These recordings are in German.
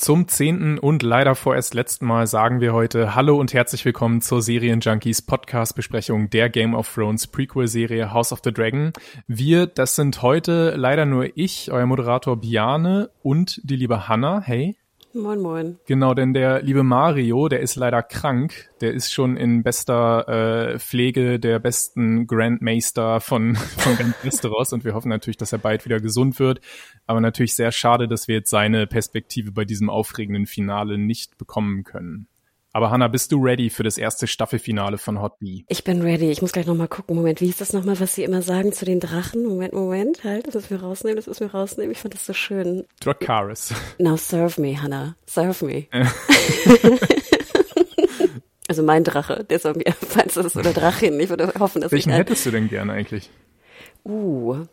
Zum zehnten und leider vorerst letzten Mal sagen wir heute Hallo und herzlich willkommen zur Serienjunkies Podcast-Besprechung der Game of Thrones Prequel-Serie House of the Dragon. Wir, das sind heute leider nur ich, euer Moderator Biane und die liebe Hanna. Hey. Moin, moin. Genau, denn der liebe Mario, der ist leider krank. Der ist schon in bester äh, Pflege der besten Grandmeister von, von ganz Westeros und wir hoffen natürlich, dass er bald wieder gesund wird. Aber natürlich sehr schade, dass wir jetzt seine Perspektive bei diesem aufregenden Finale nicht bekommen können. Aber Hanna, bist du ready für das erste Staffelfinale von Hot Bee? Ich bin ready. Ich muss gleich nochmal gucken. Moment, wie ist das nochmal, was sie immer sagen zu den Drachen? Moment, Moment, halt, das müssen wir rausnehmen, das müssen wir rausnehmen. Ich fand das so schön. Dracarys. Now serve me, Hannah. Serve me. also mein Drache, der soll mir, falls das oder Drachin, ich würde hoffen, dass Welchen ich ein, hättest du denn gerne eigentlich? Uh,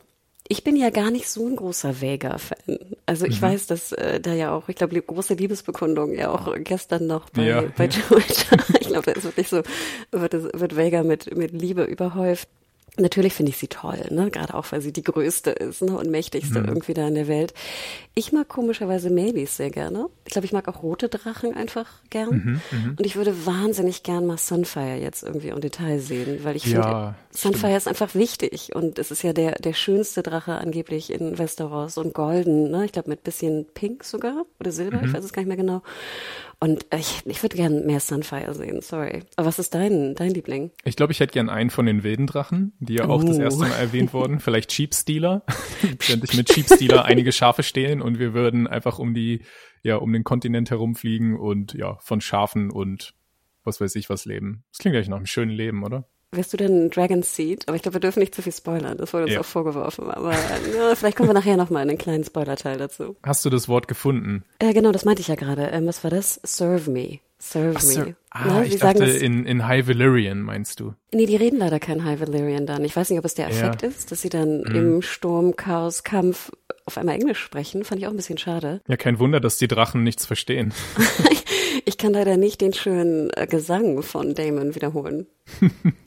ich bin ja gar nicht so ein großer Vega-Fan. Also ich mhm. weiß, dass äh, da ja auch, ich glaube, große Liebesbekundung ja auch gestern noch bei, ja, bei ja. Ich glaube, da ist wirklich so, wird, wird Vega mit, mit Liebe überhäuft. Natürlich finde ich sie toll, ne? Gerade auch, weil sie die größte ist ne? und mächtigste mhm. irgendwie da in der Welt. Ich mag komischerweise Mavis sehr gerne. Ich glaube, ich mag auch rote Drachen einfach gern. Mhm, mhm, und ich würde wahnsinnig gern mal Sunfire jetzt irgendwie im Detail sehen, weil ich ja, finde, Sunfire ist einfach wichtig. Und es ist ja der, der schönste Drache angeblich in Westeros und golden, ne? Ich glaube mit bisschen Pink sogar oder Silber, ich mhm. weiß es gar nicht mehr genau. Und ich, ich würde gern mehr Sunfire sehen, sorry. Aber was ist dein, dein Liebling? Ich glaube, ich hätte gern einen von den wilden Drachen, die ja auch uh. das erste Mal erwähnt wurden. Vielleicht Cheap Stealer. Könnte ich mit Cheap Stealer einige Schafe stehlen und wir würden einfach um die, ja, um den Kontinent herumfliegen und ja, von Schafen und was weiß ich was leben. Das klingt eigentlich nach einem schönen Leben, oder? Wärst du denn Dragon Seed? Aber ich glaube, wir dürfen nicht zu viel spoilern. Das wurde uns ja. auch vorgeworfen. Aber ja, vielleicht kommen wir nachher nochmal in einen kleinen Spoilerteil dazu. Hast du das Wort gefunden? Äh, genau, das meinte ich ja gerade. Ähm, was war das? Serve me. Serve Ach, me. Ah, Na, ich dachte in, in High Valyrian meinst du? Nee, die reden leider kein High Valyrian dann. Ich weiß nicht, ob es der Effekt ja. ist, dass sie dann mhm. im Sturm, Chaos, Kampf auf einmal Englisch sprechen. Fand ich auch ein bisschen schade. Ja, kein Wunder, dass die Drachen nichts verstehen. ich kann leider nicht den schönen äh, Gesang von Damon wiederholen.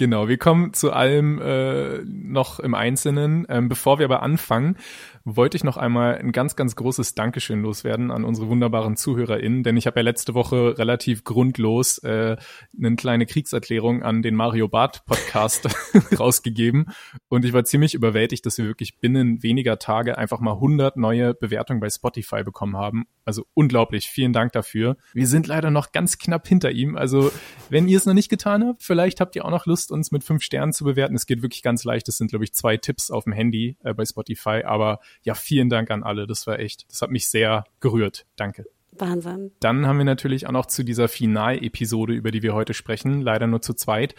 Genau, wir kommen zu allem äh, noch im Einzelnen. Ähm, bevor wir aber anfangen, wollte ich noch einmal ein ganz, ganz großes Dankeschön loswerden an unsere wunderbaren ZuhörerInnen, denn ich habe ja letzte Woche relativ grundlos äh, eine kleine Kriegserklärung an den Mario Barth Podcast rausgegeben und ich war ziemlich überwältigt, dass wir wirklich binnen weniger Tage einfach mal 100 neue Bewertungen bei Spotify bekommen haben. Also unglaublich, vielen Dank dafür. Wir sind leider noch ganz knapp hinter ihm, also wenn ihr es noch nicht getan habt, vielleicht habt ihr auch noch Lust, uns mit fünf Sternen zu bewerten. Es geht wirklich ganz leicht, das sind glaube ich zwei Tipps auf dem Handy äh, bei Spotify, aber ja, vielen Dank an alle. Das war echt, das hat mich sehr gerührt. Danke. Wahnsinn. Dann haben wir natürlich auch noch zu dieser Finalepisode, über die wir heute sprechen, leider nur zu zweit,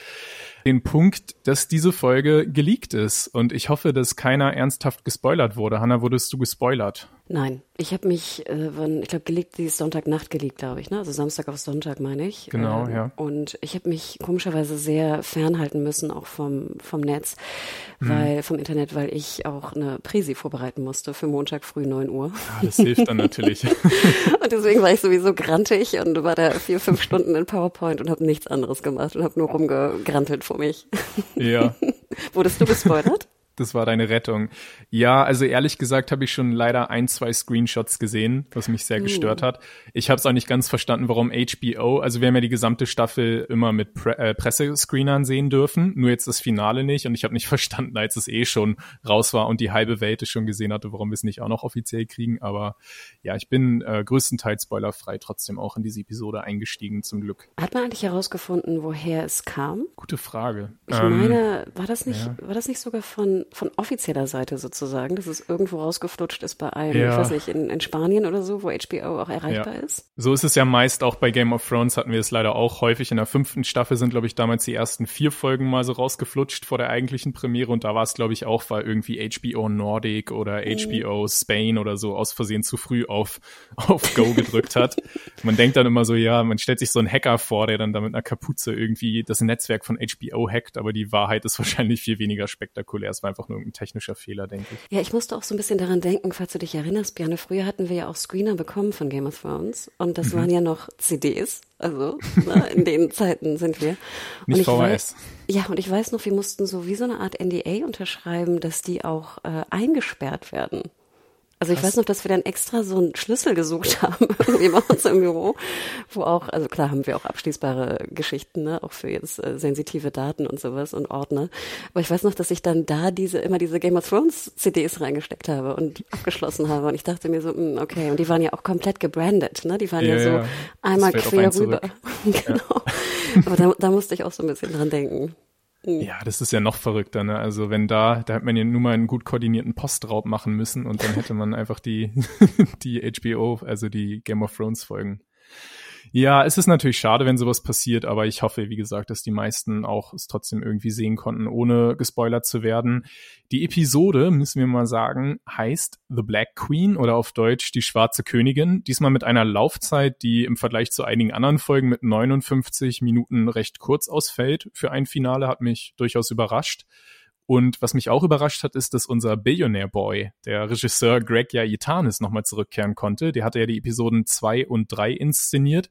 den Punkt, dass diese Folge geleakt ist. Und ich hoffe, dass keiner ernsthaft gespoilert wurde. Hanna, wurdest du gespoilert? Nein, ich habe mich, äh, wann, ich glaube, geleakt, die ist Sonntagnacht geleakt, glaube ich, ne? Also Samstag auf Sonntag, meine ich. Genau, äh, ja. Und ich habe mich komischerweise sehr fernhalten müssen, auch vom, vom Netz, mhm. weil, vom Internet, weil ich auch eine Präsi vorbereiten musste für Montag früh 9 Uhr. Ja, das hilft dann natürlich. und deswegen war ich sowieso grantig und war da vier, fünf Stunden in PowerPoint und habe nichts anderes gemacht und habe nur rumgegrantelt vor mich. Ja. Wurdest du gespoilert? Das war deine Rettung. Ja, also ehrlich gesagt habe ich schon leider ein, zwei Screenshots gesehen, was mich sehr gestört hat. Ich habe es auch nicht ganz verstanden, warum HBO, also wir haben ja die gesamte Staffel immer mit Pre äh, Pressescreenern sehen dürfen, nur jetzt das Finale nicht und ich habe nicht verstanden, als es eh schon raus war und die halbe Welt es schon gesehen hatte, warum wir es nicht auch noch offiziell kriegen. Aber ja, ich bin äh, größtenteils spoilerfrei trotzdem auch in diese Episode eingestiegen, zum Glück. Hat man eigentlich herausgefunden, woher es kam? Gute Frage. Ich ähm, meine, war das nicht, ja. war das nicht sogar von von, von offizieller Seite sozusagen, dass es irgendwo rausgeflutscht ist bei einem, Ja. ich weiß nicht, in, in Spanien oder so, wo HBO auch erreichbar Ja. ist. So ist es ja meist auch bei Game of Thrones hatten wir es leider auch häufig. In der fünften Staffel sind, glaube ich, damals die ersten vier Folgen mal so rausgeflutscht vor der eigentlichen Premiere und da war es, glaube ich, auch, weil irgendwie HBO Nordic oder HBO Spain oder so aus Versehen zu früh auf, auf Go gedrückt hat. Man denkt dann immer so, ja, man stellt sich so einen Hacker vor, der dann da mit einer Kapuze irgendwie das Netzwerk von HBO hackt, aber die Wahrheit ist wahrscheinlich viel weniger spektakulär. Es war einfach nur ein technischer Fehler, denke ich. Ja, ich musste auch so ein bisschen daran denken, falls du dich erinnerst, Björn, früher hatten wir ja auch Screener bekommen von Game of Thrones und Mhm. das waren ja noch CDs, also ne, in den Zeiten sind wir. Und Nicht ich VHS. Weiß, ja, und ich weiß noch, wir mussten so wie so eine Art NDA unterschreiben, dass die auch äh, eingesperrt werden. Also ich weiß noch, dass wir dann extra so einen Schlüssel gesucht haben, irgendwie bei uns im Büro, wo auch, also klar haben wir auch abschließbare Geschichten, ne, auch für jetzt äh, sensitive Daten und sowas und Ordner. Aber ich weiß noch, dass ich dann da diese, immer diese Game of Thrones CDs reingesteckt habe und abgeschlossen habe. Und ich dachte mir so, mm, okay, und die waren ja auch komplett gebrandet, ne? Die waren ja, Ja, so ja. einmal quer rüber. genau. Aber da, da musste ich auch so ein bisschen dran denken. Ja, das ist ja noch verrückter, ne? Also wenn da, da hätte man ja nur mal einen gut koordinierten Postraub machen müssen und dann hätte man einfach die, die HBO, also die Game of Thrones Folgen. Ja, es ist natürlich schade, wenn sowas passiert, aber ich hoffe, wie gesagt, dass die meisten auch es trotzdem irgendwie sehen konnten, ohne gespoilert zu werden. Die Episode, müssen wir mal sagen, heißt The Black Queen oder auf Deutsch die schwarze Königin. Diesmal mit einer Laufzeit, die im Vergleich zu einigen anderen Folgen mit 59 Minuten recht kurz ausfällt. Für ein Finale hat mich durchaus überrascht. Und was mich auch überrascht hat, ist, dass unser Billionaire Boy, der Regisseur Greg Yaitanes, nochmal zurückkehren konnte. Der hatte ja die Episoden zwei und drei inszeniert.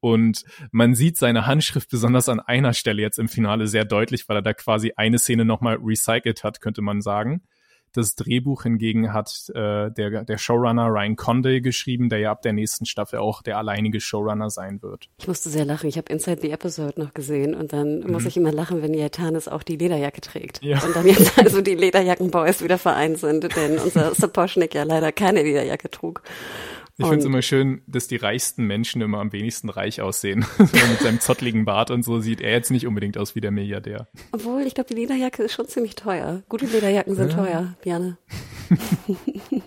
Und man sieht seine Handschrift besonders an einer Stelle jetzt im Finale sehr deutlich, weil er da quasi eine Szene nochmal recycelt hat, könnte man sagen. Das Drehbuch hingegen hat äh, der, der Showrunner Ryan Condé geschrieben, der ja ab der nächsten Staffel auch der alleinige Showrunner sein wird. Ich musste sehr lachen. Ich habe Inside the Episode noch gesehen und dann muss ich immer lachen, wenn Yatanis auch die Lederjacke trägt. Ja. Und dann jetzt also die Lederjackenboys wieder vereint sind, denn unser Sapochnik ja leider keine Lederjacke trug. Ich finde es Und- immer schön, dass die reichsten Menschen immer am wenigsten reich aussehen. Mit seinem zottligen Bart und so sieht er jetzt nicht unbedingt aus wie der Milliardär. Obwohl, ich glaube, die Lederjacke ist schon ziemlich teuer. Gute Lederjacken sind teuer, Björn.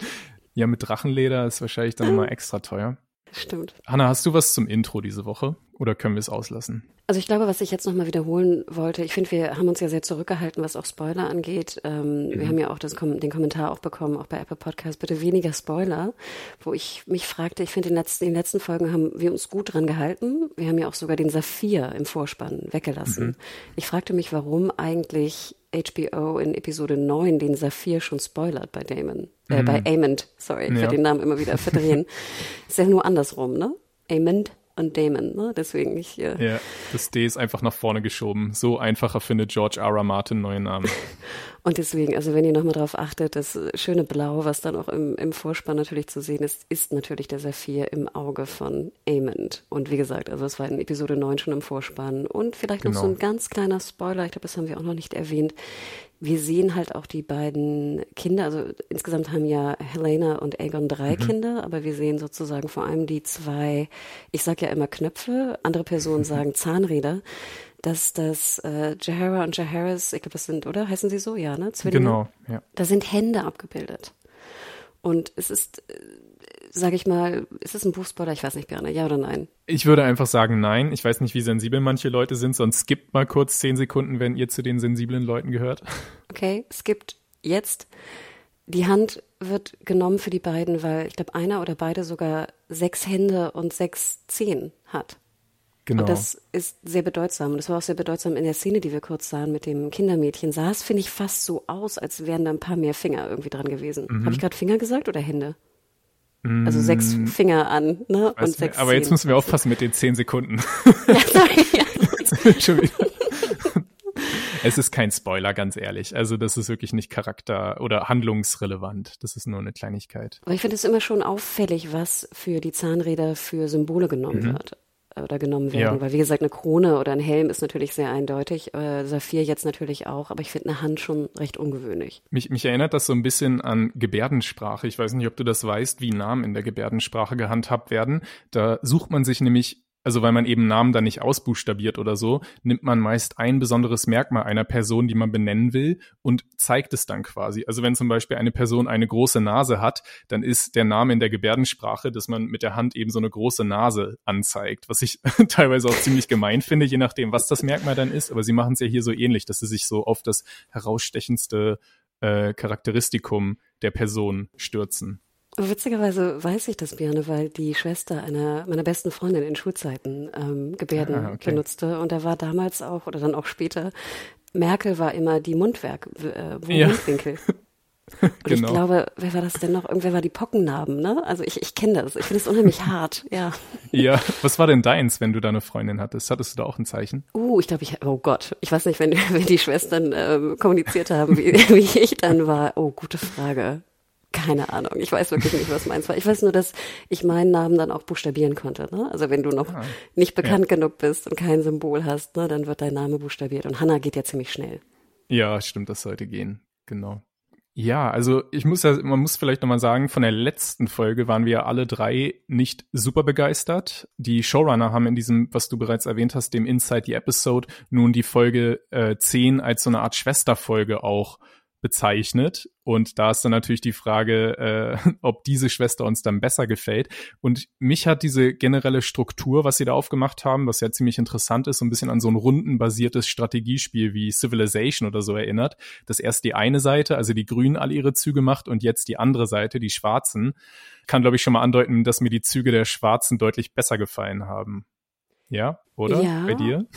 Ja, mit Drachenleder ist wahrscheinlich dann mal extra teuer. Stimmt. Hanna, hast du was zum Intro diese Woche? Oder können wir es auslassen? Also ich glaube, was ich jetzt nochmal wiederholen wollte, ich finde, wir haben uns ja sehr zurückgehalten, was auch Spoiler angeht. Ähm, Wir haben ja auch das, den Kommentar auch bekommen, auch bei Apple Podcast, bitte weniger Spoiler, wo ich mich fragte, ich finde, in, den letzten- in den letzten Folgen haben wir uns gut dran gehalten. Wir haben ja auch sogar den Saphir im Vorspann weggelassen. Ich fragte mich, warum eigentlich HBO in Episode 9 den Saphir schon spoilert bei Damon, äh, bei Amond, sorry, ich Ja. werde den Namen immer wieder verdrehen. ist ja nur andersrum, ne? Amond und Damon, ne? Deswegen ich äh, Ja, das D ist einfach nach vorne geschoben. So einfacher findet George R. R. Martin neue Namen. Und deswegen, also wenn ihr nochmal drauf achtet, das schöne Blau, was dann auch im, im Vorspann natürlich zu sehen ist, ist natürlich der Saphir im Auge von Amond. Und wie gesagt, also es war in Episode 9 schon im Vorspann. Und vielleicht noch Genau. so ein ganz kleiner Spoiler, ich glaube, das haben wir auch noch nicht erwähnt. Wir sehen halt auch die beiden Kinder, also insgesamt haben ja Helena und Aegon drei Kinder, aber wir sehen sozusagen vor allem die zwei, ich sag ja immer Knöpfe, andere Personen sagen Zahnräder, dass das äh, Jahara und Jaharis, ich glaube, das sind, oder? Heißen sie so? Ja, ne? Zwillinge? Genau, ja. Da sind Hände abgebildet. Und es ist, äh, sage ich mal, ist es ein Buchspoiler? Ich weiß nicht gerne, ja oder nein? Ich würde einfach sagen nein. Ich weiß nicht, wie sensibel manche Leute sind, sonst skippt mal kurz zehn Sekunden, wenn ihr zu den sensiblen Leuten gehört. Okay, gibt jetzt, die Hand wird genommen für die beiden, weil ich glaube, einer oder beide sogar sechs Hände und sechs Zehen hat. Genau. Und das ist sehr bedeutsam. Und das war auch sehr bedeutsam in der Szene, die wir kurz sahen mit dem Kindermädchen. Sah es, finde ich, fast so aus, als wären da ein paar mehr Finger irgendwie dran gewesen. Mhm. Habe ich gerade Finger gesagt oder Hände? Also sechs Finger an, ne? und sechs aber jetzt müssen wir aufpassen mit den zehn Sekunden. Ja, sorry. Ja. Schon wieder. Es ist kein Spoiler, ganz ehrlich. Also das ist wirklich nicht charakter- oder handlungsrelevant. Das ist nur eine Kleinigkeit. Aber ich finde es immer schon auffällig, was für die Zahnräder für Symbole genommen wird äh, oder genommen werden. Ja. Weil wie gesagt, eine Krone oder ein Helm ist natürlich sehr eindeutig, äh, Saphir jetzt natürlich auch, aber ich finde eine Hand schon recht ungewöhnlich. Mich, mich erinnert das so ein bisschen an Gebärdensprache. Ich weiß nicht, ob du das weißt, wie Namen in der Gebärdensprache gehandhabt werden. Da sucht man sich nämlich also weil man eben Namen dann nicht ausbuchstabiert oder so, nimmt man meist ein besonderes Merkmal einer Person, die man benennen will und zeigt es dann quasi. Also wenn zum Beispiel eine Person eine große Nase hat, dann ist der Name in der Gebärdensprache, dass man mit der Hand eben so eine große Nase anzeigt, was ich teilweise auch ziemlich gemein finde, je nachdem, was das Merkmal dann ist. Aber sie machen es ja hier so ähnlich, dass sie sich so auf das herausstechendste äh, Charakteristikum der Person stürzen. Witzigerweise weiß ich das, Björne, weil die Schwester einer meiner besten Freundin in Schulzeiten ähm, Gebärden ah, okay. benutzte. Und da war damals auch, oder dann auch später, Merkel war immer die Mundwerk, äh, ja. Mundwinkel. Und genau. ich glaube, wer war das denn noch? Irgendwer war die Pockennarben, ne? Also ich, ich kenne das. Ich finde es unheimlich hart, ja. Ja, was war denn deins, wenn du da eine Freundin hattest? Hattest du da auch ein Zeichen? Uh, ich glaube, ich, oh Gott, ich weiß nicht, wenn, wenn die Schwestern ähm, kommuniziert haben, wie, wie ich dann war. Oh, gute Frage. Keine Ahnung. Ich weiß wirklich nicht, was meins war. Ich weiß nur, dass ich meinen Namen dann auch buchstabieren konnte. Ne? Also wenn du noch ah, nicht bekannt ja. genug bist und kein Symbol hast, ne, dann wird dein Name buchstabiert. Und Hannah geht ja ziemlich schnell. Ja, stimmt, das sollte gehen. Genau. Ja, also ich muss ja, man muss vielleicht nochmal sagen, von der letzten Folge waren wir alle drei nicht super begeistert. Die Showrunner haben in diesem, was du bereits erwähnt hast, dem Inside the Episode nun die Folge äh, 10 als so eine Art Schwesterfolge auch bezeichnet. Und da ist dann natürlich die Frage, äh, ob diese Schwester uns dann besser gefällt. Und mich hat diese generelle Struktur, was sie da aufgemacht haben, was ja ziemlich interessant ist, so ein bisschen an so ein rundenbasiertes Strategiespiel wie Civilization oder so erinnert, dass erst die eine Seite, also die Grünen, alle ihre Züge macht und jetzt die andere Seite, die Schwarzen, kann, glaube ich, schon mal andeuten, dass mir die Züge der Schwarzen deutlich besser gefallen haben. Ja, oder? Ja, Bei dir?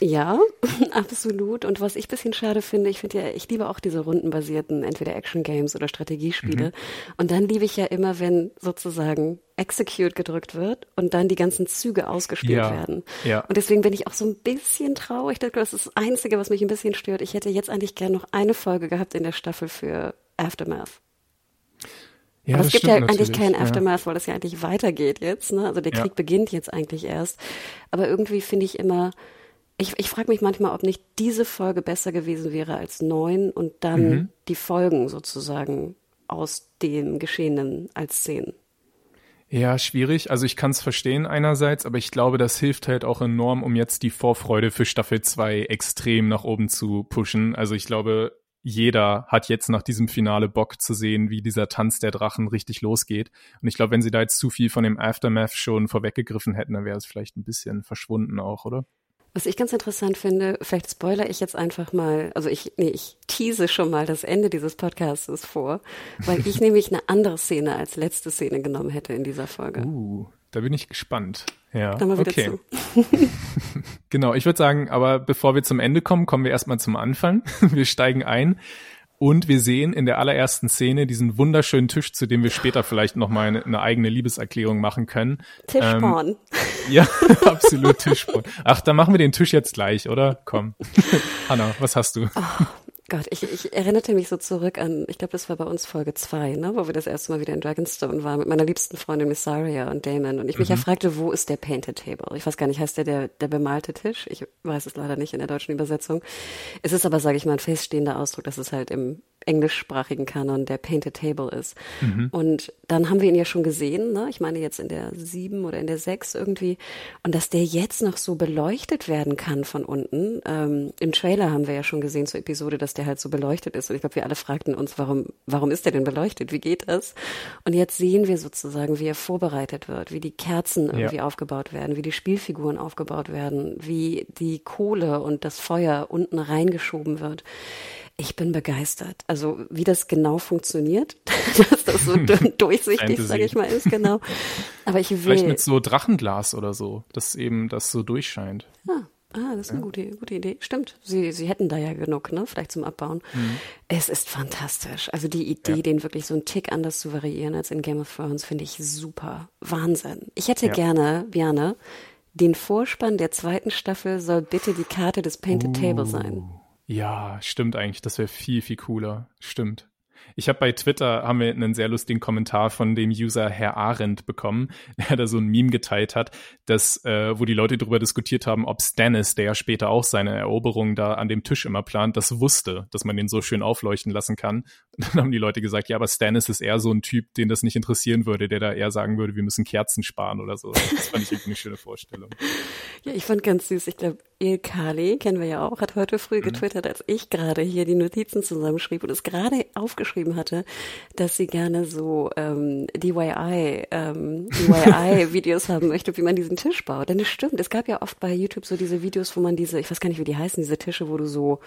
ja, absolut. Und was ich bisschen schade finde, ich finde ja, ich liebe auch diese rundenbasierten, entweder Action-Games oder Strategiespiele. Mhm. Und dann liebe ich ja immer, wenn sozusagen Execute gedrückt wird und dann die ganzen Züge ausgespielt ja, werden. Ja. Und deswegen bin ich auch so ein bisschen traurig. Das ist das Einzige, was mich ein bisschen stört. Ich hätte jetzt eigentlich gerne noch eine Folge gehabt in der Staffel für Aftermath. Ja, Aber es gibt ja eigentlich keinen Aftermath, ja. weil das ja eigentlich weitergeht jetzt. Ne? Also der Krieg ja. beginnt jetzt eigentlich erst. Aber irgendwie finde ich immer, ich, ich frage mich manchmal, ob nicht diese Folge besser gewesen wäre als neun und dann mhm. die Folgen sozusagen aus dem Geschehenen als Szenen. Ja, schwierig. Also ich kann es verstehen einerseits, aber ich glaube, das hilft halt auch enorm, um jetzt die Vorfreude für Staffel 2 extrem nach oben zu pushen. Also ich glaube, jeder hat jetzt nach diesem Finale Bock zu sehen, wie dieser Tanz der Drachen richtig losgeht. Und ich glaube, wenn sie da jetzt zu viel von dem Aftermath schon vorweggegriffen hätten, dann wäre es vielleicht ein bisschen verschwunden auch, oder? Was ich ganz interessant finde, vielleicht spoiler ich jetzt einfach mal, also ich, nee, ich tease schon mal das Ende dieses Podcasts vor, weil ich nämlich eine andere Szene als letzte Szene genommen hätte in dieser Folge. Uh, da bin ich gespannt. Ja, Dann mal wieder okay. Zu. genau, ich würde sagen, aber bevor wir zum Ende kommen, kommen wir erstmal zum Anfang. Wir steigen ein und wir sehen in der allerersten Szene diesen wunderschönen Tisch, zu dem wir später vielleicht nochmal eine, eine eigene Liebeserklärung machen können. Tischporn. Ähm, ja, absolut Tischporn. Ach, dann machen wir den Tisch jetzt gleich, oder? Komm. Hanna, was hast du? Oh, Gott, ich, ich erinnerte mich so zurück an, ich glaube, das war bei uns Folge zwei, ne, wo wir das erste Mal wieder in Dragonstone waren mit meiner liebsten Freundin Missaria und Damon und ich mich mhm. ja fragte, wo ist der Painted Table? Ich weiß gar nicht, heißt der der, der bemalte Tisch? Ich weiß es leider nicht in der deutschen Übersetzung. Es ist aber, sage ich mal, ein feststehender Ausdruck, dass es halt im englischsprachigen Kanon der Painted Table ist. Mhm. Und dann haben wir ihn ja schon gesehen, ne? ich meine jetzt in der sieben oder in der sechs irgendwie, und dass der jetzt noch so beleuchtet werden kann von unten. Ähm, Im Trailer haben wir ja schon gesehen zur Episode, dass der halt so beleuchtet ist. Und ich glaube, wir alle fragten uns, warum, warum ist der denn beleuchtet? Wie geht das? Und jetzt sehen wir sozusagen, wie er vorbereitet wird, wie die Kerzen irgendwie ja. aufgebaut werden, wie die Spielfiguren aufgebaut werden, wie die Kohle und das Feuer unten reingeschoben wird. Ich bin begeistert. Also wie das genau funktioniert, dass das so durchsichtig, sage ich mal, ist, genau. Aber ich will. Vielleicht mit so Drachenglas oder so, dass eben das so durchscheint. Ah, ah das ist eine gute, gute Idee. Stimmt. Sie, sie hätten da ja genug, ne? Vielleicht zum Abbauen. Mhm. Es ist fantastisch. Also die Idee, ja. den wirklich so einen Tick anders zu variieren als in Game of Thrones, finde ich super. Wahnsinn. Ich hätte ja. gerne, Björne, den Vorspann der zweiten Staffel soll bitte die Karte des Painted uh. Table sein. Ja, stimmt eigentlich. Das wäre viel, viel cooler. Stimmt. Ich habe bei Twitter haben wir einen sehr lustigen Kommentar von dem User Herr Arendt bekommen, der da so ein Meme geteilt hat, dass, äh, wo die Leute darüber diskutiert haben, ob Stannis, der ja später auch seine Eroberung da an dem Tisch immer plant, das wusste, dass man den so schön aufleuchten lassen kann. Und dann haben die Leute gesagt, ja, aber Stannis ist eher so ein Typ, den das nicht interessieren würde, der da eher sagen würde, wir müssen Kerzen sparen oder so. Das fand ich irgendwie eine schöne Vorstellung. Ja, ich fand ganz süß. Ich glaube, Il Kali, kennen wir ja auch, hat heute früh mhm. getwittert, als ich gerade hier die Notizen zusammenschrieb und es gerade aufgeschrieben hatte, dass sie gerne so ähm, DIY, ähm, DIY-Videos haben möchte, wie man diesen Tisch baut. Denn es stimmt, es gab ja oft bei YouTube so diese Videos, wo man diese, ich weiß gar nicht, wie die heißen, diese Tische, wo du so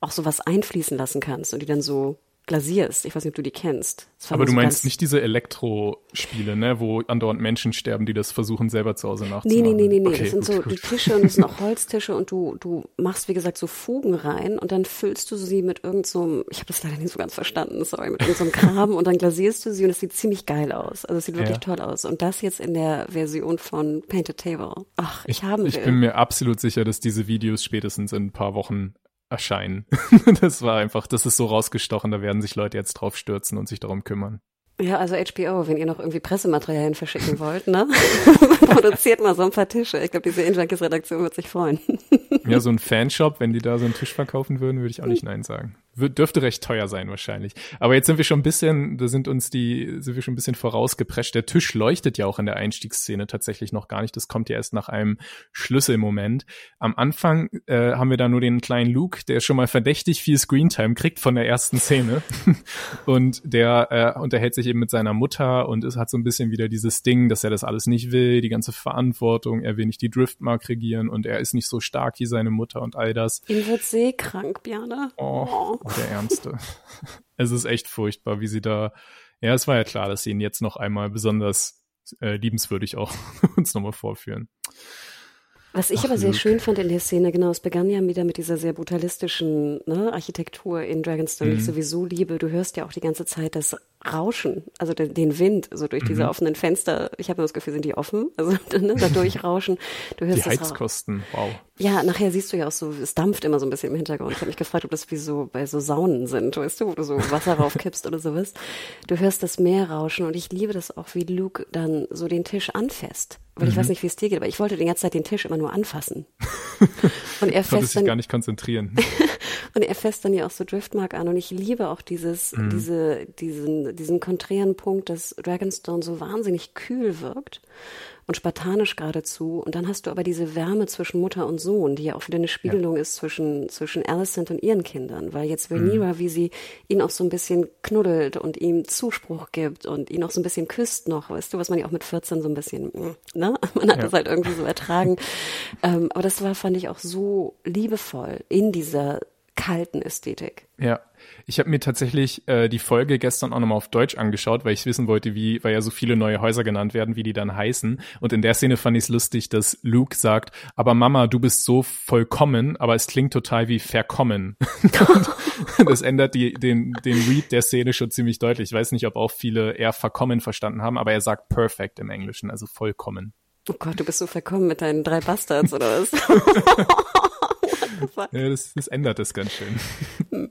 auch sowas einfließen lassen kannst und die dann so glasierst. Ich weiß nicht, ob du die kennst. Aber du so meinst nicht diese Elektro-Spiele, ne, wo andauernd Menschen sterben, die das versuchen selber zu Hause nachzumachen. Nee, nee, nee, nee, okay, das sind gut, so gut. die Tische und das sind auch Holztische und du du machst wie gesagt so Fugen rein und dann füllst du sie mit irgendeinem, so, ich habe das leider nicht so ganz verstanden, sorry, mit irgendeinem so Kram und dann glasierst du sie und es sieht ziemlich geil aus. Also es sieht wirklich ja. toll aus und das jetzt in der Version von Painted Table. Ach, ich, ich habe Ich bin mir absolut sicher, dass diese Videos spätestens in ein paar Wochen erscheinen. das war einfach, das ist so rausgestochen, da werden sich Leute jetzt drauf stürzen und sich darum kümmern. Ja, also HBO, wenn ihr noch irgendwie Pressematerialien verschicken wollt, ne? Produziert mal so ein paar Tische. Ich glaube, diese Injunkis-Redaktion wird sich freuen. ja, so ein Fanshop, wenn die da so einen Tisch verkaufen würden, würde ich auch nicht Nein sagen dürfte recht teuer sein wahrscheinlich. Aber jetzt sind wir schon ein bisschen, da sind uns die, sind wir schon ein bisschen vorausgeprescht. Der Tisch leuchtet ja auch in der Einstiegsszene tatsächlich noch gar nicht. Das kommt ja erst nach einem Schlüsselmoment. Am Anfang äh, haben wir da nur den kleinen Luke, der schon mal verdächtig viel Screentime kriegt von der ersten Szene. und der äh, unterhält sich eben mit seiner Mutter und es hat so ein bisschen wieder dieses Ding, dass er das alles nicht will, die ganze Verantwortung, er will nicht die Driftmark regieren und er ist nicht so stark wie seine Mutter und all das. Ihm wird seekrank, Björn. Oh. Der Ernste. es ist echt furchtbar, wie sie da, ja, es war ja klar, dass sie ihn jetzt noch einmal besonders äh, liebenswürdig auch uns nochmal vorführen. Was ich Ach, aber sehr Luke. schön fand in der Szene, genau, es begann ja wieder mit dieser sehr brutalistischen ne, Architektur in Dragonstone, mhm. die ich sowieso liebe. Du hörst ja auch die ganze Zeit das Rauschen, also den, den Wind, so durch mhm. diese offenen Fenster. Ich habe das Gefühl, sind die offen, also ne, da durchrauschen. Du hörst die Heizkosten, wow. Ja, nachher siehst du ja auch so, es dampft immer so ein bisschen im Hintergrund. Ich habe mich gefragt, ob das wie so bei so Saunen sind, weißt du, wo du so Wasser raufkippst oder sowas. Du hörst das Meer rauschen und ich liebe das auch, wie Luke dann so den Tisch anfasst. Weil mhm. ich weiß nicht, wie es dir geht, aber ich wollte die ganze Zeit den Tisch immer nur anfassen. und er fässt sich dann, gar nicht konzentrieren. und er fässt dann ja auch so Driftmark an und ich liebe auch dieses, mhm. diese, diesen, diesen konträren Punkt, dass Dragonstone so wahnsinnig kühl wirkt und spartanisch geradezu. Und dann hast du aber diese Wärme zwischen Mutter und Sohn, die ja auch wieder eine Spiegelung ja. ist zwischen, zwischen Alicent und ihren Kindern, weil jetzt Rhaenyra, mhm. wie sie ihn auch so ein bisschen knuddelt und ihm Zuspruch gibt und ihn auch so ein bisschen küsst noch, weißt du, was man ja auch mit 14 so ein bisschen, ne? Man hat ja. das halt irgendwie so ertragen. ähm, aber das war, fand ich auch so liebevoll in dieser kalten Ästhetik. Ja, ich habe mir tatsächlich äh, die Folge gestern auch nochmal auf Deutsch angeschaut, weil ich wissen wollte, wie, weil ja so viele neue Häuser genannt werden, wie die dann heißen. Und in der Szene fand ich es lustig, dass Luke sagt, aber Mama, du bist so vollkommen, aber es klingt total wie verkommen. das ändert die, den, den Read der Szene schon ziemlich deutlich. Ich weiß nicht, ob auch viele eher verkommen verstanden haben, aber er sagt perfect im Englischen, also vollkommen. Oh Gott, du bist so verkommen mit deinen drei Bastards, oder was? ja, das, das ändert es ganz schön.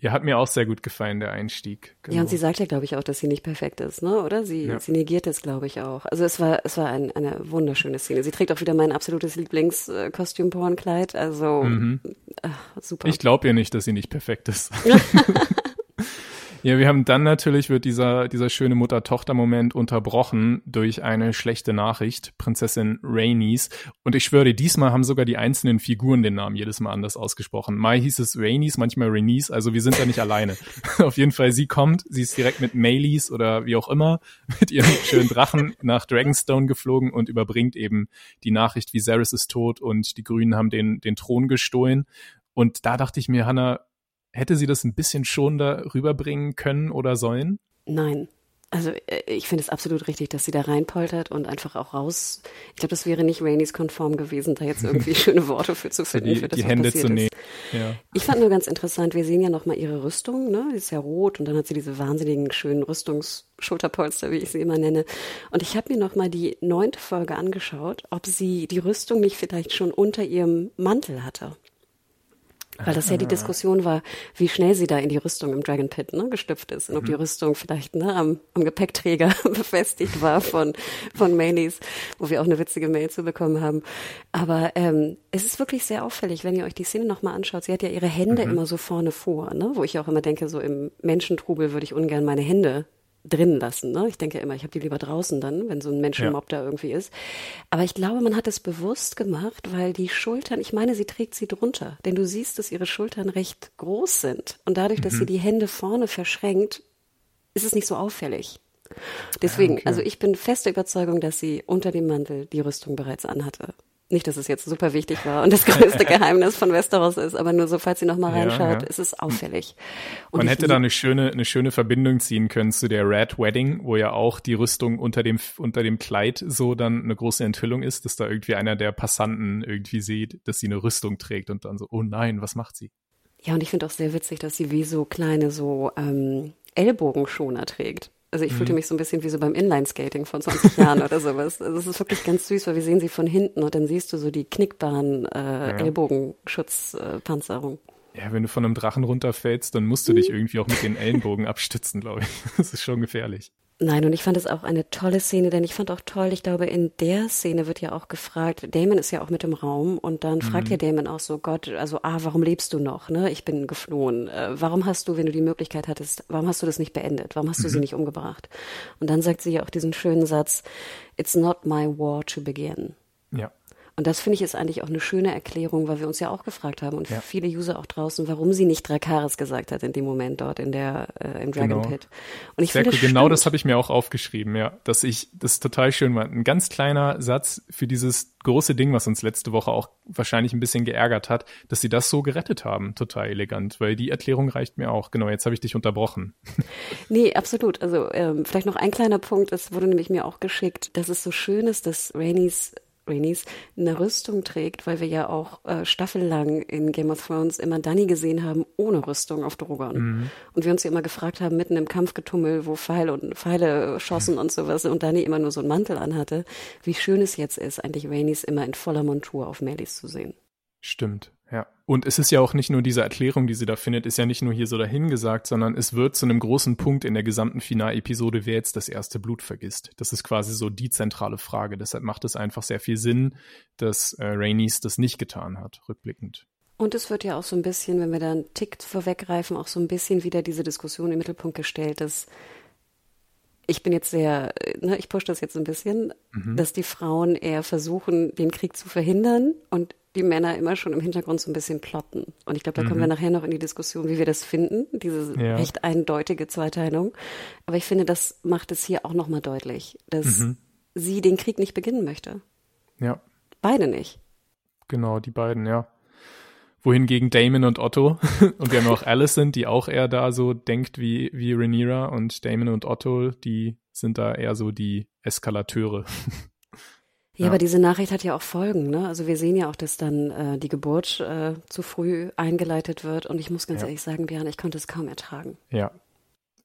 Ja, hat mir auch sehr gut gefallen, der Einstieg. Genau. Ja, und sie sagt ja, glaube ich, auch, dass sie nicht perfekt ist, ne? Oder? Sie, ja. sie negiert es, glaube ich, auch. Also es war, es war ein, eine wunderschöne Szene. Sie trägt auch wieder mein absolutes Lieblings-Kostüm-Porn-Kleid. Also mhm. ach, super. Ich glaube ihr nicht, dass sie nicht perfekt ist. Ja, wir haben dann natürlich wird dieser, dieser schöne Mutter-Tochter-Moment unterbrochen durch eine schlechte Nachricht, Prinzessin Rhaenys. Und ich schwöre, diesmal haben sogar die einzelnen Figuren den Namen jedes Mal anders ausgesprochen. Mal hieß es Rhaenys, manchmal Rhaenys, also wir sind da nicht alleine. Auf jeden Fall, sie kommt, sie ist direkt mit Maelys oder wie auch immer, mit ihrem schönen Drachen nach Dragonstone geflogen und überbringt eben die Nachricht, Viserys ist tot und die Grünen haben den, den Thron gestohlen. Und da dachte ich mir, Hannah, hätte sie das ein bisschen schonender rüberbringen können oder sollen? Nein. Also äh, ich finde es absolut richtig, dass sie da reinpoltert und einfach auch raus. Ich glaube, das wäre nicht Rainys konform gewesen, da jetzt irgendwie schöne Worte für zu finden, die, für das, die Hände zu nehmen. Ja. Ich fand nur ganz interessant, wir sehen ja nochmal ihre Rüstung, ne? Die ist ja rot und dann hat sie diese wahnsinnigen schönen Rüstungsschulterpolster, wie ich sie immer nenne. Und ich habe mir nochmal die neunte Folge angeschaut, ob sie die Rüstung nicht vielleicht schon unter ihrem Mantel hatte. Weil das ja die Diskussion war, wie schnell sie da in die Rüstung im Dragon Pit ne, gestüpft ist und ob die mhm. Rüstung vielleicht ne, am, am Gepäckträger befestigt war von, von Mailies, wo wir auch eine witzige Mail zu bekommen haben. Aber ähm, es ist wirklich sehr auffällig, wenn ihr euch die Szene nochmal anschaut. Sie hat ja ihre Hände mhm. immer so vorne vor, ne, wo ich auch immer denke, so im Menschentrubel würde ich ungern meine Hände drin lassen. Ne? Ich denke immer, ich habe die lieber draußen dann, wenn so ein Menschenmob ja. da irgendwie ist. Aber ich glaube, man hat es bewusst gemacht, weil die Schultern, ich meine, sie trägt sie drunter. Denn du siehst, dass ihre Schultern recht groß sind. Und dadurch, dass mhm. sie die Hände vorne verschränkt, ist es nicht so auffällig. Deswegen, ja, okay. also ich bin feste Überzeugung, dass sie unter dem Mantel die Rüstung bereits anhatte. Nicht, dass es jetzt super wichtig war und das größte Geheimnis von Westeros ist, aber nur so, falls ihr noch mal reinschaut, ja, ja. ist es auffällig. Und Man hätte da eine schöne, eine schöne Verbindung ziehen können zu der Red Wedding, wo ja auch die Rüstung unter dem, unter dem Kleid so dann eine große Enthüllung ist, dass da irgendwie einer der Passanten irgendwie sieht, dass sie eine Rüstung trägt und dann so, oh nein, was macht sie? Ja, und ich finde auch sehr witzig, dass sie wie so kleine so ähm, Ellbogenschoner trägt. Also ich mhm. fühlte mich so ein bisschen wie so beim Inline-Skating von 20 Jahren oder sowas. Also es ist wirklich ganz süß, weil wir sehen sie von hinten und dann siehst du so die knickbaren äh, ja. Ellbogenschutzpanzerung. Äh, ja, wenn du von einem Drachen runterfällst, dann musst du dich irgendwie auch mit den Ellenbogen abstützen, glaube ich. Das ist schon gefährlich. Nein, und ich fand es auch eine tolle Szene, denn ich fand auch toll, ich glaube, in der Szene wird ja auch gefragt, Damon ist ja auch mit im Raum und dann mhm. fragt ja Damon auch so, Gott, also, ah, warum lebst du noch, ne? Ich bin geflohen. Äh, warum hast du, wenn du die Möglichkeit hattest, warum hast du das nicht beendet? Warum hast du mhm. sie nicht umgebracht? Und dann sagt sie ja auch diesen schönen Satz, it's not my war to begin. Ja. Und das finde ich ist eigentlich auch eine schöne Erklärung, weil wir uns ja auch gefragt haben und ja. viele User auch draußen, warum sie nicht Drakaris gesagt hat in dem Moment dort in der äh, im Dragon genau. Pit. Und ich Sehr finde cool. genau das habe ich mir auch aufgeschrieben, ja, dass ich das total schön war. Ein ganz kleiner Satz für dieses große Ding, was uns letzte Woche auch wahrscheinlich ein bisschen geärgert hat, dass sie das so gerettet haben, total elegant, weil die Erklärung reicht mir auch. Genau, jetzt habe ich dich unterbrochen. Nee, absolut. Also ähm, vielleicht noch ein kleiner Punkt, es wurde nämlich mir auch geschickt, dass es so schön ist, dass Rainys Rhaenys eine Rüstung trägt, weil wir ja auch äh, staffellang in Game of Thrones immer Dani gesehen haben ohne Rüstung auf Drogon. Mhm. Und wir uns ja immer gefragt haben, mitten im Kampfgetummel, wo Pfeile und Pfeile schossen mhm. und sowas und Dani immer nur so einen Mantel anhatte, wie schön es jetzt ist, eigentlich Rhaenys immer in voller Montur auf Melis zu sehen. Stimmt. Und es ist ja auch nicht nur diese Erklärung, die sie da findet, ist ja nicht nur hier so dahingesagt, sondern es wird zu einem großen Punkt in der gesamten Finalepisode, wer jetzt das erste Blut vergisst. Das ist quasi so die zentrale Frage. Deshalb macht es einfach sehr viel Sinn, dass äh, Rhaenys das nicht getan hat, rückblickend. Und es wird ja auch so ein bisschen, wenn wir da einen Tick vorweggreifen, auch so ein bisschen wieder diese Diskussion im Mittelpunkt gestellt, dass ich bin jetzt sehr, äh, ne, ich pushe das jetzt ein bisschen, mhm. dass die Frauen eher versuchen, den Krieg zu verhindern und die Männer immer schon im Hintergrund so ein bisschen plotten. Und ich glaube, da mhm. kommen wir mhm. nachher noch in die Diskussion, wie wir das finden, diese ja. recht eindeutige Zweiteilung. Aber ich finde, das macht es hier auch nochmal deutlich, dass mhm. sie den Krieg nicht beginnen möchte. Ja. Beide nicht. Genau, die beiden, ja. Wohingegen Damon und Otto und wir haben auch Alison, die auch eher da so denkt wie, wie Rhaenyra und Damon und Otto, die sind da eher so die Eskalateure. Ja, ja, aber diese Nachricht hat ja auch Folgen, ne? Also wir sehen ja auch, dass dann äh, die Geburt äh, zu früh eingeleitet wird und ich muss ganz ja. ehrlich sagen, Björn, ich konnte es kaum ertragen. Ja.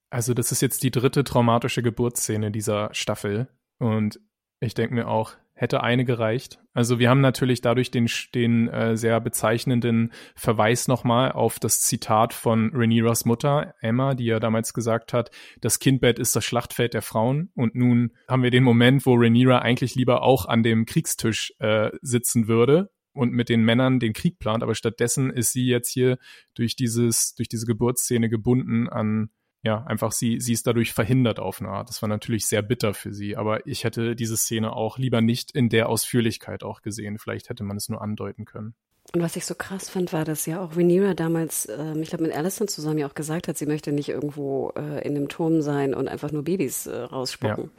Also das ist jetzt die dritte traumatische Geburtsszene dieser Staffel und ich denke mir auch, hätte eine gereicht. Also wir haben natürlich dadurch den, den äh, sehr bezeichnenden Verweis nochmal auf das Zitat von Rhaenyras Mutter, Emma, die ja damals gesagt hat, das Kindbett ist das Schlachtfeld der Frauen. Und nun haben wir den Moment, wo Rhaenyra eigentlich lieber auch an dem Kriegstisch äh, sitzen würde und mit den Männern den Krieg plant, aber stattdessen ist sie jetzt hier durch dieses, durch diese Geburtsszene gebunden an ja, einfach sie, sie ist dadurch verhindert auf eine Art. Das war natürlich sehr bitter für sie, aber ich hätte diese Szene auch lieber nicht in der Ausführlichkeit auch gesehen. Vielleicht hätte man es nur andeuten können. Und was ich so krass fand, war, dass ja auch Rhaenyra damals, äh, ich glaube mit Alison zusammen ja auch gesagt hat, sie möchte nicht irgendwo äh, in einem Turm sein und einfach nur Babys äh, rausspucken.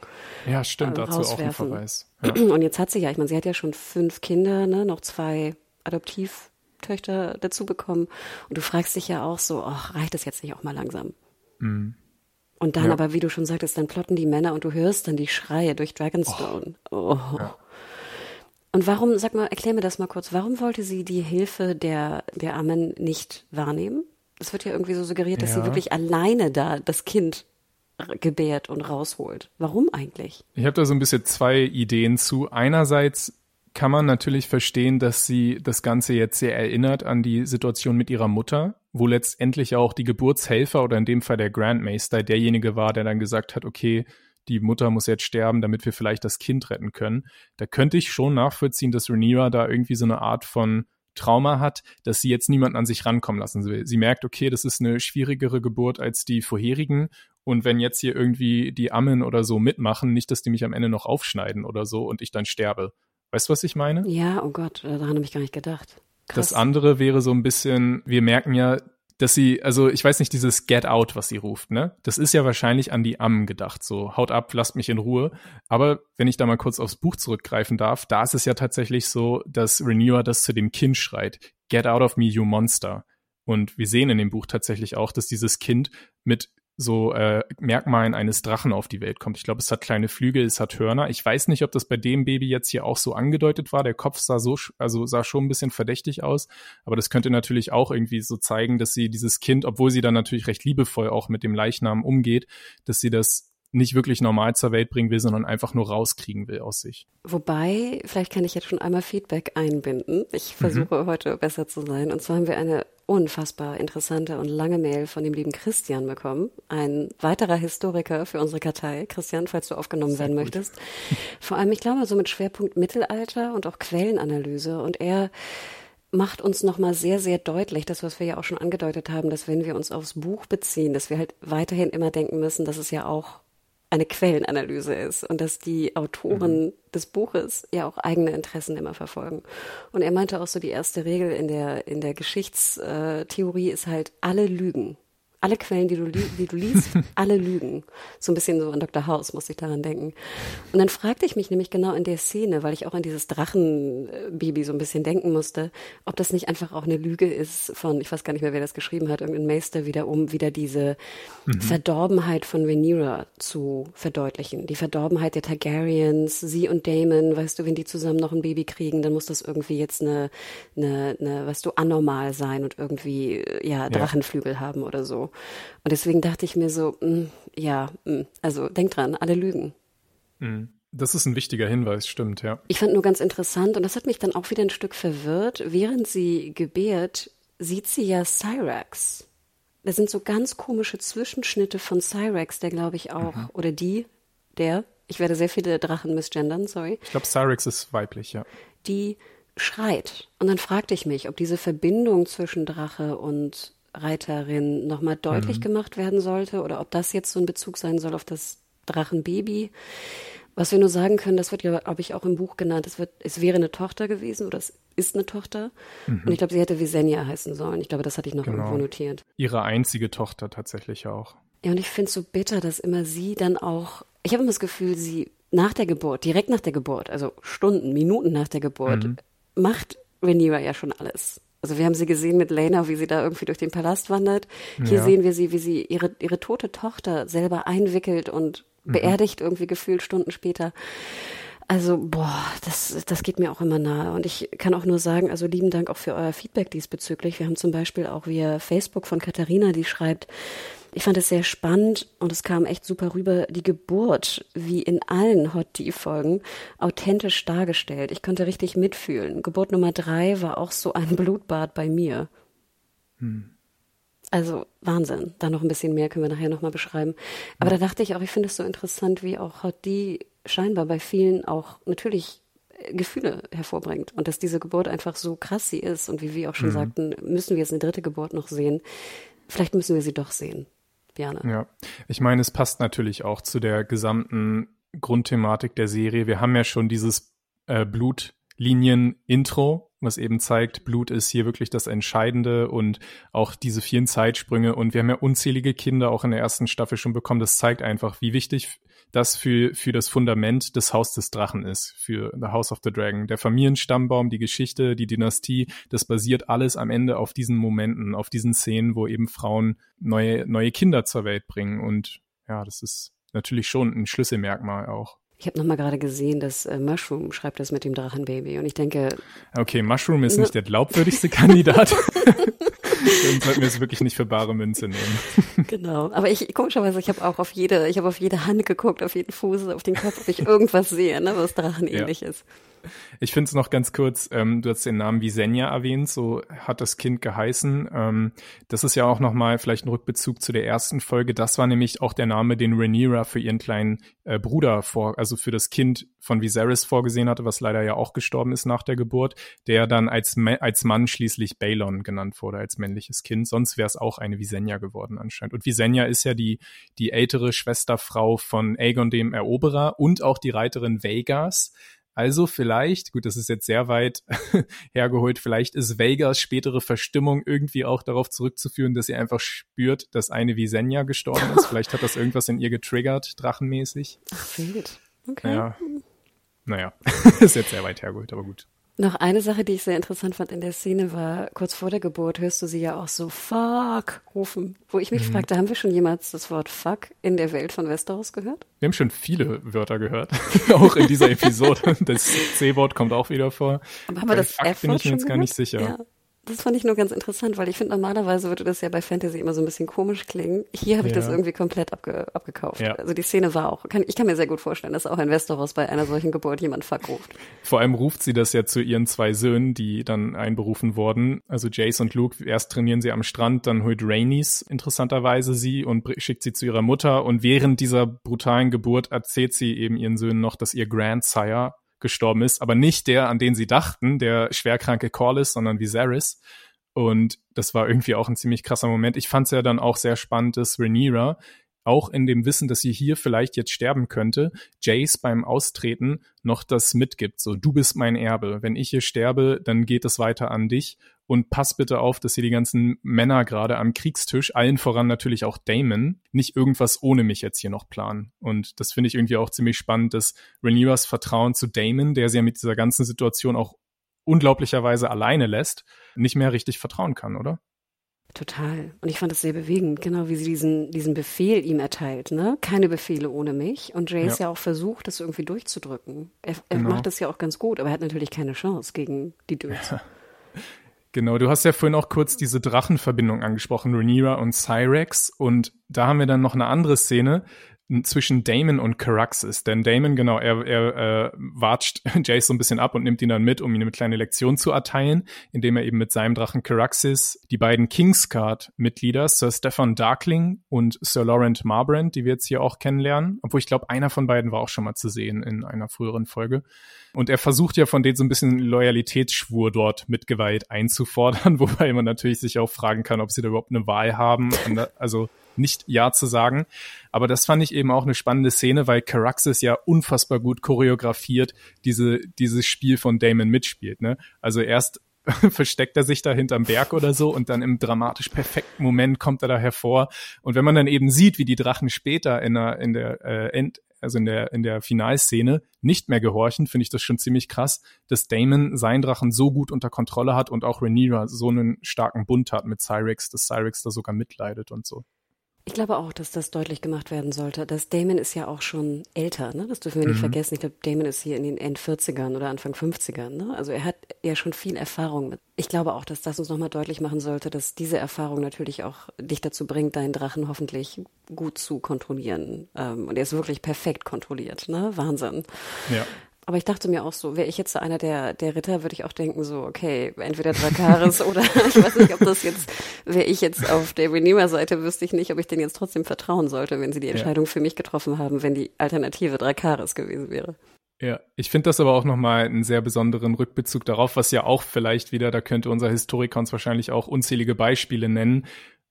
Ja, ja stimmt, äh, dazu auch ein Verweis. Ja. Und jetzt hat sie ja, ich meine, sie hat ja schon fünf Kinder, ne, noch zwei Adoptivtöchter dazu bekommen. Und du fragst dich ja auch so, ach, reicht das jetzt nicht auch mal langsam? Mhm. Und dann ja. aber, wie du schon sagtest, dann plotten die Männer und du hörst dann die Schreie durch Dragonstone. Oh. oh. Ja. Und warum, sag mal, erklär mir das mal kurz, warum wollte sie die Hilfe der, der Armen nicht wahrnehmen? Es wird ja irgendwie so suggeriert, dass ja. sie wirklich alleine da das Kind gebärt und rausholt. Warum eigentlich? Ich habe da so ein bisschen zwei Ideen zu. Einerseits kann man natürlich verstehen, dass sie das Ganze jetzt sehr erinnert an die Situation mit ihrer Mutter, wo letztendlich auch die Geburtshelfer oder in dem Fall der Grandmeister derjenige war, der dann gesagt hat, okay, die Mutter muss jetzt sterben, damit wir vielleicht das Kind retten können. Da könnte ich schon nachvollziehen, dass Rhaenyra da irgendwie so eine Art von Trauma hat, dass sie jetzt niemanden an sich rankommen lassen will. Sie merkt, okay, das ist eine schwierigere Geburt als die vorherigen. Und wenn jetzt hier irgendwie die Ammen oder so mitmachen, nicht, dass die mich am Ende noch aufschneiden oder so und ich dann sterbe. Weißt du, was ich meine? Ja, oh Gott, daran habe ich gar nicht gedacht. Krass. Das andere wäre so ein bisschen, wir merken ja, dass sie, also ich weiß nicht, dieses Get Out, was sie ruft, ne? Das ist ja wahrscheinlich an die Ammen gedacht, so haut ab, lasst mich in Ruhe. Aber wenn ich da mal kurz aufs Buch zurückgreifen darf, da ist es ja tatsächlich so, dass Renewer das zu dem Kind schreit, Get out of me, you monster. Und wir sehen in dem Buch tatsächlich auch, dass dieses Kind mit so äh, Merkmalen eines Drachen auf die Welt kommt. Ich glaube, es hat kleine Flügel, es hat Hörner. Ich weiß nicht, ob das bei dem Baby jetzt hier auch so angedeutet war. Der Kopf sah so, also sah schon ein bisschen verdächtig aus, aber das könnte natürlich auch irgendwie so zeigen, dass sie dieses Kind, obwohl sie dann natürlich recht liebevoll auch mit dem Leichnam umgeht, dass sie das nicht wirklich normal zur Welt bringen will, sondern einfach nur rauskriegen will aus sich. Wobei, vielleicht kann ich jetzt schon einmal Feedback einbinden. Ich mhm. versuche mhm. heute besser zu sein. Und zwar haben wir eine unfassbar interessante und lange Mail von dem lieben Christian bekommen. Ein weiterer Historiker für unsere Kartei. Christian, falls du aufgenommen Sehr werden gut. möchtest. Vor allem, ich glaube, so mit Schwerpunkt Mittelalter und auch Quellenanalyse. Und er macht uns nochmal sehr, sehr deutlich, das, was wir ja auch schon angedeutet haben, dass wenn wir uns aufs Buch beziehen, dass wir halt weiterhin immer denken müssen, dass es ja auch eine Quellenanalyse ist und dass die Autoren mhm. des Buches ja auch eigene Interessen immer verfolgen. Und er meinte auch so, die erste Regel in der, in der Geschichtstheorie ist halt, alle lügen alle Quellen, die du, die du liest, alle lügen. So ein bisschen so an Dr. House muss ich daran denken. Und dann fragte ich mich nämlich genau in der Szene, weil ich auch an dieses Drachenbaby so ein bisschen denken musste, ob das nicht einfach auch eine Lüge ist von, ich weiß gar nicht mehr, wer das geschrieben hat, irgendein Meister wieder, um wieder diese mhm. Verdorbenheit von Rhaenyra zu verdeutlichen. Die Verdorbenheit der Targaryens, sie und Damon, weißt du, wenn die zusammen noch ein Baby kriegen, dann muss das irgendwie jetzt eine, eine, eine weißt du, anormal sein und irgendwie, ja, Drachenflügel ja. haben oder so. Und deswegen dachte ich mir so, mh, mm, ja, mh, mm, also denk dran, alle lügen. Mhm. Das ist ein wichtiger Hinweis, stimmt, ja. Ich fand nur ganz interessant, und das hat mich dann auch wieder ein Stück verwirrt, während sie gebärt, sieht sie ja Cyrax. Da sind so ganz komische Zwischenschnitte von Cyrax, der glaube ich auch, mhm. oder die, der, ich werde sehr viele Drachen missgendern, sorry. Ich glaube, Cyrax ist weiblich, ja. Die schreit. Und dann fragte ich mich, ob diese Verbindung zwischen Drache und Reiterin nochmal deutlich mhm. gemacht werden sollte oder ob das jetzt so ein Bezug sein soll auf das Drachenbaby. Was wir nur sagen können, das wird ja, glaube ich, auch im Buch genannt, es, wird, es wäre eine Tochter gewesen oder es ist eine Tochter. Mhm. Und ich glaube, sie hätte Visenya heißen sollen. Ich glaube, das hatte ich noch genau. irgendwo notiert. Ihre einzige Tochter tatsächlich auch. Ja, und ich finde es so bitter, dass immer sie dann auch, ich habe immer das Gefühl, sie nach der Geburt, direkt nach der Geburt, also Stunden, Minuten nach der Geburt, mhm. macht Rhaenyra ja schon alles. Also wir haben sie gesehen mit Lena, wie sie da irgendwie durch den Palast wandert. Hier ja. sehen wir sie, wie sie ihre, ihre tote Tochter selber einwickelt und mhm. beerdigt irgendwie gefühlt Stunden später. Also, boah, das, das geht mir auch immer nahe. Und ich kann auch nur sagen, also lieben Dank auch für euer Feedback diesbezüglich. Wir haben zum Beispiel auch via Facebook von Katharina, die schreibt, ich fand es sehr spannend und es kam echt super rüber, die Geburt, wie in allen Hot Tea-Folgen, authentisch dargestellt. Ich konnte richtig mitfühlen. Geburt Nummer drei war auch so ein Blutbad bei mir. Hm. Also Wahnsinn. Da noch ein bisschen mehr können wir nachher nochmal beschreiben. Aber ja. da dachte ich auch, ich finde es so interessant, wie auch Hot Tea scheinbar bei vielen auch natürlich äh, Gefühle hervorbringt und dass diese Geburt einfach so krass sie ist und wie wir auch schon mhm. sagten, müssen wir jetzt eine dritte Geburt noch sehen. Vielleicht müssen wir sie doch sehen. Bjarne. Ja, ich meine, es passt natürlich auch zu der gesamten Grundthematik der Serie. Wir haben ja schon dieses äh, Blutlinien-Intro, was eben zeigt, Blut ist hier wirklich das Entscheidende und auch diese vielen Zeitsprünge. Und wir haben ja unzählige Kinder auch in der ersten Staffel schon bekommen. Das zeigt einfach, wie wichtig das für, für das Fundament des Haus des Drachen ist, für The House of the Dragon. Der Familienstammbaum, die Geschichte, die Dynastie, das basiert alles am Ende auf diesen Momenten, auf diesen Szenen, wo eben Frauen neue, neue Kinder zur Welt bringen. Und ja, das ist natürlich schon ein Schlüsselmerkmal auch. Ich habe nochmal gerade gesehen, dass äh, Mushroom schreibt das mit dem Drachenbaby und ich denke. Okay, Mushroom ist nicht der glaubwürdigste Kandidat. Dann sollten wir es wirklich nicht für bare Münze nehmen. Genau. Aber ich, komischerweise, ich habe auch auf jede, ich habe auf jede Hand geguckt, auf jeden Fuß, auf den Kopf, ob ich irgendwas sehe, ne, was drachenähnlich ja. ist. Ich finde es noch ganz kurz, ähm, du hast den Namen Visenya erwähnt, so hat das Kind geheißen. Ähm, das ist ja auch nochmal vielleicht ein Rückbezug zu der ersten Folge. Das war nämlich auch der Name, den Rhaenyra für ihren kleinen äh, Bruder vor, also für das Kind von Viserys vorgesehen hatte, was leider ja auch gestorben ist nach der Geburt, der dann als, als Mann schließlich Balon genannt wurde, als männliches Kind. Sonst wäre es auch eine Visenya geworden anscheinend. Und Visenya ist ja die, die ältere Schwesterfrau von Aegon dem Eroberer und auch die Reiterin Vegas. Also vielleicht, gut, das ist jetzt sehr weit hergeholt, vielleicht ist Vegas spätere Verstimmung irgendwie auch darauf zurückzuführen, dass sie einfach spürt, dass eine Visenya gestorben ist. vielleicht hat das irgendwas in ihr getriggert, drachenmäßig. Ach, wild. Okay. Ja. Naja, ist jetzt sehr weit hergeholt, aber gut. Noch eine Sache, die ich sehr interessant fand in der Szene war, kurz vor der Geburt hörst du sie ja auch so fuck rufen. Wo ich mich mhm. fragte, haben wir schon jemals das Wort fuck in der Welt von Westeros gehört? Wir haben schon viele Wörter gehört, auch in dieser Episode. Das C-Wort kommt auch wieder vor. Aber haben wir das F-Wort bin ich mir jetzt gar nicht sicher. Ja. Das fand ich nur ganz interessant, weil ich finde, normalerweise würde das ja bei Fantasy immer so ein bisschen komisch klingen. Hier habe ich ja. das irgendwie komplett abge abgekauft. Ja. Also die Szene war auch, kann, ich kann mir sehr gut vorstellen, dass auch ein Westeros bei einer solchen Geburt jemand verruft. Vor allem ruft sie das ja zu ihren zwei Söhnen, die dann einberufen wurden. Also Jace und Luke, erst trainieren sie am Strand, dann holt Rainis interessanterweise sie und schickt sie zu ihrer Mutter. Und während dieser brutalen Geburt erzählt sie eben ihren Söhnen noch, dass ihr Grandsire gestorben ist, aber nicht der, an den sie dachten, der schwerkranke Corlys, sondern Viserys. Und das war irgendwie auch ein ziemlich krasser Moment. Ich fand es ja dann auch sehr spannend, dass Rhaenyra auch in dem Wissen, dass sie hier vielleicht jetzt sterben könnte, Jace beim Austreten noch das mitgibt. So, du bist mein Erbe. Wenn ich hier sterbe, dann geht es weiter an dich. Und pass bitte auf, dass hier die ganzen Männer gerade am Kriegstisch, allen voran natürlich auch Damon, nicht irgendwas ohne mich jetzt hier noch planen. Und das finde ich irgendwie auch ziemlich spannend, dass Rhaenyras Vertrauen zu Damon, der sie ja mit dieser ganzen Situation auch unglaublicherweise alleine lässt, nicht mehr richtig vertrauen kann, oder? Total. Und ich fand es sehr bewegend, genau wie sie diesen, diesen Befehl ihm erteilt, ne? Keine Befehle ohne mich. Und Jace ja, ja auch versucht, das irgendwie durchzudrücken. Er, er genau. macht das ja auch ganz gut, aber er hat natürlich keine Chance gegen die Dudes. Ja. Genau, du hast ja vorhin auch kurz diese Drachenverbindung angesprochen, Rhaenyra und Cyrex. Und da haben wir dann noch eine andere Szene, zwischen Damon und Caraxes. Denn Damon, genau, er, er äh, watscht Jace so ein bisschen ab und nimmt ihn dann mit, um ihm eine kleine Lektion zu erteilen, indem er eben mit seinem Drachen Caraxes die beiden Kingsguard-Mitglieder, Sir Stefan Darkling und Sir Laurent Marbrand, die wir jetzt hier auch kennenlernen, obwohl ich glaube, einer von beiden war auch schon mal zu sehen in einer früheren Folge. Und er versucht ja von denen so ein bisschen Loyalitätsschwur dort mit Gewalt einzufordern, wobei man natürlich sich auch fragen kann, ob sie da überhaupt eine Wahl haben. Also nicht Ja zu sagen. Aber das fand ich eben auch eine spannende Szene, weil Caraxes ja unfassbar gut choreografiert diese, dieses Spiel von Damon mitspielt. Ne? Also erst versteckt er sich da hinterm Berg oder so und dann im dramatisch perfekten Moment kommt er da hervor. Und wenn man dann eben sieht, wie die Drachen später in der, in der äh, End, also in der, in der Finalszene nicht mehr gehorchen, finde ich das schon ziemlich krass, dass Damon seinen Drachen so gut unter Kontrolle hat und auch Rhaenyra so einen starken Bund hat mit Cyrex, dass Cyrex da sogar mitleidet und so. Ich glaube auch, dass das deutlich gemacht werden sollte. Das Damon ist ja auch schon älter, ne? Das dürfen wir nicht mhm. vergessen. Ich glaube, Damon ist hier in den End 40ern oder Anfang 50ern, ne? Also er hat ja schon viel Erfahrung mit. Ich glaube auch, dass das uns nochmal deutlich machen sollte, dass diese Erfahrung natürlich auch dich dazu bringt, deinen Drachen hoffentlich gut zu kontrollieren. Ähm, und er ist wirklich perfekt kontrolliert, ne? Wahnsinn. Ja. Aber ich dachte mir auch so, wäre ich jetzt einer der, der Ritter, würde ich auch denken so, okay, entweder Drakaris oder ich weiß nicht, ob das jetzt, wäre ich jetzt auf der Renehmer-Seite, wüsste ich nicht, ob ich denen jetzt trotzdem vertrauen sollte, wenn sie die Entscheidung ja. für mich getroffen haben, wenn die Alternative Drakaris gewesen wäre. Ja, ich finde das aber auch nochmal einen sehr besonderen Rückbezug darauf, was ja auch vielleicht wieder, da könnte unser Historiker uns wahrscheinlich auch unzählige Beispiele nennen,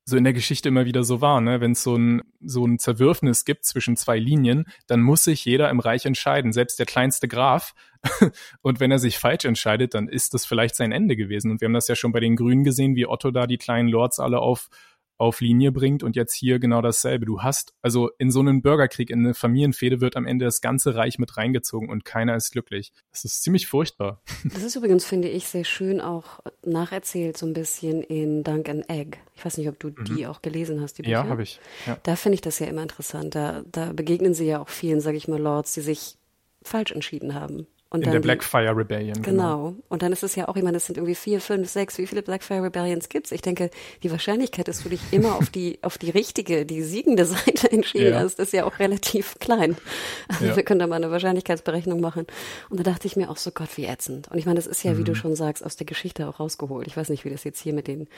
so in der Geschichte immer wieder so war, ne? Wenn es so ein, so ein Zerwürfnis gibt zwischen zwei Linien, dann muss sich jeder im Reich entscheiden, selbst der kleinste Graf. und wenn er sich falsch entscheidet, dann ist das vielleicht sein Ende gewesen. Und wir haben das ja schon bei den Grünen gesehen, wie Otto da die kleinen Lords alle auf auf Linie bringt und jetzt hier genau dasselbe. Du hast, also in so einem Bürgerkrieg, in eine Familienfehde wird am Ende das ganze Reich mit reingezogen und keiner ist glücklich. Das ist ziemlich furchtbar. Das ist übrigens, finde ich, sehr schön auch nacherzählt so ein bisschen in Dunk and Egg. Ich weiß nicht, ob du mhm. die auch gelesen hast, die Bücher. Ja, habe ich. Ja. Da finde ich das ja immer interessant. Da, da begegnen sie ja auch vielen, sage ich mal, Lords, die sich falsch entschieden haben Und in der Blackfire Rebellion. Genau. genau. Und dann ist es ja auch, ich meine, es sind irgendwie vier, fünf, sechs, wie viele Blackfire Rebellions gibt's? Ich denke, die Wahrscheinlichkeit, dass du dich immer auf die, auf die richtige, die siegende Seite entschieden ja. hast, ist ja auch relativ klein. Also ja. wir können da mal eine Wahrscheinlichkeitsberechnung machen. Und da dachte ich mir auch so, Gott, wie ätzend. Und ich meine, das ist ja, mhm. wie du mhm. schon sagst, aus der Geschichte auch rausgeholt. Ich weiß nicht, wie das jetzt hier mit den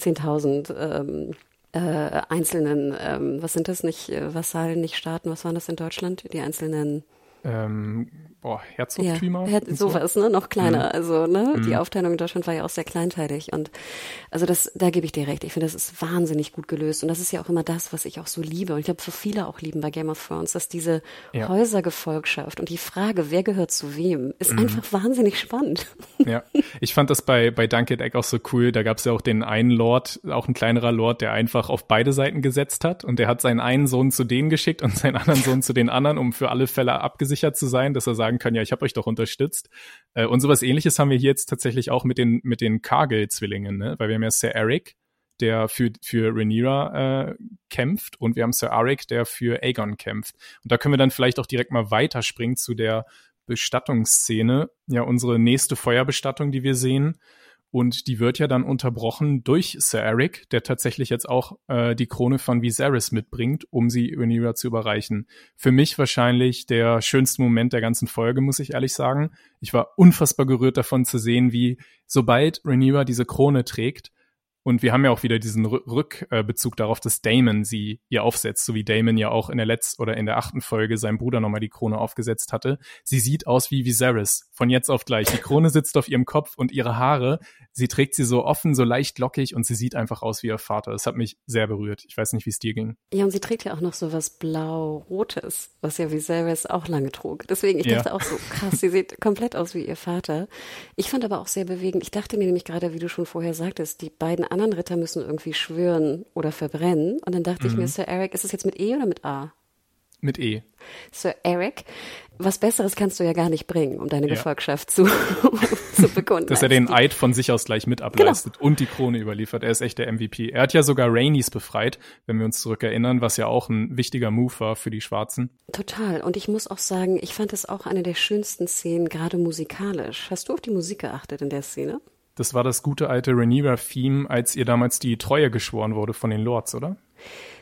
10.000 ähm, äh, einzelnen, ähm, was sind das nicht, äh, Vasallen, nicht Staaten, was waren das in Deutschland? Die einzelnen ähm, boah, Herzogtümer. Ja, sowas, so. ne? Noch kleiner. Mhm. Also, ne? Mhm. Die Aufteilung in Deutschland war ja auch sehr kleinteilig. Und also das, da gebe ich dir recht. Ich finde, das ist wahnsinnig gut gelöst. Und das ist ja auch immer das, was ich auch so liebe. Und ich glaube, für viele auch lieben bei Game of Thrones, dass diese ja. Häusergefolgschaft und die Frage, wer gehört zu wem, ist mhm. einfach wahnsinnig spannend. Ja, ich fand das bei, bei Dunked Egg auch so cool. Da gab es ja auch den einen Lord, auch ein kleinerer Lord, der einfach auf beide Seiten gesetzt hat. Und der hat seinen einen Sohn zu denen geschickt und seinen anderen Sohn zu den anderen, um für alle Fälle abgesichert zu sein, dass er sagen kann, ja, ich habe euch doch unterstützt. Äh, und sowas ähnliches haben wir hier jetzt tatsächlich auch mit den, mit den Cargill-Zwillingen, ne? weil wir haben ja Sir Eric, der für, für Rhaenyra äh, kämpft und wir haben Sir Arik, der für Aegon kämpft. Und da können wir dann vielleicht auch direkt mal weiterspringen zu der Bestattungsszene. Ja, unsere nächste Feuerbestattung, die wir sehen. Und die wird ja dann unterbrochen durch Sir Eric, der tatsächlich jetzt auch äh, die Krone von Viserys mitbringt, um sie Rhaenyra zu überreichen. Für mich wahrscheinlich der schönste Moment der ganzen Folge, muss ich ehrlich sagen. Ich war unfassbar gerührt davon zu sehen, wie sobald Rhaenyra diese Krone trägt, und wir haben ja auch wieder diesen Rückbezug darauf, dass Damon sie ihr aufsetzt, so wie Damon ja auch in der letzten oder in der achten Folge seinem Bruder nochmal die Krone aufgesetzt hatte. Sie sieht aus wie Viserys, von jetzt auf gleich. Die Krone sitzt auf ihrem Kopf und ihre Haare, sie trägt sie so offen, so leicht lockig und sie sieht einfach aus wie ihr Vater. Das hat mich sehr berührt. Ich weiß nicht, wie es dir ging. Ja, und sie trägt ja auch noch so was blau-rotes, was ja Viserys auch lange trug. Deswegen, ich dachte ja. auch so, krass, sie sieht komplett aus wie ihr Vater. Ich fand aber auch sehr bewegend. Ich dachte mir nämlich gerade, wie du schon vorher sagtest, die beiden anderen Ritter müssen irgendwie schwören oder verbrennen. Und dann dachte mhm. ich mir, mhm. Sir Eric, ist es jetzt mit E oder mit A? Mit E. Sir Eric, was Besseres kannst du ja gar nicht bringen, um deine ja. Gefolgschaft zu, zu bekunden. Dass er den Eid von sich aus gleich mit ableistet genau. und die Krone überliefert. Er ist echt der MVP. Er hat ja sogar Rainies befreit, wenn wir uns zurückerinnern, was ja auch ein wichtiger Move war für die Schwarzen. Total. Und ich muss auch sagen, ich fand es auch eine der schönsten Szenen, gerade musikalisch. Hast du auf die Musik geachtet in der Szene? Das war das gute alte Rhaenyra-Theme, als ihr damals die Treue geschworen wurde von den Lords, oder?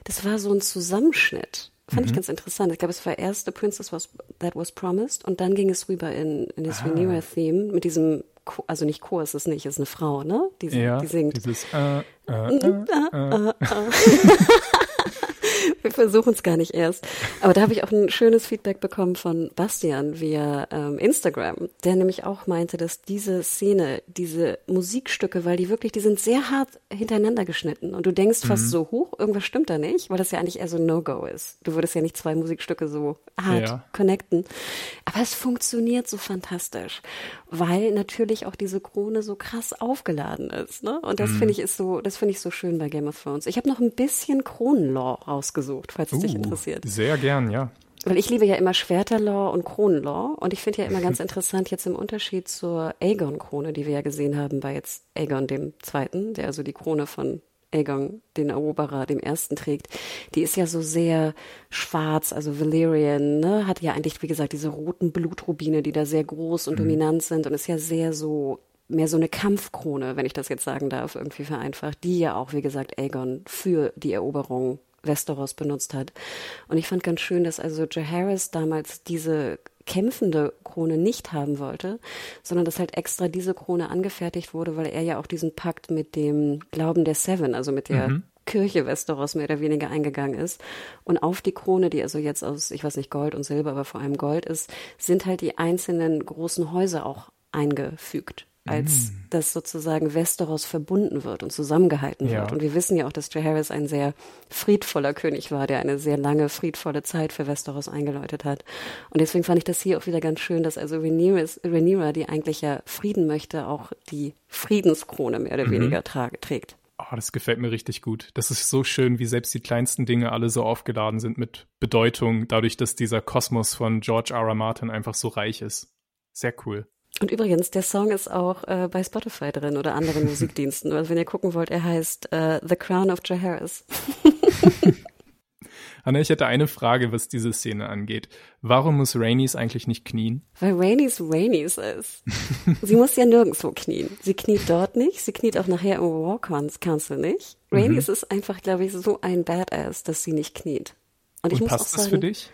Das war so ein Zusammenschnitt. Fand mhm. ich ganz interessant. Ich glaube, es war erst The Princess was, That Was Promised und dann ging es rüber in, in das ah. Rhaenyra-Theme mit diesem, also nicht Chor ist es nicht, ist eine Frau, ne? Die, ja, die singt. Dieses, äh, äh, äh, äh. Wir versuchen es gar nicht erst. Aber da habe ich auch ein schönes Feedback bekommen von Bastian via ähm, Instagram, der nämlich auch meinte, dass diese Szene, diese Musikstücke, weil die wirklich, die sind sehr hart hintereinander geschnitten und du denkst fast mhm. so, hoch, irgendwas stimmt da nicht, weil das ja eigentlich eher so ein No-Go ist. Du würdest ja nicht zwei Musikstücke so hart ja. connecten. Aber es funktioniert so fantastisch, weil natürlich auch diese Krone so krass aufgeladen ist. Ne? Und das mhm. finde ich ist so, das finde ich so schön bei Game of Thrones. Ich habe noch ein bisschen Kronenlore rausgesucht, falls es uh, dich interessiert. Sehr gern, ja. Weil ich liebe ja immer Schwerterlore und Kronenlore und ich finde ja immer ganz interessant jetzt im Unterschied zur Aegon-Krone, die wir ja gesehen haben bei jetzt Aegon dem Zweiten, der also die Krone von Aegon, den Eroberer, dem Ersten trägt, die ist ja so sehr schwarz, also Valyrian, ne, hat ja eigentlich, wie gesagt, diese roten Blutrubine, die da sehr groß und mhm. dominant sind und ist ja sehr so mehr so eine Kampfkrone, wenn ich das jetzt sagen darf, irgendwie vereinfacht, die ja auch, wie gesagt, Aegon für die Eroberung Westeros benutzt hat. Und ich fand ganz schön, dass also Jaehaerys damals diese kämpfende Krone nicht haben wollte, sondern dass halt extra diese Krone angefertigt wurde, weil er ja auch diesen Pakt mit dem Glauben der Seven, also mit der mhm. Kirche Westeros mehr oder weniger eingegangen ist. Und auf die Krone, die also jetzt aus, ich weiß nicht, Gold und Silber, aber vor allem Gold ist, sind halt die einzelnen großen Häuser auch eingefügt als mm. dass sozusagen Westeros verbunden wird und zusammengehalten ja. wird. Und wir wissen ja auch, dass Jaehaerys ein sehr friedvoller König war, der eine sehr lange friedvolle Zeit für Westeros eingeläutet hat. Und deswegen fand ich das hier auch wieder ganz schön, dass also Rhaenyra, die eigentlich ja Frieden möchte, auch die Friedenskrone mehr oder mhm. weniger trägt. Oh, das gefällt mir richtig gut. Das ist so schön, wie selbst die kleinsten Dinge alle so aufgeladen sind mit Bedeutung, dadurch, dass dieser Kosmos von George R. R. Martin einfach so reich ist. Sehr cool. Und übrigens, der Song ist auch äh, bei Spotify drin oder anderen Musikdiensten. Also wenn ihr gucken wollt, er heißt äh, The Crown of Jaharis. Anna, ich hätte eine Frage, was diese Szene angeht. Warum muss Rainis eigentlich nicht knien? Weil Rainis Rainis ist. sie muss ja nirgendwo knien. Sie kniet dort nicht, sie kniet auch nachher im War Council nicht. Rainis mhm. ist einfach, glaube ich, so ein Badass, dass sie nicht kniet. Und, ich Und muss passt auch sagen, das für dich?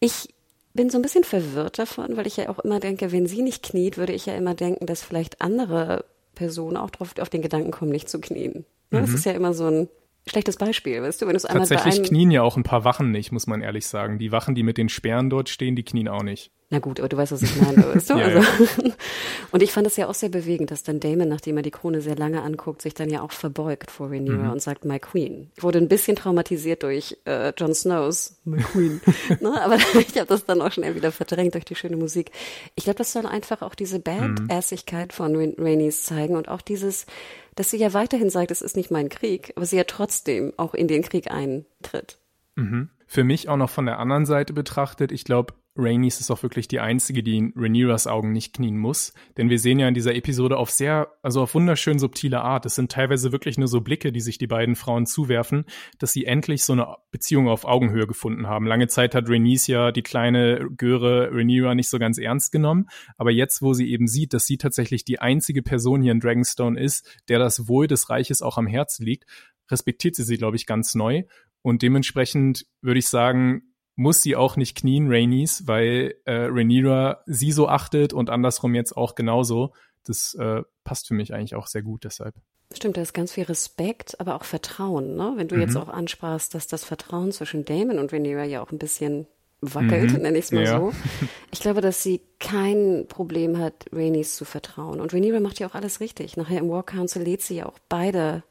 Ich bin so ein bisschen verwirrt davon, weil ich ja auch immer denke, wenn sie nicht kniet, würde ich ja immer denken, dass vielleicht andere Personen auch drauf, auf den Gedanken kommen, nicht zu knien. Mhm. Das ist ja immer so ein schlechtes Beispiel, weißt du, wenn du es einmal Tatsächlich knien ja auch ein paar Wachen nicht, muss man ehrlich sagen. Die Wachen, die mit den Speeren dort stehen, die knien auch nicht. Na gut, aber du weißt, was ich meine, weißt du? ja, also, ja. Und ich fand es ja auch sehr bewegend, dass dann Damon, nachdem er die Krone sehr lange anguckt, sich dann ja auch verbeugt vor Rhaenyra mhm. und sagt, my queen. Ich wurde ein bisschen traumatisiert durch äh, Jon Snows, my queen. ne? Aber ich habe das dann auch schnell wieder verdrängt durch die schöne Musik. Ich glaube, das soll einfach auch diese Badassigkeit mhm. von Rhaenys zeigen und auch dieses, dass sie ja weiterhin sagt, es ist nicht mein Krieg, aber sie ja trotzdem auch in den Krieg eintritt. Mhm. Für mich auch noch von der anderen Seite betrachtet, ich glaube, Rhaenys ist auch wirklich die einzige, die in Rhaenyras Augen nicht knien muss. Denn wir sehen ja in dieser Episode auf sehr, also auf wunderschön subtile Art. Es sind teilweise wirklich nur so Blicke, die sich die beiden Frauen zuwerfen, dass sie endlich so eine Beziehung auf Augenhöhe gefunden haben. Lange Zeit hat Rhaenys ja die kleine Göre Rhaenyra nicht so ganz ernst genommen. Aber jetzt, wo sie eben sieht, dass sie tatsächlich die einzige Person hier in Dragonstone ist, der das Wohl des Reiches auch am Herzen liegt, respektiert sie sie, glaube ich, ganz neu. Und dementsprechend würde ich sagen, muss sie auch nicht knien, Rainis, weil äh, Rhaenyra sie so achtet und andersrum jetzt auch genauso. Das äh, passt für mich eigentlich auch sehr gut deshalb. Stimmt, da ist ganz viel Respekt, aber auch Vertrauen, ne? Wenn du mhm. jetzt auch ansprachst, dass das Vertrauen zwischen Damon und Rhaenyra ja auch ein bisschen wackelt, mhm. nenne ich es mal ja. so. Ich glaube, dass sie kein Problem hat, Rhaenys zu vertrauen. Und Rhaenyra macht ja auch alles richtig. Nachher im War Council lädt sie ja auch beide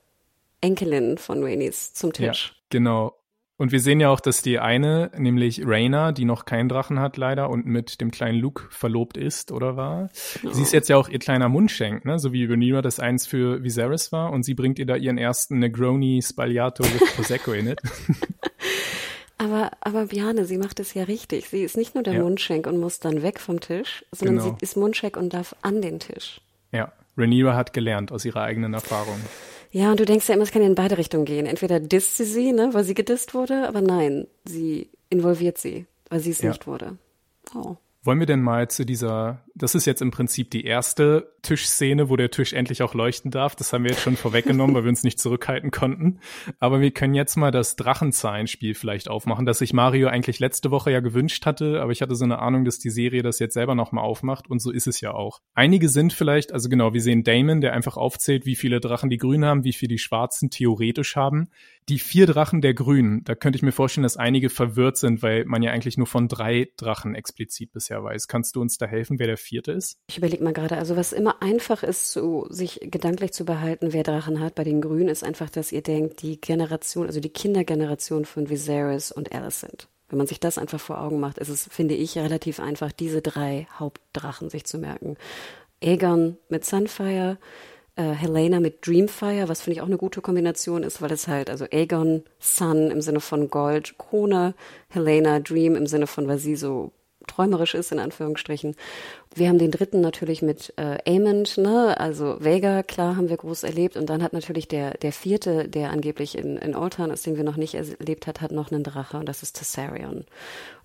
Enkelinnen von Rhaenys zum Tisch. Ja, genau. Und wir sehen ja auch, dass die eine, nämlich Raina, die noch keinen Drachen hat leider und mit dem kleinen Luke verlobt ist oder war, oh. sie ist jetzt ja auch ihr kleiner Mundschenk, ne? so wie Rhaenyra das eins für Viserys war und sie bringt ihr da ihren ersten Negroni Spagliato with Prosecco in it. Aber, aber Biane, sie macht es ja richtig. Sie ist nicht nur der ja. Mundschenk und muss dann weg vom Tisch, sondern genau. sie ist Mundschenk und darf an den Tisch. Ja, Rhaenyra hat gelernt aus ihrer eigenen Erfahrung. Ja, und du denkst ja immer, es kann ja in beide Richtungen gehen. Entweder disst sie sie, ne, weil sie gedisst wurde, aber nein, sie involviert sie, weil sie es ja. nicht wurde. Oh. Wollen wir denn mal zu dieser, das ist jetzt im Prinzip die erste Tischszene, wo der Tisch endlich auch leuchten darf. Das haben wir jetzt schon vorweggenommen, weil wir uns nicht zurückhalten konnten. Aber wir können jetzt mal das Drachenzahlenspiel vielleicht aufmachen, das sich Mario eigentlich letzte Woche ja gewünscht hatte. Aber ich hatte so eine Ahnung, dass die Serie das jetzt selber nochmal aufmacht. Und so ist es ja auch. Einige sind vielleicht, also genau, wir sehen Damon, der einfach aufzählt, wie viele Drachen die Grünen haben, wie viele die Schwarzen theoretisch haben die vier Drachen der Grünen, da könnte ich mir vorstellen, dass einige verwirrt sind, weil man ja eigentlich nur von drei Drachen explizit bisher weiß. Kannst du uns da helfen, wer der vierte ist? Ich überlege mal gerade, also was immer einfach ist, so, sich gedanklich zu behalten, wer Drachen hat bei den Grünen, ist einfach, dass ihr denkt, die Generation, also die Kindergeneration von Viserys und Alicent. Wenn man sich das einfach vor Augen macht, ist es, finde ich, relativ einfach, diese drei Hauptdrachen sich zu merken. Aegon mit Sunfire, äh, Helena mit Dreamfire, was finde ich auch eine gute Kombination ist, weil es halt, also Aegon, Sun im Sinne von Gold, Krone, Helena, Dream im Sinne von, weil sie so träumerisch ist, in Anführungsstrichen. Wir haben den dritten natürlich mit äh, Amond, ne? also Vega, klar, haben wir groß erlebt. Und dann hat natürlich der, der vierte, der angeblich in, in Oldtown ist, den wir noch nicht erlebt hat, hat noch einen Drache und das ist Tessarion.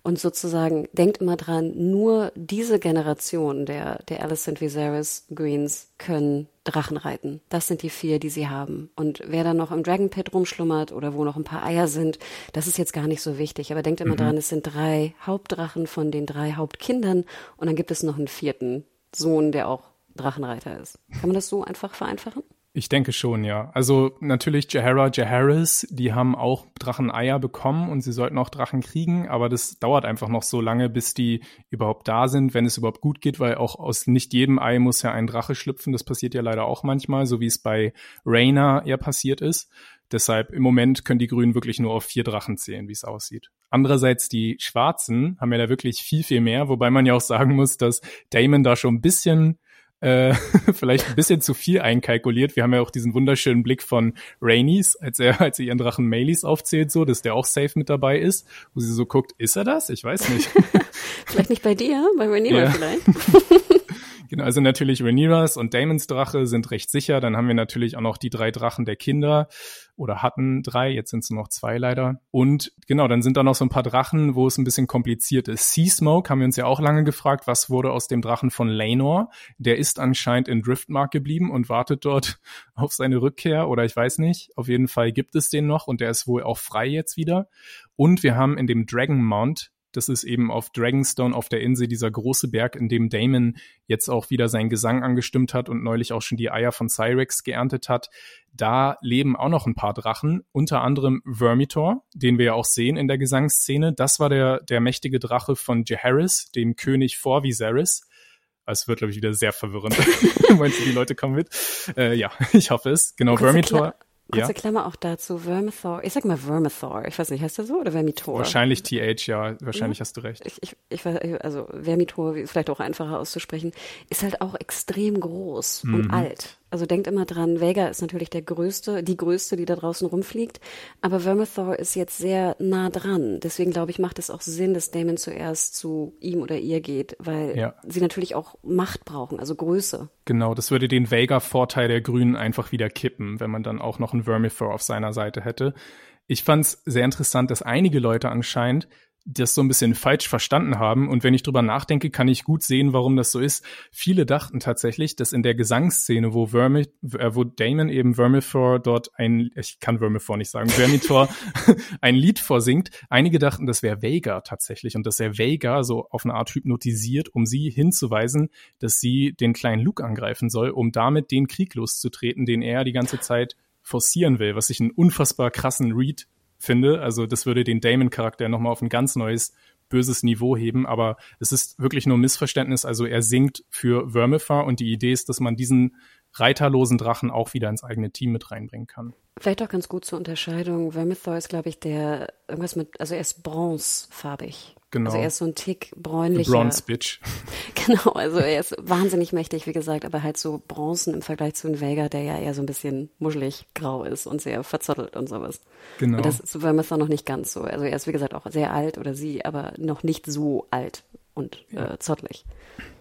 Und sozusagen, denkt immer dran, nur diese Generation der, der Alicent Viserys Greens können Drachen reiten. Das sind die vier, die sie haben. Und wer dann noch im Dragon Pit rumschlummert oder wo noch ein paar Eier sind, das ist jetzt gar nicht so wichtig. Aber denkt immer mhm. dran, es sind drei Hauptdrachen von den drei Hauptkindern und dann gibt es noch einen vierten Sohn, der auch Drachenreiter ist. Kann man das so einfach vereinfachen? Ich denke schon, ja. Also natürlich Jahara, Jaharis, die haben auch Dracheneier bekommen und sie sollten auch Drachen kriegen, aber das dauert einfach noch so lange, bis die überhaupt da sind, wenn es überhaupt gut geht, weil auch aus nicht jedem Ei muss ja ein Drache schlüpfen. Das passiert ja leider auch manchmal, so wie es bei Raina ja passiert ist. Deshalb im Moment können die Grünen wirklich nur auf vier Drachen zählen, wie es aussieht. Andererseits die Schwarzen haben ja da wirklich viel, viel mehr, wobei man ja auch sagen muss, dass Damon da schon ein bisschen äh, vielleicht ein bisschen zu viel einkalkuliert. Wir haben ja auch diesen wunderschönen Blick von Rainies, als er, als er ihren Drachen Maileys aufzählt, so, dass der auch safe mit dabei ist, wo sie so guckt, ist er das? Ich weiß nicht. vielleicht nicht bei dir, bei Rainier ja. vielleicht. Genau, also natürlich Rhaenyras und Daemons Drache sind recht sicher. Dann haben wir natürlich auch noch die drei Drachen der Kinder oder hatten drei, jetzt sind es nur noch zwei leider. Und genau, dann sind da noch so ein paar Drachen, wo es ein bisschen kompliziert ist. Sea Smoke haben wir uns ja auch lange gefragt, was wurde aus dem Drachen von Laenor? Der ist anscheinend in Driftmark geblieben und wartet dort auf seine Rückkehr oder ich weiß nicht. Auf jeden Fall gibt es den noch und der ist wohl auch frei jetzt wieder. Und wir haben in dem Dragon Mount das ist eben auf Dragonstone auf der Insel dieser große Berg, in dem Damon jetzt auch wieder seinen Gesang angestimmt hat und neulich auch schon die Eier von Cyrex geerntet hat. Da leben auch noch ein paar Drachen, unter anderem Vermitor, den wir ja auch sehen in der Gesangsszene. Das war der, der mächtige Drache von Jaehaerys, dem König vor Viserys. Es wird, glaube ich, wieder sehr verwirrend. Meinst du, die Leute kommen mit? Äh, ja, ich hoffe es. Genau, Vermitor. Kurze ja. Klammer auch dazu, Vermithor. Ich sag mal Vermithor. Ich weiß nicht, heißt der so oder Vermitor? Wahrscheinlich TH, ja. Wahrscheinlich mhm. hast du recht. Ich, ich, ich weiß, also Vermitor, vielleicht auch einfacher auszusprechen, ist halt auch extrem groß mhm. und alt. Also denkt immer dran, Vega ist natürlich der größte, die größte, die da draußen rumfliegt. Aber Vermithor ist jetzt sehr nah dran. Deswegen glaube ich, macht es auch Sinn, dass Damon zuerst zu ihm oder ihr geht, weil ja. sie natürlich auch Macht brauchen, also Größe. Genau, das würde den Vega-Vorteil der Grünen einfach wieder kippen, wenn man dann auch noch einen Vermithor auf seiner Seite hätte. Ich fand es sehr interessant, dass einige Leute anscheinend das so ein bisschen falsch verstanden haben. Und wenn ich drüber nachdenke, kann ich gut sehen, warum das so ist. Viele dachten tatsächlich, dass in der Gesangsszene, wo Vermi, äh, wo Damon eben Vermithor dort ein, ich kann Vermithor nicht sagen, Vermitor ein Lied vorsingt, einige dachten, das wäre Vega tatsächlich und dass er Vega so auf eine Art hypnotisiert, um sie hinzuweisen, dass sie den kleinen Luke angreifen soll, um damit den Krieg loszutreten, den er die ganze Zeit forcieren will, was ich einen unfassbar krassen Read finde. Also das würde den Damon-Charakter nochmal auf ein ganz neues böses Niveau heben, aber es ist wirklich nur ein Missverständnis. Also er singt für Vermithor und die Idee ist, dass man diesen reiterlosen Drachen auch wieder ins eigene Team mit reinbringen kann. Vielleicht auch ganz gut zur Unterscheidung. Vermithor ist, glaube ich, der irgendwas mit, also er ist bronzefarbig. Genau. Also er ist so ein Tick bräunlicher. Bronze Bitch. Genau, also er ist wahnsinnig mächtig, wie gesagt, aber halt so bronzen im Vergleich zu einem Vega, der ja eher so ein bisschen muschelig grau ist und sehr verzottelt und sowas. Genau. Und das ist bei Mithra noch nicht ganz so. Also er ist, wie gesagt, auch sehr alt oder sie, aber noch nicht so alt und ja. äh, zottelig.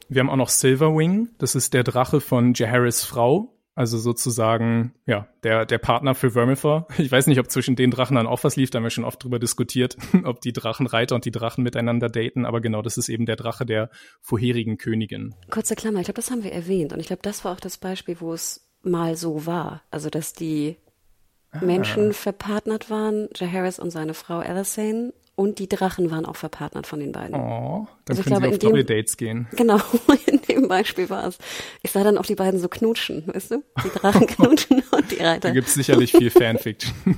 Wir haben auch noch Silverwing, das ist der Drache von Jaharis Frau, also sozusagen, ja, der, der Partner für Vermithor. Ich weiß nicht, ob zwischen den Drachen dann auch was lief, da haben wir schon oft drüber diskutiert, ob die Drachenreiter und die Drachen miteinander daten, aber genau, das ist eben der Drache der vorherigen Königin. Kurze Klammer, ich glaube, das haben wir erwähnt und ich glaube, das war auch das Beispiel, wo es mal so war. Also, dass die ah. Menschen verpartnert waren, Jaharis und seine Frau Alyssane und die Drachen waren auch verpartnert von den beiden. Oh, dann also können glaube, sie auf Doppeldates gehen. Genau, in dem Beispiel war es. Ich sah dann auch die beiden so knutschen, weißt du? Die Drachen knutschen und die Reiter. Da gibt's sicherlich viel Fanfiction.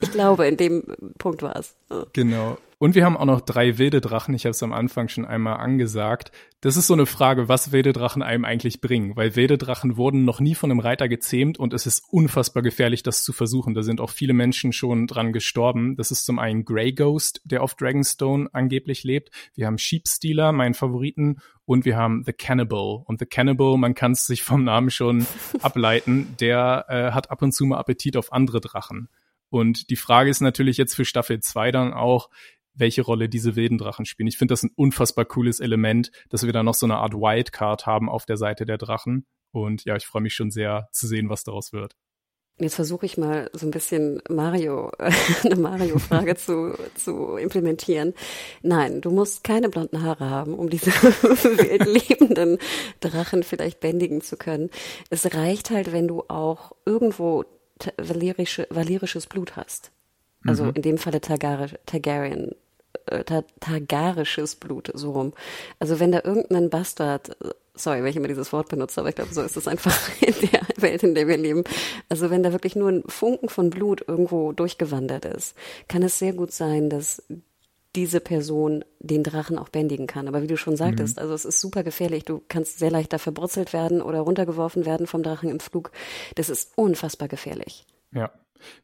ich glaube, in dem Punkt war es. Genau. Und wir haben auch noch drei wilde Drachen. Ich habe es am Anfang schon einmal angesagt. Das ist so eine Frage, was wilde Drachen einem eigentlich bringen. Weil wilde Drachen wurden noch nie von einem Reiter gezähmt und es ist unfassbar gefährlich, das zu versuchen. Da sind auch viele Menschen schon dran gestorben. Das ist zum einen Grey Ghost, der auf Dragonstone angeblich lebt. Wir haben Sheepstealer, meinen Favoriten. Und wir haben The Cannibal. Und The Cannibal, man kann es sich vom Namen schon ableiten, der äh, hat ab und zu mal Appetit auf andere Drachen. Und die Frage ist natürlich jetzt für Staffel 2 dann auch, welche Rolle diese wilden Drachen spielen. Ich finde das ein unfassbar cooles Element, dass wir da noch so eine Art Wildcard haben auf der Seite der Drachen. Und ja, ich freue mich schon sehr zu sehen, was daraus wird. Jetzt versuche ich mal so ein bisschen Mario, eine Mario-Frage zu, zu implementieren. Nein, du musst keine blonden Haare haben, um diese lebenden Drachen vielleicht bändigen zu können. Es reicht halt, wenn du auch irgendwo valerische, valerisches Blut hast. Also mhm. in dem Falle Targar Targaryen, äh, Targarisches Blut, so rum. Also wenn da irgendein Bastard, sorry, wenn ich immer dieses Wort benutze, aber ich glaube, so ist es einfach in der Welt, in der wir leben. Also wenn da wirklich nur ein Funken von Blut irgendwo durchgewandert ist, kann es sehr gut sein, dass diese Person den Drachen auch bändigen kann. Aber wie du schon sagtest, mhm. also es ist super gefährlich. Du kannst sehr leicht da verbrutzelt werden oder runtergeworfen werden vom Drachen im Flug. Das ist unfassbar gefährlich. Ja.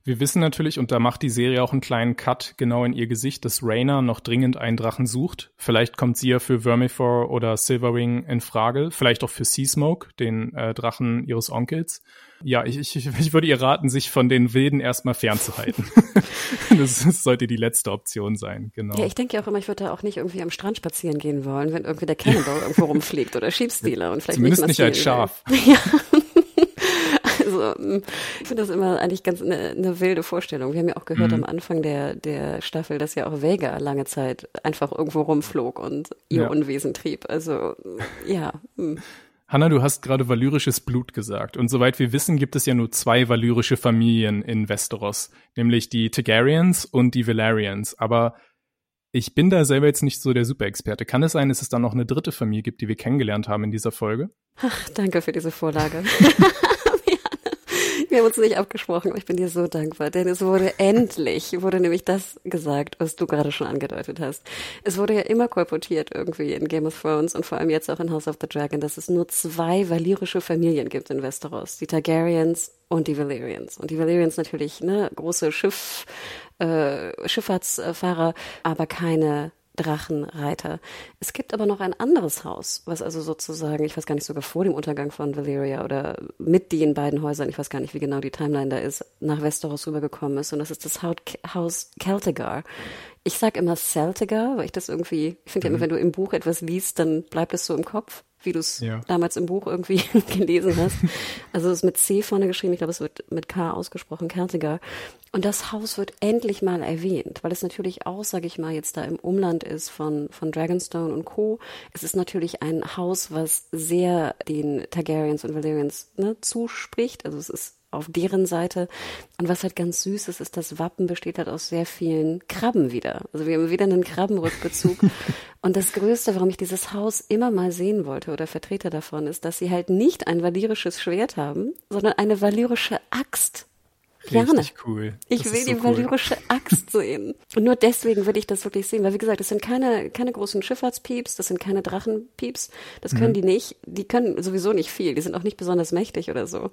Wir wissen natürlich, und da macht die Serie auch einen kleinen Cut genau in ihr Gesicht, dass Raina noch dringend einen Drachen sucht. Vielleicht kommt sie ja für Vermithor oder Silverwing in Frage. Vielleicht auch für Seasmoke, den äh, Drachen ihres Onkels. Ja, ich, ich, ich würde ihr raten, sich von den Wilden erstmal fernzuhalten. das, das sollte die letzte Option sein, genau. Ja, ich denke auch immer, ich würde da auch nicht irgendwie am Strand spazieren gehen wollen, wenn irgendwie der Cannonball irgendwo rumfliegt oder Sheepstealer und vielleicht Zumindest nicht, nicht als Schaf. Ja. Also mm, ich finde das immer eigentlich ganz eine, eine wilde Vorstellung. Wir haben ja auch gehört mhm. am Anfang der, der Staffel, dass ja auch Vega lange Zeit einfach irgendwo rumflog und ihr ja. Unwesen trieb. Also ja. Hanna, du hast gerade valyrisches Blut gesagt. Und soweit wir wissen, gibt es ja nur zwei valyrische Familien in Westeros, nämlich die Targaryens und die Valerians. Aber ich bin da selber jetzt nicht so der Superexperte. Kann es sein, dass es da noch eine dritte Familie gibt, die wir kennengelernt haben in dieser Folge? Ach, danke für diese Vorlage. Wir haben uns nicht abgesprochen, aber ich bin dir so dankbar, denn es wurde endlich, wurde nämlich das gesagt, was du gerade schon angedeutet hast. Es wurde ja immer kolportiert irgendwie in Game of Thrones und vor allem jetzt auch in House of the Dragon, dass es nur zwei valyrische Familien gibt in Westeros. Die Targaryens und die Valyrians. Und die Valyrians natürlich, ne, große Schiff, äh, Schifffahrtsfahrer, aber keine Drachenreiter. Es gibt aber noch ein anderes Haus, was also sozusagen, ich weiß gar nicht, sogar vor dem Untergang von Valyria oder mit den beiden Häusern, ich weiß gar nicht, wie genau die Timeline da ist, nach Westeros rübergekommen ist. Und das ist das Haus Celtigar. Ich sag immer Celtigar, weil ich das irgendwie, ich finde mhm. ja immer, wenn du im Buch etwas liest, dann bleibt es so im Kopf wie du es ja. damals im Buch irgendwie gelesen hast. Also es ist mit C vorne geschrieben, ich glaube, es wird mit K ausgesprochen, Kertiger. Und das Haus wird endlich mal erwähnt, weil es natürlich auch, sage ich mal, jetzt da im Umland ist von, von Dragonstone und Co. Es ist natürlich ein Haus, was sehr den Targaryens und Valerians ne, zuspricht. Also es ist auf deren Seite. Und was halt ganz süß ist, ist, das Wappen besteht halt aus sehr vielen Krabben wieder. Also wir haben wieder einen Krabbenrückbezug. und das Größte, warum ich dieses Haus immer mal sehen wollte oder Vertreter davon, ist, dass sie halt nicht ein valyrisches Schwert haben, sondern eine valyrische Axt. Gerne. Richtig cool. Ich will so die valyrische cool. Axt sehen. Und nur deswegen würde ich das wirklich sehen, weil wie gesagt, das sind keine, keine großen Schifffahrtspieps, das sind keine Drachenpieps, das können mhm. die nicht. Die können sowieso nicht viel, die sind auch nicht besonders mächtig oder so.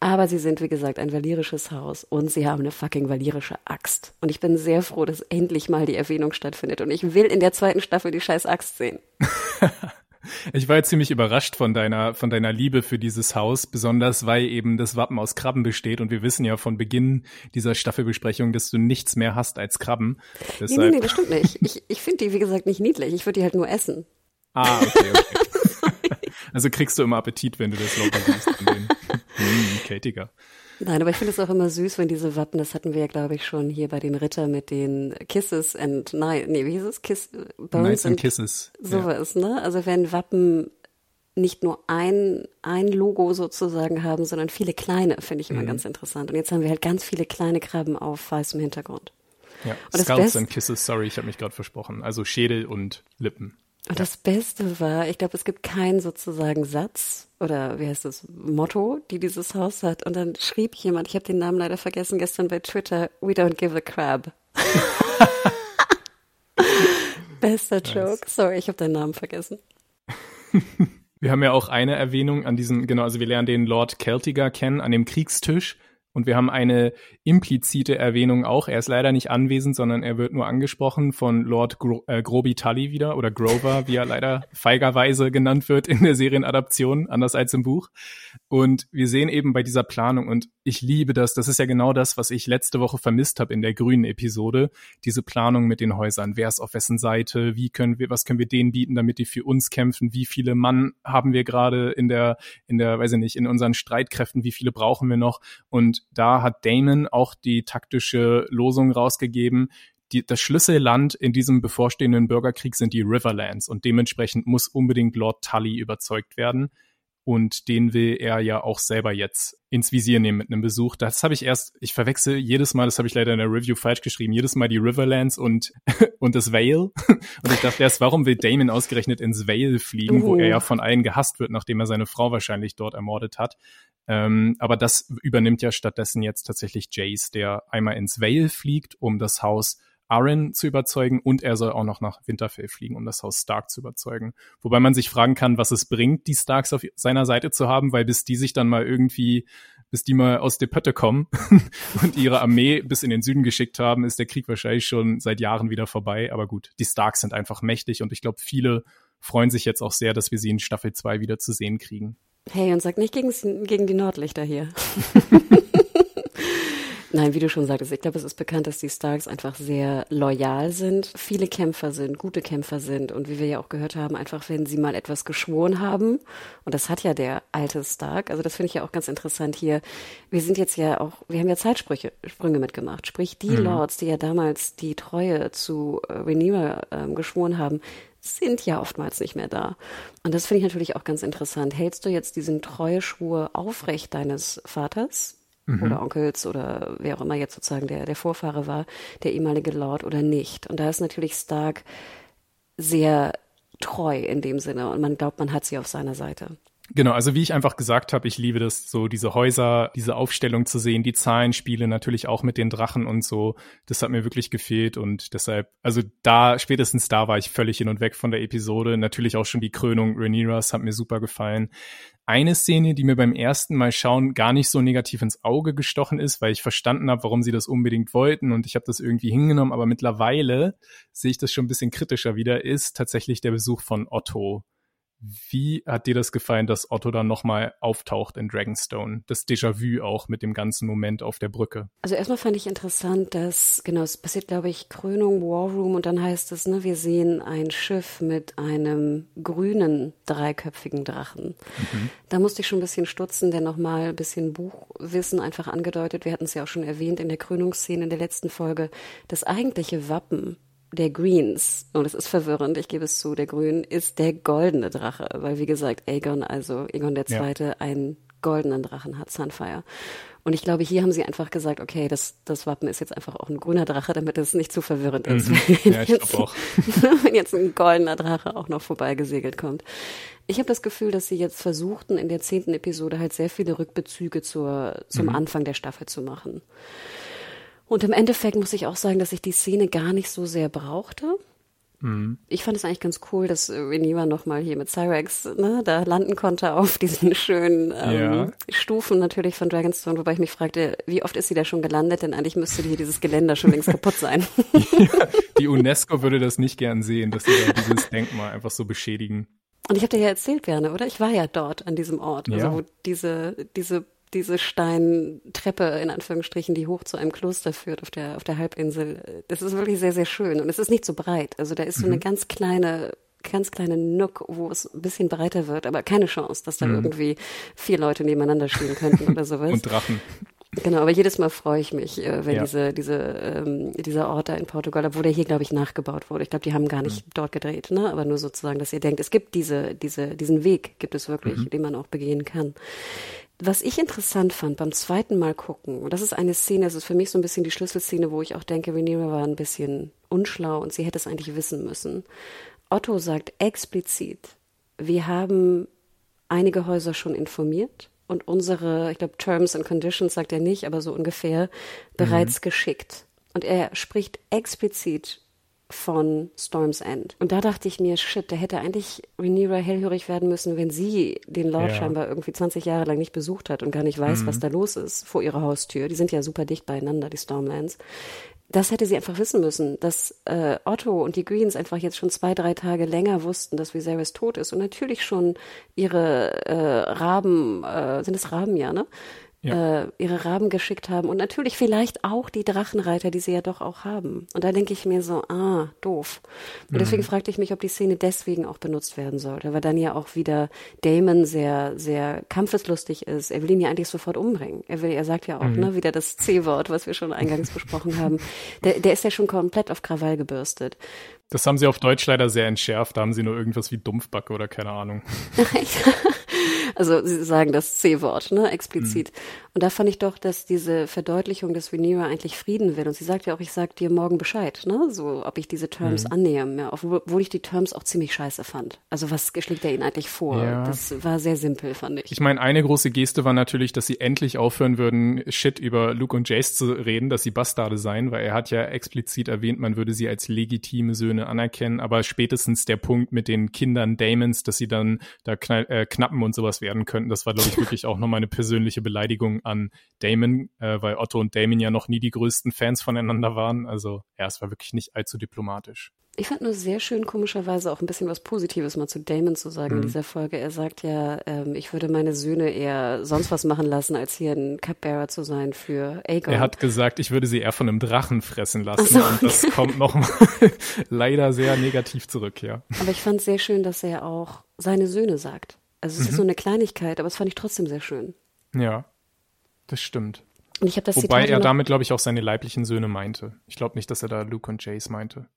Aber sie sind, wie gesagt, ein valyrisches Haus und sie haben eine fucking valyrische Axt. Und ich bin sehr froh, dass endlich mal die Erwähnung stattfindet und ich will in der zweiten Staffel die scheiß Axt sehen. Ich war jetzt ziemlich überrascht von deiner, von deiner Liebe für dieses Haus, besonders weil eben das Wappen aus Krabben besteht und wir wissen ja von Beginn dieser Staffelbesprechung, dass du nichts mehr hast als Krabben. Deshalb nee, nee, nee, das stimmt nicht. Ich, ich finde die, wie gesagt, nicht niedlich. Ich würde die halt nur essen. Ah, okay, okay. also kriegst du immer Appetit, wenn du das Logo siehst. Von hm, Kätiger. Nein, aber ich finde es auch immer süß, wenn diese Wappen, das hatten wir ja, glaube ich, schon hier bei den Ritter mit den Kisses and Night, nee, wie hieß es? Kiss, Bones Nights and, and Kisses. Sowas, ja. ne? Also wenn Wappen nicht nur ein, ein Logo sozusagen haben, sondern viele kleine, finde ich immer mhm. ganz interessant. Und jetzt haben wir halt ganz viele kleine Krabben auf weißem Hintergrund. Ja, und Skulls and Kisses, sorry, ich habe mich gerade versprochen. Also Schädel und Lippen. Und das Beste war, ich glaube, es gibt keinen sozusagen Satz oder wie heißt das, Motto, die dieses Haus hat. Und dann schrieb jemand, ich habe den Namen leider vergessen, gestern bei Twitter, we don't give a crab. Bester nice. Joke. Sorry, ich habe deinen Namen vergessen. Wir haben ja auch eine Erwähnung an diesem, genau, also wir lernen den Lord Celtiger kennen, an dem Kriegstisch. Und wir haben eine implizite Erwähnung auch. Er ist leider nicht anwesend, sondern er wird nur angesprochen von Lord Gro äh, Groby Tully wieder oder Grover, wie er leider feigerweise genannt wird in der Serienadaption, anders als im Buch. Und wir sehen eben bei dieser Planung und ich liebe das. Das ist ja genau das, was ich letzte Woche vermisst habe in der grünen Episode. Diese Planung mit den Häusern. Wer ist auf wessen Seite? Wie können wir, was können wir denen bieten, damit die für uns kämpfen? Wie viele Mann haben wir gerade in der, in der, weiß ich nicht, in unseren Streitkräften? Wie viele brauchen wir noch? Und da hat Damon auch die taktische Losung rausgegeben. Die, das Schlüsselland in diesem bevorstehenden Bürgerkrieg sind die Riverlands und dementsprechend muss unbedingt Lord Tully überzeugt werden und den will er ja auch selber jetzt ins Visier nehmen mit einem Besuch. Das habe ich erst, ich verwechsel jedes Mal, das habe ich leider in der Review falsch geschrieben, jedes Mal die Riverlands und, und das Vale. Und ich dachte erst, warum will Damon ausgerechnet ins Vale fliegen, uh. wo er ja von allen gehasst wird, nachdem er seine Frau wahrscheinlich dort ermordet hat. Ähm, aber das übernimmt ja stattdessen jetzt tatsächlich Jace, der einmal ins Vale fliegt, um das Haus Arryn zu überzeugen und er soll auch noch nach Winterfell fliegen, um das Haus Stark zu überzeugen. Wobei man sich fragen kann, was es bringt, die Starks auf seiner Seite zu haben, weil bis die sich dann mal irgendwie bis die mal aus der Pötte kommen und ihre Armee bis in den Süden geschickt haben, ist der Krieg wahrscheinlich schon seit Jahren wieder vorbei. Aber gut, die Starks sind einfach mächtig und ich glaube, viele freuen sich jetzt auch sehr, dass wir sie in Staffel 2 wieder zu sehen kriegen. Hey, und sag nicht gegen, gegen die Nordlichter hier. Nein, wie du schon sagtest, ich glaube, es ist bekannt, dass die Starks einfach sehr loyal sind, viele Kämpfer sind, gute Kämpfer sind und wie wir ja auch gehört haben, einfach wenn sie mal etwas geschworen haben, und das hat ja der alte Stark, also das finde ich ja auch ganz interessant hier. Wir sind jetzt ja auch, wir haben ja Zeitsprüche, Sprünge mitgemacht, sprich die mhm. Lords, die ja damals die Treue zu äh, Rhaenyra äh, geschworen haben, sind ja oftmals nicht mehr da. Und das finde ich natürlich auch ganz interessant. Hältst du jetzt diesen Treueschwur aufrecht deines Vaters? mhm. oder Onkels oder wer auch immer jetzt sozusagen der, der Vorfahre war, der ehemalige Lord oder nicht. Und da ist natürlich Stark sehr treu in dem Sinne und man glaubt, man hat sie auf seiner Seite. Genau, also wie ich einfach gesagt habe, ich liebe das so, diese Häuser, diese Aufstellung zu sehen, die Zahlenspiele natürlich auch mit den Drachen und so. Das hat mir wirklich gefehlt und deshalb, also da, spätestens da war ich völlig hin und weg von der Episode. Natürlich auch schon die Krönung Rhaenyras hat mir super gefallen. Eine Szene, die mir beim ersten Mal schauen gar nicht so negativ ins Auge gestochen ist, weil ich verstanden habe, warum sie das unbedingt wollten und ich habe das irgendwie hingenommen, aber mittlerweile sehe ich das schon ein bisschen kritischer wieder, ist tatsächlich der Besuch von Otto wie hat dir das gefallen, dass Otto dann nochmal auftaucht in Dragonstone? Das Déjà-vu auch mit dem ganzen Moment auf der Brücke. Also erstmal fand ich interessant, dass, genau, es passiert, glaube ich, Krönung, War Room und dann heißt es, ne, wir sehen ein Schiff mit einem grünen, dreiköpfigen Drachen. Mhm. Da musste ich schon ein bisschen stutzen, der nochmal ein bisschen Buchwissen einfach angedeutet. Wir hatten es ja auch schon erwähnt in der Krönungsszene in der letzten Folge. Das eigentliche Wappen der Greens, und es ist verwirrend, ich gebe es zu, der Grün ist der goldene Drache, weil wie gesagt, Aegon, also Aegon der Zweite, ja. einen goldenen Drachen hat, Sunfire. Und ich glaube, hier haben sie einfach gesagt, okay, das, das Wappen ist jetzt einfach auch ein grüner Drache, damit es nicht zu verwirrend ist. Mhm. Ja, ich jetzt, auch. wenn jetzt ein goldener Drache auch noch vorbeigesegelt kommt. Ich habe das Gefühl, dass sie jetzt versuchten, in der zehnten Episode halt sehr viele Rückbezüge zur, zum mhm. Anfang der Staffel zu machen. Und im Endeffekt muss ich auch sagen, dass ich die Szene gar nicht so sehr brauchte. Mhm. Ich fand es eigentlich ganz cool, dass Reniva nochmal hier mit Cyrex ne, da landen konnte auf diesen schönen ähm, ja. Stufen natürlich von Dragonstone, wobei ich mich fragte, wie oft ist sie da schon gelandet, denn eigentlich müsste hier dieses Geländer schon längst kaputt sein. ja, die UNESCO würde das nicht gern sehen, dass sie dieses Denkmal einfach so beschädigen. Und ich habe dir ja erzählt, Berne, oder? Ich war ja dort an diesem Ort, also wo diese, diese diese Steintreppe in Anführungsstrichen, die hoch zu einem Kloster führt auf der, auf der Halbinsel. Das ist wirklich sehr, sehr schön. Und es ist nicht so breit. Also da ist so eine mhm. ganz kleine ganz kleine Nook, wo es ein bisschen breiter wird, aber keine Chance, dass da mhm. irgendwie vier Leute nebeneinander stehen könnten oder sowas. Und Drachen. Genau, aber jedes Mal freue ich mich, äh, wenn ja. diese, diese, ähm, dieser Ort da in Portugal, obwohl der hier, glaube ich, nachgebaut wurde. Ich glaube, die haben gar nicht mhm. dort gedreht, ne? Aber nur sozusagen, dass ihr denkt, es gibt diese, diese, diesen Weg, gibt es wirklich, mhm. den man auch begehen kann. Was ich interessant fand beim zweiten Mal gucken, und das ist eine Szene, das ist für mich so ein bisschen die Schlüsselszene, wo ich auch denke, Rhaenyra war ein bisschen unschlau und sie hätte es eigentlich wissen müssen. Otto sagt explizit, wir haben einige Häuser schon informiert und unsere, ich glaube, Terms and Conditions sagt er nicht, aber so ungefähr, bereits mhm. geschickt. Und er spricht explizit von Storm's End. Und da dachte ich mir, shit, da hätte eigentlich Rhaenyra hellhörig werden müssen, wenn sie den Lord ja. scheinbar irgendwie 20 Jahre lang nicht besucht hat und gar nicht weiß, mhm. was da los ist vor ihrer Haustür. Die sind ja super dicht beieinander, die Stormlands. Das hätte sie einfach wissen müssen, dass äh, Otto und die Greens einfach jetzt schon zwei, drei Tage länger wussten, dass Viserys tot ist und natürlich schon ihre äh, Raben, äh, sind es Raben, ja, ne? Ja. äh, ihre Raben geschickt haben und natürlich vielleicht auch die Drachenreiter, die sie ja doch auch haben. Und da denke ich mir so, ah, doof. Und deswegen mhm. fragte ich mich, ob die Szene deswegen auch benutzt werden sollte, weil dann ja auch wieder Damon sehr, sehr kampfeslustig ist. Er will ihn ja eigentlich sofort umbringen. Er will, er sagt ja auch, mhm. ne, wieder das C-Wort, was wir schon eingangs besprochen haben. Der, der ist ja schon komplett auf Krawall gebürstet. Das haben sie auf Deutsch leider sehr entschärft. Da haben sie nur irgendwas wie Dumpfbacke oder keine Ahnung. Also sie sagen das C-Wort, ne, explizit. Mhm. Und da fand ich doch, dass diese Verdeutlichung, dass Rhaenyra eigentlich Frieden will. Und sie sagt ja auch, ich sag dir morgen Bescheid, ne, so, ob ich diese Terms mhm. annehme, ja, obwohl ich die Terms auch ziemlich scheiße fand. Also was schlägt er ihnen eigentlich vor? Ja. Das war sehr simpel, fand ich. Ich meine, eine große Geste war natürlich, dass sie endlich aufhören würden, Shit über Luke und Jace zu reden, dass sie Bastarde seien, weil er hat ja explizit erwähnt, man würde sie als legitime Söhne anerkennen, aber spätestens der Punkt mit den Kindern Damons, dass sie dann da knall, äh, knappen und sowas werden könnten. Das war, glaube ich, wirklich auch nochmal eine persönliche Beleidigung an Damon, äh, weil Otto und Damon ja noch nie die größten Fans voneinander waren. Also ja, es war wirklich nicht allzu diplomatisch. Ich fand nur sehr schön, komischerweise auch ein bisschen was Positives mal zu Damon zu sagen mhm. in dieser Folge. Er sagt ja, ähm, ich würde meine Söhne eher sonst was machen lassen, als hier ein Cupbearer zu sein für Aegon. Er hat gesagt, ich würde sie eher von einem Drachen fressen lassen. So. Und das kommt nochmal leider sehr negativ zurück, ja. Aber ich fand es sehr schön, dass er auch seine Söhne sagt. Also es mhm. ist so eine Kleinigkeit, aber es fand ich trotzdem sehr schön. Ja, das stimmt. Und ich das Wobei Zitat er damit, glaube ich, auch seine leiblichen Söhne meinte. Ich glaube nicht, dass er da Luke und Jace meinte.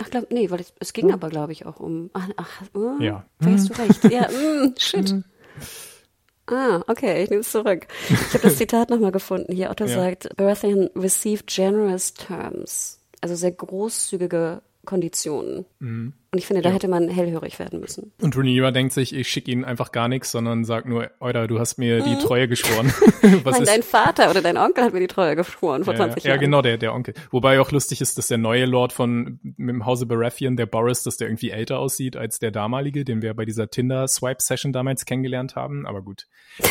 Ach, glaub, nee, weil es, es ging hm. aber, glaube ich, auch um. Ach, ach uh, ja. Da hast du recht. Ja, mm, shit. Hm. Ah, okay, ich nehme es zurück. Ich habe das Zitat nochmal gefunden. Hier Otto ja. sagt, Baratheon received generous terms. Also sehr großzügige Konditionen. Mhm. Und ich finde, da ja. hätte man hellhörig werden müssen. Und Rhaenyra denkt sich, ich schicke ihnen einfach gar nichts, sondern sagt nur, Euda, du hast mir die mhm. Treue geschworen. Was Nein, ist? dein Vater oder dein Onkel hat mir die Treue geschworen vor ja, 20 Jahren. Ja, genau, der, der Onkel. Wobei auch lustig ist, dass der neue Lord von mit dem Hause Baratheon, der Boris, dass der irgendwie älter aussieht als der damalige, den wir bei dieser Tinder-Swipe-Session damals kennengelernt haben. Aber gut,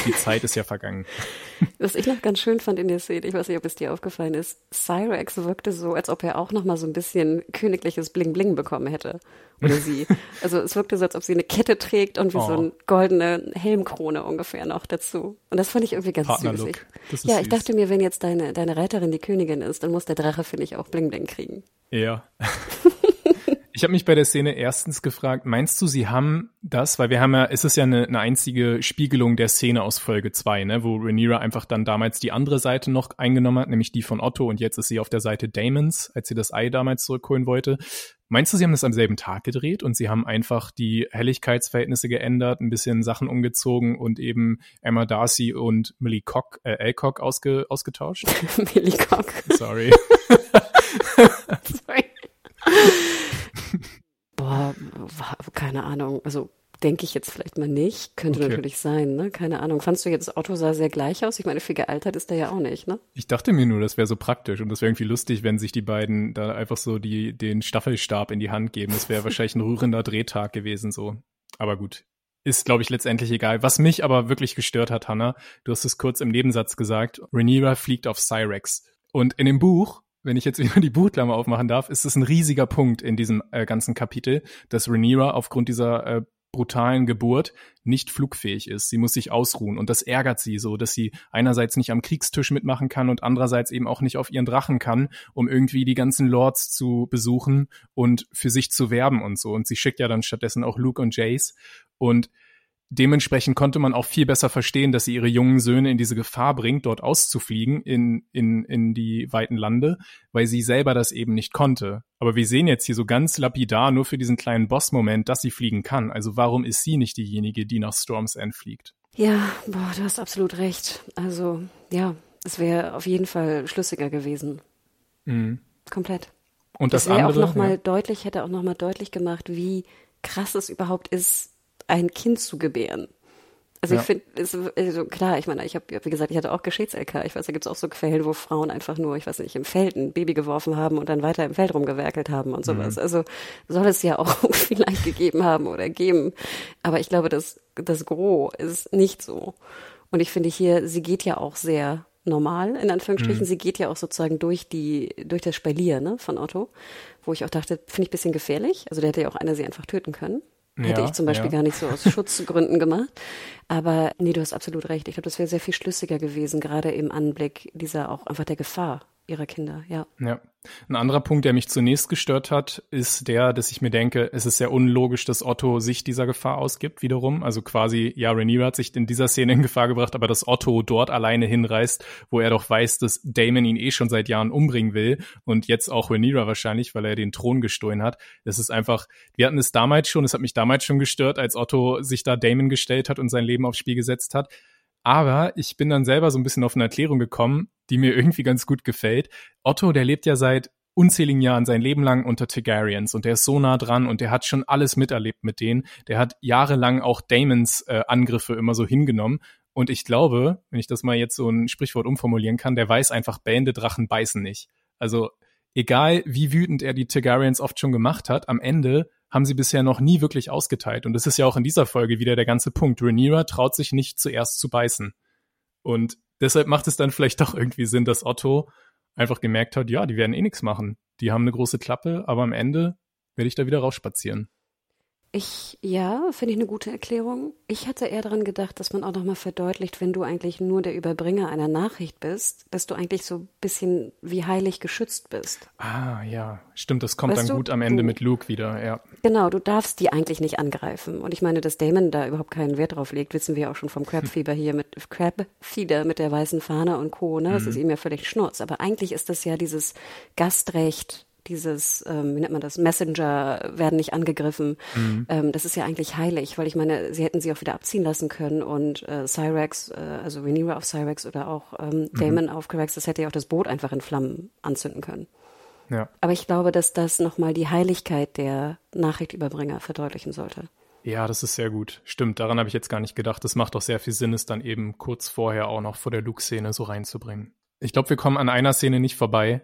die Zeit ist ja vergangen. Was ich noch ganz schön fand in der Szene, ich weiß nicht, ob es dir aufgefallen ist, Cyrex wirkte so, als ob er auch noch mal so ein bisschen königliches Bling-Bling bekommen hätte oder sie. Also es wirkte so, als ob sie eine Kette trägt und wie oh. so eine goldene Helmkrone ungefähr noch dazu. Und das fand ich irgendwie ganz süß. Ja, ich dachte mir, wenn jetzt deine, deine Reiterin die Königin ist, dann muss der Drache, finde ich, auch Bling Bling kriegen. Ja. Ich habe mich bei der Szene erstens gefragt, meinst du, sie haben das, weil wir haben ja, ist es ja eine, eine einzige Spiegelung der Szene aus Folge 2, ne, wo Rhaenyra einfach dann damals die andere Seite noch eingenommen hat, nämlich die von Otto und jetzt ist sie auf der Seite Damons, als sie das Ei damals zurückholen wollte. Meinst du, sie haben das am selben Tag gedreht und sie haben einfach die Helligkeitsverhältnisse geändert, ein bisschen Sachen umgezogen und eben Emma Darcy und Millie Cock, äh, Alcock ausge, ausgetauscht? Millie Cock. Sorry. Sorry. Boah, keine Ahnung. Also denke ich jetzt vielleicht mal nicht. Könnte okay. natürlich sein, ne? Keine Ahnung. Fandst du jetzt, Otto sah sehr gleich aus? Ich meine, viel gealtert ist er ja auch nicht, ne? Ich dachte mir nur, das wäre so praktisch und das wäre irgendwie lustig, wenn sich die beiden da einfach so die, den Staffelstab in die Hand geben. Das wäre wahrscheinlich ein rührender Drehtag gewesen, so. Aber gut. Ist, glaube ich, letztendlich egal. Was mich aber wirklich gestört hat, Hannah, du hast es kurz im Nebensatz gesagt, Rhaenyra fliegt auf Cyrex. Und in dem Buch wenn ich jetzt wieder die Buchklammer aufmachen darf, ist es ein riesiger Punkt in diesem äh, ganzen Kapitel, dass Rhaenyra aufgrund dieser äh, brutalen Geburt nicht flugfähig ist. Sie muss sich ausruhen und das ärgert sie so, dass sie einerseits nicht am Kriegstisch mitmachen kann und andererseits eben auch nicht auf ihren Drachen kann, um irgendwie die ganzen Lords zu besuchen und für sich zu werben und so. Und sie schickt ja dann stattdessen auch Luke und Jace und dementsprechend konnte man auch viel besser verstehen, dass sie ihre jungen Söhne in diese Gefahr bringt, dort auszufliegen in, in, in die weiten Lande, weil sie selber das eben nicht konnte. Aber wir sehen jetzt hier so ganz lapidar nur für diesen kleinen Boss-Moment, dass sie fliegen kann. Also warum ist sie nicht diejenige, die nach Storm's End fliegt? Ja, boah, du hast absolut recht. Also, ja, es wäre auf jeden Fall schlüssiger gewesen. Mhm. Komplett. Und das, das andere auch noch mal ja. deutlich, hätte auch noch mal deutlich gemacht, wie krass es überhaupt ist, ein Kind zu gebären. Also ja. ich finde, also klar, ich meine, ich habe, wie gesagt, ich hatte auch Geschäts-LK. Ich weiß, da gibt's auch so Quellen, wo Frauen einfach nur, ich weiß nicht, im Feld ein Baby geworfen haben und dann weiter im Feld rumgewerkelt haben und sowas. Mhm. Also soll es ja auch vielleicht gegeben haben oder geben. Aber ich glaube, das, das Gros ist nicht so. Und ich finde hier, sie geht ja auch sehr normal, in Anführungsstrichen. Mhm. Sie geht ja auch sozusagen durch die, durch das Spalier, ne, von Otto. Wo ich auch dachte, finde ich bisschen gefährlich. Also der hätte ja auch einer sie einfach töten können. Hätte ja, ich zum Beispiel ja. gar nicht so aus Schutzgründen gemacht. Aber nee, du hast absolut recht. Ich glaube, das wäre sehr viel schlüssiger gewesen, gerade im Anblick dieser auch einfach der Gefahr ihrer Kinder, ja. Ja. Ein anderer Punkt, der mich zunächst gestört hat, ist der, dass ich mir denke, es ist sehr unlogisch, dass Otto sich dieser Gefahr ausgibt, wiederum. Also quasi, ja, Rhaenyra hat sich in dieser Szene in Gefahr gebracht, aber dass Otto dort alleine hinreist, wo er doch weiß, dass Damon ihn eh schon seit Jahren umbringen will und jetzt auch Rhaenyra wahrscheinlich, weil er den Thron gestohlen hat. Das ist einfach, wir hatten es damals schon, es hat mich damals schon gestört, als Otto sich da Damon gestellt hat und sein Leben aufs Spiel gesetzt hat. Aber ich bin dann selber so ein bisschen auf eine Erklärung gekommen, die mir irgendwie ganz gut gefällt. Otto, der lebt ja seit unzähligen Jahren sein Leben lang unter Targaryens und der ist so nah dran und der hat schon alles miterlebt mit denen. Der hat jahrelang auch Damons äh, Angriffe immer so hingenommen und ich glaube, wenn ich das mal jetzt so ein Sprichwort umformulieren kann, der weiß einfach, bähnde Drachen beißen nicht. Also egal wie wütend er die Targaryens oft schon gemacht hat, am Ende haben sie bisher noch nie wirklich ausgeteilt. Und das ist ja auch in dieser Folge wieder der ganze Punkt. Rhaenyra traut sich nicht zuerst zu beißen. Und deshalb macht es dann vielleicht doch irgendwie Sinn, dass Otto einfach gemerkt hat, ja, die werden eh nichts machen. Die haben eine große Klappe, aber am Ende werde ich da wieder rausspazieren. Ich, ja, finde ich eine gute Erklärung. Ich hatte eher daran gedacht, dass man auch nochmal verdeutlicht, wenn du eigentlich nur der Überbringer einer Nachricht bist, dass du eigentlich so ein bisschen wie heilig geschützt bist. Ah, ja, stimmt, das kommt weißt dann du, gut am Ende du, mit Luke wieder, ja. Genau, du darfst die eigentlich nicht angreifen. Und ich meine, dass Damon da überhaupt keinen Wert drauf legt, wissen wir auch schon vom Crabfieber hier mit Crabfeeder mit der weißen Fahne und Co. Ne? Das mhm. ist ihm ja völlig schnurz. Aber eigentlich ist das ja dieses Gastrecht, dieses, ähm, wie nennt man das, Messenger werden nicht angegriffen. Mhm. Ähm, das ist ja eigentlich heilig, weil ich meine, sie hätten sie auch wieder abziehen lassen können und äh, Cyrex, äh, also Rhaenyra auf Cyrex oder auch ähm. Damon mhm. auf Cyrex, das hätte ja auch das Boot einfach in Flammen anzünden können. Ja. Aber ich glaube, dass das nochmal die Heiligkeit der Nachrichtüberbringer verdeutlichen sollte. Ja, das ist sehr gut. Stimmt, daran habe ich jetzt gar nicht gedacht. Das macht doch sehr viel Sinn, es dann eben kurz vorher auch noch vor der Luke-Szene so reinzubringen. Ich glaube, wir kommen an einer Szene nicht vorbei,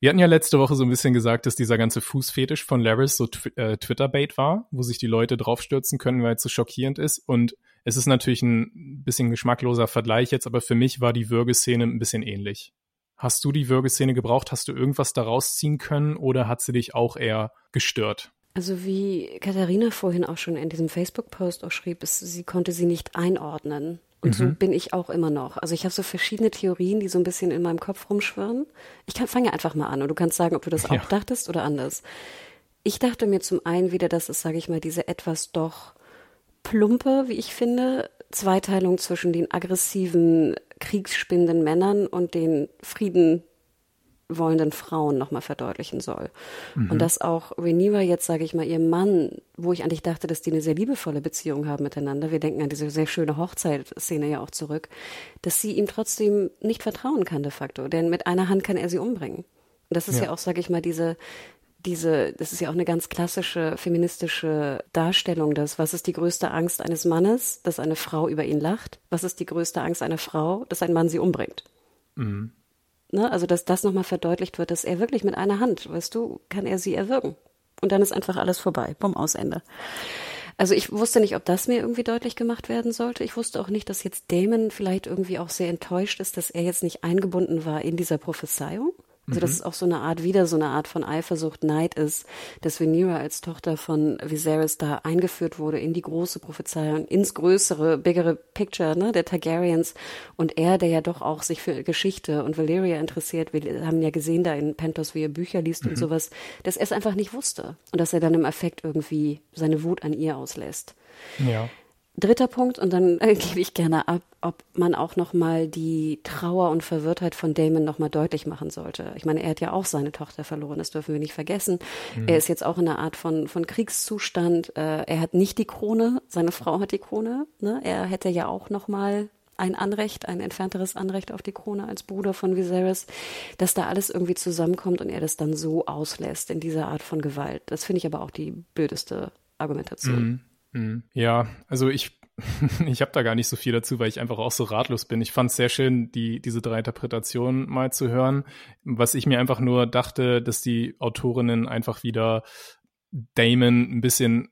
Wir hatten ja letzte Woche so ein bisschen gesagt, dass dieser ganze Fußfetisch von Laris so äh, Twitter-Bait war, wo sich die Leute draufstürzen können, weil es so schockierend ist. Und es ist natürlich ein bisschen geschmackloser Vergleich jetzt, aber für mich war die Würgeszene ein bisschen ähnlich. Hast du die Würgeszene gebraucht? Hast du irgendwas daraus ziehen können oder hat sie dich auch eher gestört? Also wie Katharina vorhin auch schon in diesem Facebook-Post auch schrieb, ist, sie konnte sie nicht einordnen. Und mhm. so bin ich auch immer noch. Also ich habe so verschiedene Theorien, die so ein bisschen in meinem Kopf rumschwirren. Ich kann, fange einfach mal an und du kannst sagen, ob du das ja. auch dachtest oder anders. Ich dachte mir zum einen wieder, dass es, sage ich mal, diese etwas doch plumpe, wie ich finde, Zweiteilung zwischen den aggressiven, kriegsspinnenden Männern und den Frieden wollenden Frauen nochmal verdeutlichen soll. Mhm. Und dass auch Rhaenyra jetzt, sage ich mal, ihr Mann, wo ich eigentlich dachte, dass die eine sehr liebevolle Beziehung haben miteinander, wir denken an diese sehr schöne Hochzeitsszene ja auch zurück, dass sie ihm trotzdem nicht vertrauen kann de facto, denn mit einer Hand kann er sie umbringen. Und das ist ja, ja auch, sage ich mal, diese diese, das ist ja auch eine ganz klassische feministische Darstellung des, was ist die größte Angst eines Mannes, dass eine Frau über ihn lacht? Was ist die größte Angst einer Frau, dass ein Mann sie umbringt? Mhm ne, also dass das nochmal verdeutlicht wird, dass er wirklich mit einer Hand, weißt du, kann er sie erwürgen. Und dann ist einfach alles vorbei. Bumm, aus Ende. Also ich wusste nicht, ob das mir irgendwie deutlich gemacht werden sollte. Ich wusste auch nicht, dass jetzt Damon vielleicht irgendwie auch sehr enttäuscht ist, dass er jetzt nicht eingebunden war in dieser Prophezeiung. Also mhm. es auch so eine Art, wieder so eine Art von Eifersucht, Neid ist, dass Rhaenyra als Tochter von Viserys da eingeführt wurde in die große Prophezeiung, ins größere, biggere Picture ne, der Targaryens und er, der ja doch auch sich für Geschichte und Valyria interessiert, wir haben ja gesehen da in Pentos, wie er Bücher liest mhm. und sowas, dass er es einfach nicht wusste und dass er dann im Effekt irgendwie seine Wut an ihr auslässt. Ja. Dritter Punkt, und dann äh, gebe ich gerne ab, ob man auch nochmal die Trauer und Verwirrtheit von Damon nochmal deutlich machen sollte. Ich meine, er hat ja auch seine Tochter verloren, das dürfen wir nicht vergessen. Mhm. Er ist jetzt auch in einer Art von, von Kriegszustand. Äh, er hat nicht die Krone, seine Frau hat die Krone. Ne? Er hätte ja auch nochmal ein Anrecht, ein entfernteres Anrecht auf die Krone als Bruder von Viserys, dass da alles irgendwie zusammenkommt und er das dann so auslässt in dieser Art von Gewalt. Das finde ich aber auch die blödeste Argumentation. Mhm. Mhm. Ja, also ich, ich habe da gar nicht so viel dazu, weil ich einfach auch so ratlos bin. Ich fand es sehr schön, die, diese drei Interpretationen mal zu hören. Was ich mir einfach nur dachte, dass die Autorinnen einfach wieder Damon ein bisschen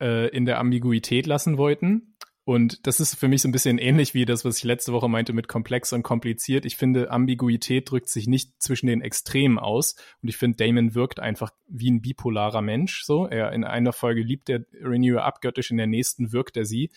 äh, in der Ambiguität lassen wollten und das ist für mich so ein bisschen ähnlich wie das, was ich letzte Woche meinte mit komplex und kompliziert. Ich finde, Ambiguität drückt sich nicht zwischen den Extremen aus. Und ich finde, Damon wirkt einfach wie ein bipolarer Mensch. So, er in einer Folge liebt er Renewer abgöttisch, in der nächsten wirkt er sie,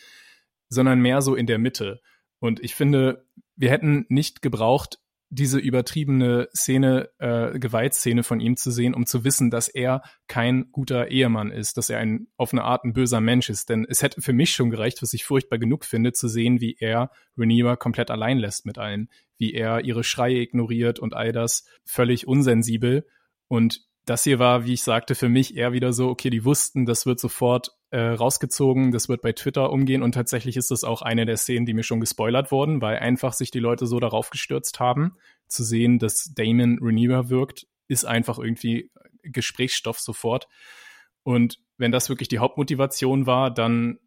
sondern mehr so in der Mitte. Und ich finde, wir hätten nicht gebraucht, diese übertriebene Szene, äh, Gewaltszene von ihm zu sehen, um zu wissen, dass er kein guter Ehemann ist, dass er ein auf eine Art ein böser Mensch ist. Denn es hätte für mich schon gereicht, was ich furchtbar genug finde, zu sehen, wie er Rhaenyra komplett allein lässt mit allen, wie er ihre Schreie ignoriert und all das völlig unsensibel. Und das hier war, wie ich sagte, für mich eher wieder so, okay, die wussten, das wird sofort äh, rausgezogen, das wird bei Twitter umgehen und tatsächlich ist das auch eine der Szenen, die mir schon gespoilert wurden, weil einfach sich die Leute so darauf gestürzt haben, zu sehen, dass Damon Rhaenyra wirkt, ist einfach irgendwie Gesprächsstoff sofort. Und wenn das wirklich die Hauptmotivation war, dann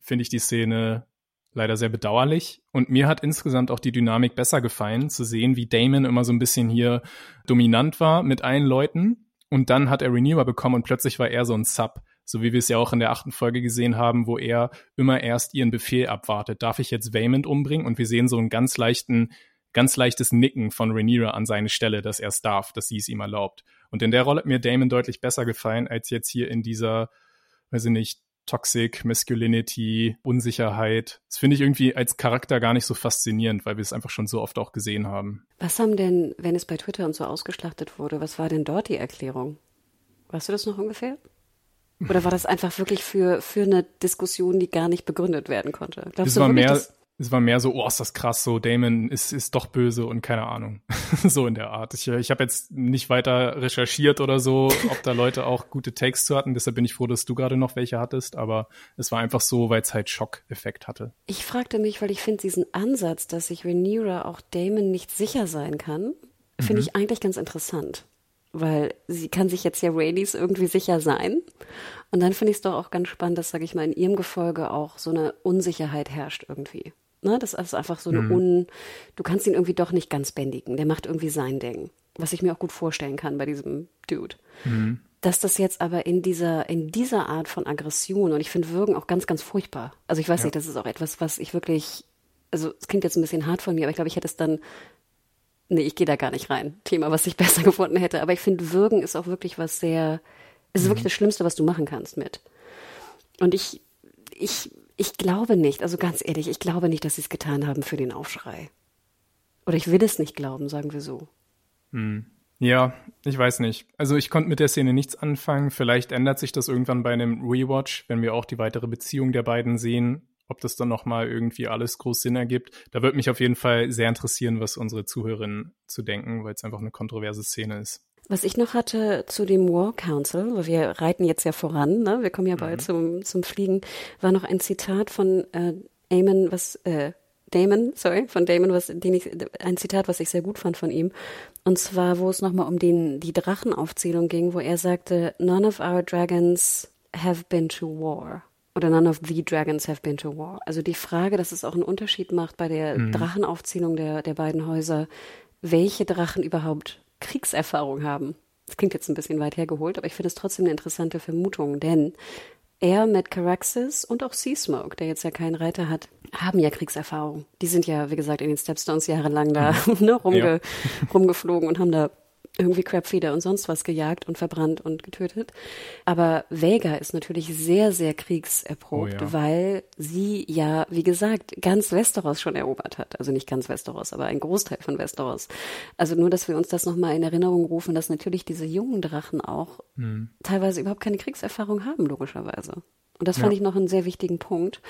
finde ich die Szene leider sehr bedauerlich. Und mir hat insgesamt auch die Dynamik besser gefallen, zu sehen, wie Damon immer so ein bisschen hier dominant war mit allen Leuten und dann hat er Renewer bekommen und plötzlich war er so ein Sub. So wie wir es ja auch in der achten Folge gesehen haben, wo er immer erst ihren Befehl abwartet. Darf ich jetzt Waymond umbringen? Und wir sehen so einen ganz leichten, ganz leichtes Nicken von Rhaenyra an seine Stelle, dass er es darf, dass sie es ihm erlaubt. Und in der Rolle hat mir Damon deutlich besser gefallen, als jetzt hier in dieser, weiß ich nicht, Toxic, Masculinity, Unsicherheit. Das finde ich irgendwie als Charakter gar nicht so faszinierend, weil wir es einfach schon so oft auch gesehen haben. Was haben denn, wenn es bei Twitter und so ausgeschlachtet wurde, was war denn dort die Erklärung? Weißt du das noch ungefähr? Oder war das einfach wirklich für, für eine Diskussion, die gar nicht begründet werden konnte? Glaubst es du war wirklich, mehr, es war mehr so, oh, ist das krass, so Damon ist, ist doch böse und keine Ahnung. so in der Art. Ich, ich habe jetzt nicht weiter recherchiert oder so, ob da Leute auch gute Takes zu hatten. Deshalb bin ich froh, dass du gerade noch welche hattest. Aber es war einfach so, weil es halt Schockeffekt hatte. Ich fragte mich, weil ich finde diesen Ansatz, dass sich Rhaenyra auch Damon nicht sicher sein kann, finde mhm. ich eigentlich ganz interessant. Weil sie kann sich jetzt ja Rhaenys irgendwie sicher sein. Und dann finde ich es doch auch ganz spannend, dass, sage ich mal, in ihrem Gefolge auch so eine Unsicherheit herrscht irgendwie. Ne? Das ist einfach so eine mhm. Un, du kannst ihn irgendwie doch nicht ganz bändigen. Der macht irgendwie sein Ding. Was ich mir auch gut vorstellen kann bei diesem Dude. Mhm. Dass das jetzt aber in dieser, in dieser Art von Aggression, und ich finde Würgen auch ganz, ganz furchtbar. Also ich weiß ja. nicht, das ist auch etwas, was ich wirklich, also es klingt jetzt ein bisschen hart von mir, aber ich glaube, ich hätte es dann, nee, ich gehe da gar nicht rein. Thema, was ich besser gefunden hätte. Aber ich finde, Würgen ist auch wirklich was sehr, es ist mhm. wirklich das Schlimmste, was du machen kannst mit. Und ich, ich ich glaube nicht, also ganz ehrlich, ich glaube nicht, dass sie es getan haben für den Aufschrei. Oder ich will es nicht glauben, sagen wir so. Hm. Ja, ich weiß nicht. Also ich konnte mit der Szene nichts anfangen. Vielleicht ändert sich das irgendwann bei einem Rewatch, wenn wir auch die weitere Beziehung der beiden sehen, ob das dann nochmal irgendwie alles groß Sinn ergibt. Da würde mich auf jeden Fall sehr interessieren, was unsere Zuhörerinnen zu denken, weil es einfach eine kontroverse Szene ist. Was ich noch hatte zu dem War Council, weil wir reiten jetzt ja voran, ne? wir kommen ja bald mhm. zum, zum Fliegen, war noch ein Zitat von äh, Damon, was, äh, Damon, sorry, von Damon, was, den ich, ein Zitat, was ich sehr gut fand von ihm. Und zwar, wo es nochmal um den, die Drachenaufzählung ging, wo er sagte, none of our dragons have been to war. Oder none of the dragons have been to war. Also die Frage, dass es auch einen Unterschied macht bei der mhm. Drachenaufzählung der, der beiden Häuser, welche Drachen überhaupt Kriegserfahrung haben. Das klingt jetzt ein bisschen weit hergeholt, aber ich finde es trotzdem eine interessante Vermutung, denn er mit Caraxes und auch Seasmoke, der jetzt ja keinen Reiter hat, haben ja Kriegserfahrung. Die sind ja, wie gesagt, in den Stepstones jahrelang da mhm. ne, rumge ja. rumgeflogen und haben da irgendwie Crabfeeder und sonst was gejagt und verbrannt und getötet. Aber Vega ist natürlich sehr, sehr kriegserprobt, oh ja. weil sie ja, wie gesagt, ganz Westeros schon erobert hat. Also nicht ganz Westeros, aber ein Großteil von Westeros. Also nur, dass wir uns das nochmal in Erinnerung rufen, dass natürlich diese jungen Drachen auch hm. teilweise überhaupt keine Kriegserfahrung haben, logischerweise. Und das fand ja. ich noch einen sehr wichtigen Punkt,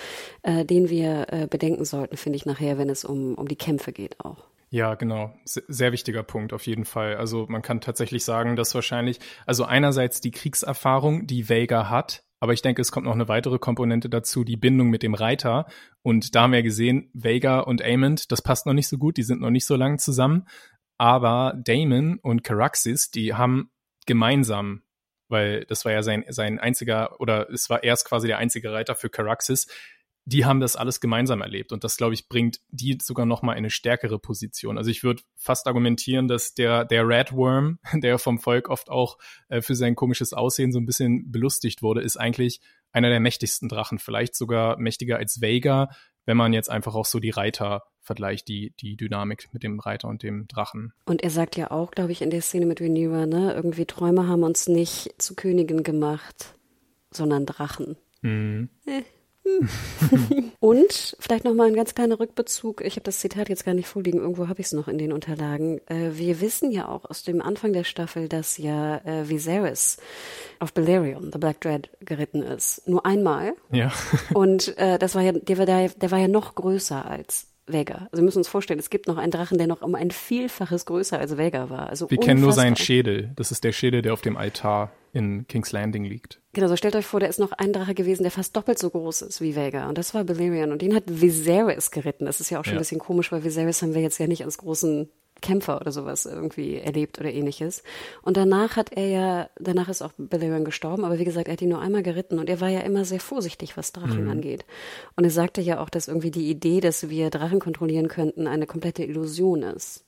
äh, den wir äh, bedenken sollten, finde ich nachher, wenn es um, um die Kämpfe geht auch. Ja, genau. Sehr wichtiger Punkt auf jeden Fall. Also man kann tatsächlich sagen, dass wahrscheinlich, also einerseits die Kriegserfahrung, die Vega hat, aber ich denke, es kommt noch eine weitere Komponente dazu, die Bindung mit dem Reiter. Und da haben wir gesehen, Vega und Aemond, das passt noch nicht so gut, die sind noch nicht so lang zusammen. Aber Damon und Caraxis, die haben gemeinsam, weil das war ja sein, sein einziger, oder es war erst quasi der einzige Reiter für Caraxis, die haben das alles gemeinsam erlebt und das, glaube ich, bringt die sogar noch mal eine stärkere Position. Also ich würde fast argumentieren, dass der, der Red Worm, der vom Volk oft auch äh, für sein komisches Aussehen so ein bisschen belustigt wurde, ist eigentlich einer der mächtigsten Drachen, vielleicht sogar mächtiger als Vega, wenn man jetzt einfach auch so die Reiter vergleicht, die, die Dynamik mit dem Reiter und dem Drachen. Und er sagt ja auch, glaube ich, in der Szene mit Rhaenyra, ne, irgendwie Träume haben uns nicht zu Königen gemacht, sondern Drachen. Mhm. Eh Und vielleicht noch mal ein ganz kleiner Rückbezug. Ich habe das Zitat jetzt gar nicht vorliegen. Irgendwo habe ich es noch in den Unterlagen. Äh, wir wissen ja auch aus dem Anfang der Staffel, dass ja äh, Viserys auf Balerion, The Black Dread, geritten ist. Nur einmal. Ja. Und äh, das war ja, der war, der, der war ja noch größer als Vega. Also wir müssen uns vorstellen, es gibt noch einen Drachen, der noch um ein Vielfaches größer als Vega war. Also wir kennen nur seinen Schädel. Das ist der Schädel, der auf dem Altar in King's Landing liegt. Genau, so stellt euch vor, da ist noch ein Drache gewesen, der fast doppelt so groß ist wie Vega. Und das war Balerion. Und den hat Viserys geritten. Das ist ja auch schon ja. ein bisschen komisch, weil Viserys haben wir jetzt ja nicht als großen Kämpfer oder sowas irgendwie erlebt oder ähnliches. Und danach hat er ja, danach ist auch Balerion gestorben, aber wie gesagt, er hat ihn nur einmal geritten und er war ja immer sehr vorsichtig, was Drachen mhm. angeht. Und er sagte ja auch, dass irgendwie die Idee, dass wir Drachen kontrollieren könnten, eine komplette Illusion ist.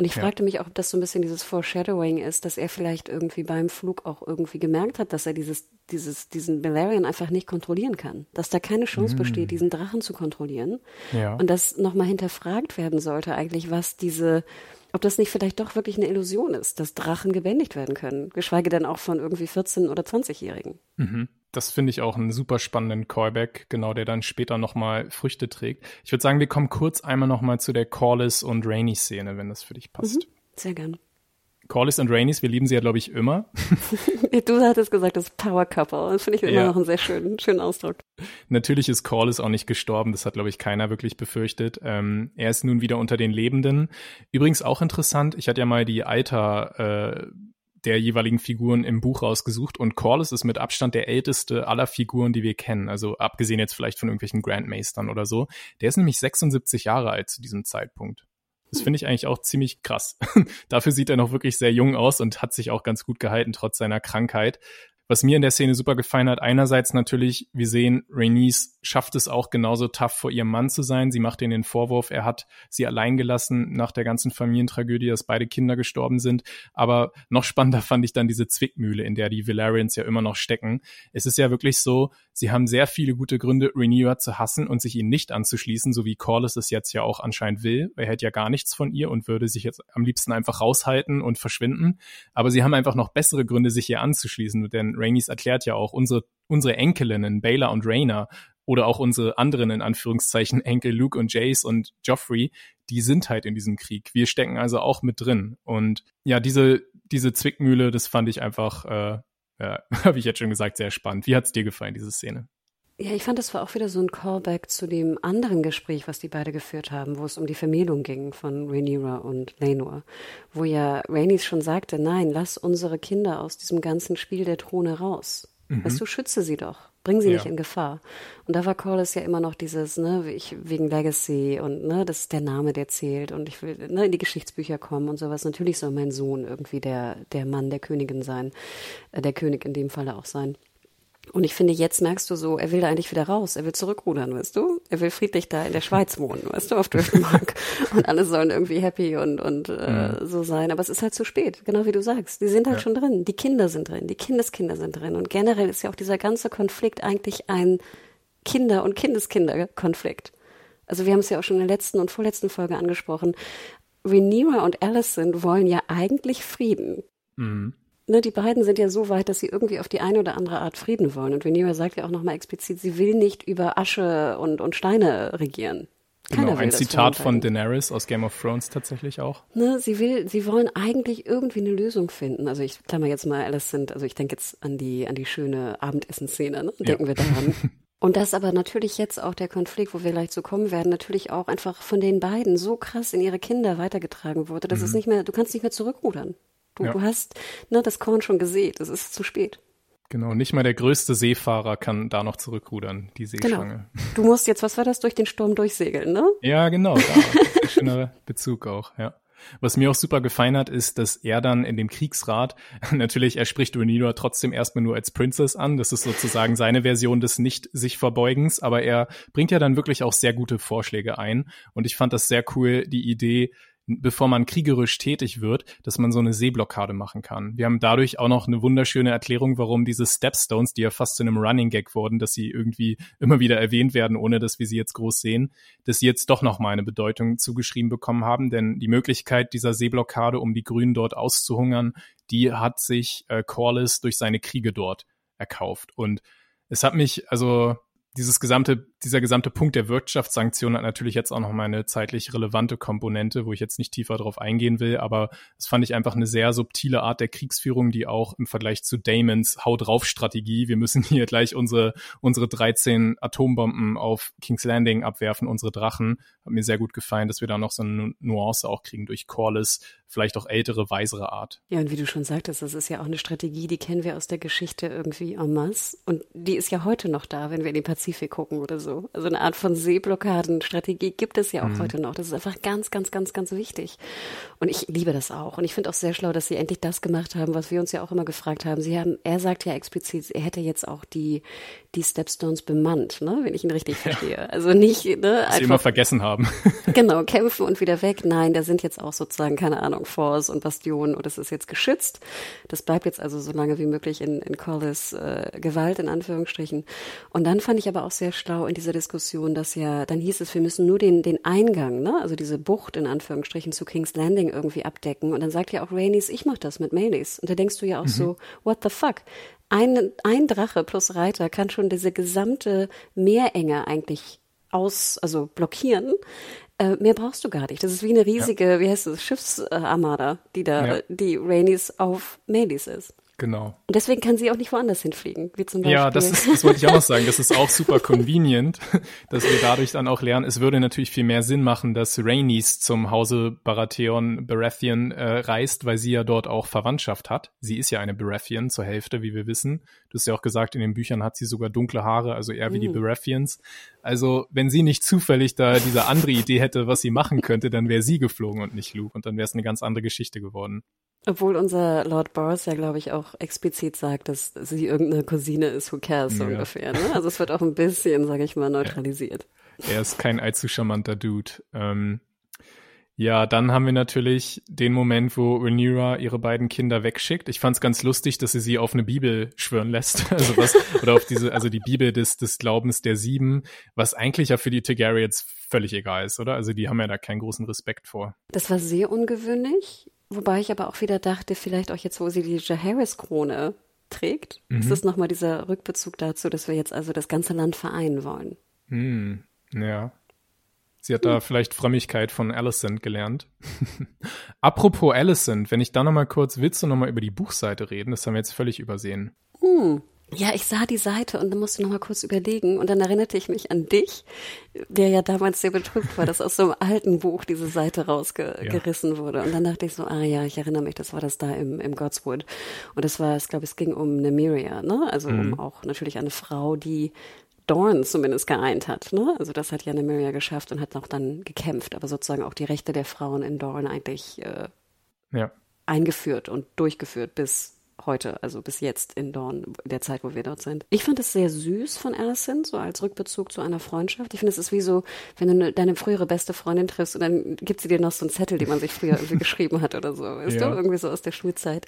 Und ich ja. fragte mich auch, ob das so ein bisschen dieses Foreshadowing ist, dass er vielleicht irgendwie beim Flug auch irgendwie gemerkt hat, dass er dieses, dieses, diesen Balerion einfach nicht kontrollieren kann. Dass da keine Chance mm. besteht, diesen Drachen zu kontrollieren. Ja. Und dass nochmal hinterfragt werden sollte eigentlich, was diese, ob das nicht vielleicht doch wirklich eine Illusion ist, dass Drachen gebändigt werden können, geschweige denn auch von irgendwie 14- oder 20-Jährigen. Mhm. Das finde ich auch einen super spannenden Callback, genau, der dann später nochmal Früchte trägt. Ich würde sagen, wir kommen kurz einmal nochmal zu der Corliss und Rainy-Szene, wenn das für dich passt. Mhm. Sehr gern. Corliss und Rainys, wir lieben sie ja, glaube ich, immer. du hattest gesagt, das Power Couple. Das finde ich immer ja. noch einen sehr schönen, schönen Ausdruck. Natürlich ist Corliss auch nicht gestorben. Das hat, glaube ich, keiner wirklich befürchtet. Ähm, er ist nun wieder unter den Lebenden. Übrigens auch interessant. Ich hatte ja mal die Alter, äh, der jeweiligen Figuren im Buch rausgesucht und Corliss ist mit Abstand der älteste aller Figuren, die wir kennen. Also abgesehen jetzt vielleicht von irgendwelchen Grandmeistern oder so. Der ist nämlich 76 Jahre alt zu diesem Zeitpunkt. Das finde ich eigentlich auch ziemlich krass. Dafür sieht er noch wirklich sehr jung aus und hat sich auch ganz gut gehalten, trotz seiner Krankheit. Was mir in der Szene super gefallen hat, einerseits natürlich, wir sehen, Rainice schafft es auch genauso tough vor ihrem Mann zu sein. Sie macht ihnen den Vorwurf, er hat sie allein gelassen nach der ganzen Familientragödie, dass beide Kinder gestorben sind. Aber noch spannender fand ich dann diese Zwickmühle, in der die Valerians ja immer noch stecken. Es ist ja wirklich so, sie haben sehr viele gute Gründe, Rhaenyra zu hassen und sich ihnen nicht anzuschließen, so wie Corlys es jetzt ja auch anscheinend will. Er hält ja gar nichts von ihr und würde sich jetzt am liebsten einfach raushalten und verschwinden. Aber sie haben einfach noch bessere Gründe, sich ihr anzuschließen, denn Rhaenys erklärt ja auch, unsere, unsere Enkelinnen, Baylor und Rhaena, oder auch unsere anderen, in Anführungszeichen, Enkel Luke und Jace und Joffrey, die sind halt in diesem Krieg. Wir stecken also auch mit drin. Und ja, diese, diese Zwickmühle, das fand ich einfach, äh, ja, habe ich jetzt schon gesagt, sehr spannend. Wie hat's dir gefallen, diese Szene? Ja, ich fand, das war auch wieder so ein Callback zu dem anderen Gespräch, was die beide geführt haben, wo es um die Vermählung ging von Rhaenyra und Lenor, wo ja Rhaenys schon sagte, nein, lass unsere Kinder aus diesem ganzen Spiel der Throne raus. Mhm. Weißt du, schütze sie doch. Bring sie ja. nicht in Gefahr. Und da war Corliss ja immer noch dieses, ne, ich, wegen Legacy und ne, das ist der Name, der zählt und ich will ne, in die Geschichtsbücher kommen und sowas. Natürlich soll mein Sohn irgendwie der, der Mann der Königin sein, äh, der König in dem Falle auch sein. Und ich finde, jetzt merkst du so, er will da eigentlich wieder raus, er will zurückrudern, weißt du? Er will friedlich da in der Schweiz wohnen, weißt du, auf Döfenmark. und alle sollen irgendwie happy und, und äh, so sein. Aber es ist halt zu spät, genau wie du sagst. Die sind halt ja. schon drin, die Kinder sind drin, die Kindeskinder sind drin. Und generell ist ja auch dieser ganze Konflikt eigentlich ein Kinder- und Kindeskinder-Konflikt. Also wir haben es ja auch schon in der letzten und vorletzten Folge angesprochen. Rhaenyra und Alicent wollen ja eigentlich Frieden. Mhm ne, die beiden sind ja so weit, dass sie irgendwie auf die eine oder andere Art Frieden wollen. Und Venera sagt ja auch nochmal explizit, sie will nicht über Asche und, und Steine regieren. Keiner genau, ein Zitat von Daenerys aus Game of Thrones tatsächlich auch. Ne, sie will, sie wollen eigentlich irgendwie eine Lösung finden. Also ich klammer jetzt mal alles sind, also ich denke jetzt an die, an die schöne Abendessenszene, ne? denken ja. wir daran. Und das aber natürlich jetzt auch der Konflikt, wo wir gleich zu kommen werden, natürlich auch einfach von den beiden so krass in ihre Kinder weitergetragen wurde, dass mhm. es nicht mehr, du kannst nicht mehr zurückrudern. Du, ja. du hast ne, das Korn schon gesät, es ist zu spät. Genau, nicht mal der größte Seefahrer kann da noch zurückrudern, die genau. Seeschlange. Genau. Du musst jetzt, was war das, durch den Sturm durchsegeln, ne? Ja, genau, da. schöner Bezug auch, ja. Was mir auch super gefallen hat, ist, dass er dann in dem Kriegsrat, natürlich, er spricht Rhaenyra trotzdem erstmal nur als Princess an. Das ist sozusagen seine Version des Nicht-sich-Verbeugens, aber er bringt ja dann wirklich auch sehr gute Vorschläge ein. Und ich fand das sehr cool, die Idee, bevor man kriegerisch tätig wird, dass man so eine Seeblockade machen kann. Wir haben dadurch auch noch eine wunderschöne Erklärung, warum diese Stepstones, die ja fast zu einem Running Gag wurden, dass sie irgendwie immer wieder erwähnt werden, ohne dass wir sie jetzt groß sehen, dass sie jetzt doch noch mal eine Bedeutung zugeschrieben bekommen haben. Denn die Möglichkeit dieser Seeblockade, um die Grünen dort auszuhungern, die hat sich äh, Corliss durch seine Kriege dort erkauft. Und es hat mich, also dieses gesamte, dieser gesamte Punkt der Wirtschaftssanktionen hat natürlich jetzt auch noch mal eine zeitlich relevante Komponente, wo ich jetzt nicht tiefer drauf eingehen will, aber das fand ich einfach eine sehr subtile Art der Kriegsführung, die auch im Vergleich zu Damons Hau drauf Strategie, wir müssen hier gleich unsere, unsere 13 Atombomben auf King's Landing abwerfen, unsere Drachen, hat mir sehr gut gefallen, dass wir da noch so eine Nuance auch kriegen durch Corliss, vielleicht auch ältere, weisere Art. Ja, und wie du schon sagtest, das ist ja auch eine Strategie, die kennen wir aus der Geschichte irgendwie en masse. Und die ist ja heute noch da, wenn wir in den Pazifik gucken oder so. Also eine Art von Seeblockadenstrategie gibt es ja auch mhm. heute noch. Das ist einfach ganz, ganz, ganz, ganz wichtig. Und ich liebe das auch. Und ich finde auch sehr schlau, dass sie endlich das gemacht haben, was wir uns ja auch immer gefragt haben. Sie haben, er sagt ja explizit, er hätte jetzt auch die, die Stepstones bemannt, ne, wenn ich ihn richtig verstehe. Ja. Also nicht, ne, einfach. Sie immer vergessen haben. genau, kämpfen und wieder weg. Nein, da sind jetzt auch sozusagen, keine Ahnung, Forts und Bastionen und es ist jetzt geschützt. Das bleibt jetzt also so lange wie möglich in, in Collis äh, Gewalt, in Anführungsstrichen. Und dann fand ich aber auch sehr schlau dieser Diskussion, dass ja, dann hieß es, wir müssen nur den, den Eingang, ne, also diese Bucht in Anführungsstrichen zu King's Landing irgendwie abdecken. Und dann sagt ja auch Rainey's, ich mach das mit Mayleys. Und da denkst du ja auch mhm. so, what the fuck? Ein, ein Drache plus Reiter kann schon diese gesamte Meerenge eigentlich aus, also blockieren. Äh, mehr brauchst du gar nicht. Das ist wie eine riesige, ja. wie heißt es, Schiffsarmada, die da, ja. die Rainis auf Melis ist. Genau. Und deswegen kann sie auch nicht woanders hinfliegen, wie zum Beispiel. Ja, das, ist, das wollte ich auch noch sagen. Das ist auch super convenient, dass wir dadurch dann auch lernen. Es würde natürlich viel mehr Sinn machen, dass Rhaenys zum Hause Baratheon, Baratheon äh, reist, weil sie ja dort auch Verwandtschaft hat. Sie ist ja eine Baratheon zur Hälfte, wie wir wissen. Du hast ja auch gesagt, in den Büchern hat sie sogar dunkle Haare, also eher wie mm. die Baratheons. Also, wenn sie nicht zufällig da diese andere Idee hätte, was sie machen könnte, dann wäre sie geflogen und nicht Luke. Und dann wäre es eine ganz andere Geschichte geworden. Obwohl unser Lord Boris ja, glaube ich, auch explizit sagt, dass sie irgendeine Cousine ist, who cares, so ja. ungefähr. Ne? Also es wird auch ein bisschen, sage ich mal, neutralisiert. Er ist kein allzu charmanter Dude. Ähm, ja, dann haben wir natürlich den Moment, wo Rhaenyra ihre beiden Kinder wegschickt. Ich fand es ganz lustig, dass sie sie auf eine Bibel schwören lässt, also was oder auf diese, also die Bibel des des Glaubens der Sieben, was eigentlich ja für die Targaryens völlig egal ist, oder? Also die haben ja da keinen großen Respekt vor. Das war sehr ungewöhnlich. Wobei ich aber auch wieder dachte, vielleicht auch jetzt, wo sie die Jaharis-Krone trägt, mhm. ist das nochmal dieser Rückbezug dazu, dass wir jetzt also das ganze Land vereinen wollen. Hm, ja. Sie hat hm. da vielleicht Frömmigkeit von Alicent gelernt. Apropos Alicent, wenn ich da nochmal kurz, willst du nochmal über die Buchseite reden? Das haben wir jetzt völlig übersehen. Hm. Ja, ich sah die Seite und dann musste noch mal kurz überlegen und dann erinnerte ich mich an dich, der ja damals sehr betrübt war, dass aus so einem alten Buch diese Seite rausgerissen ja. wurde. Und dann dachte ich so, ah ja, ich erinnere mich, das war das da im, im Godswood. Und das war, ich glaube, es ging um Nemiria, ne? Also mhm. um auch natürlich eine Frau, die Dorn zumindest geeint hat. Ne? Also das hat ja Nemiria geschafft und hat auch dann gekämpft, aber sozusagen auch die Rechte der Frauen in Dorn eigentlich äh, ja. eingeführt und durchgeführt bis heute, also bis jetzt in Dorn, der Zeit, wo wir dort sind. Ich fand es sehr süß von Alicent, so als Rückbezug zu einer Freundschaft. Ich finde, es ist wie so, wenn du ne, deine frühere beste Freundin triffst und dann gibt sie dir noch so einen Zettel, den man sich früher irgendwie geschrieben hat oder so. Ist ja. doch irgendwie so aus der Schulzeit.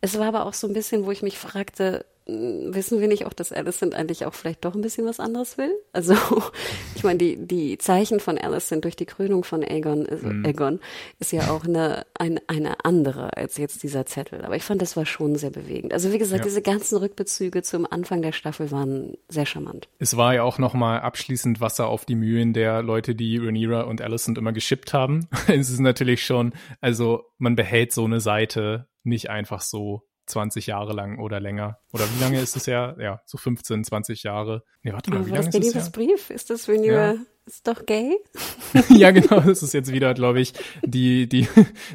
Es war aber auch so ein bisschen, wo ich mich fragte, wissen wir nicht auch, dass Alicent eigentlich auch vielleicht doch ein bisschen was anderes will? Also, ich meine, die, die Zeichen von Alicent durch die Krönung von Aegon, also mhm. Aegon ist ja auch eine, eine, eine andere als jetzt dieser Zettel. Aber ich fand, das war schon sehr bewegend. Also, wie gesagt, ja. diese ganzen Rückbezüge zum Anfang der Staffel waren sehr charmant. Es war ja auch nochmal abschließend Wasser auf die Mühlen der Leute, die Rhaenyra und Alicent immer geschippt haben. es ist natürlich schon, also, man behält so eine Seite nicht einfach so 20 Jahre lang oder länger. Oder wie lange ist es ja? Ja, so 15, 20 Jahre. Nee, warte mal, wie lange ist es Brief? Ist das wenn ja. ist doch gay? ja, genau, das ist jetzt wieder, glaube ich, die, die,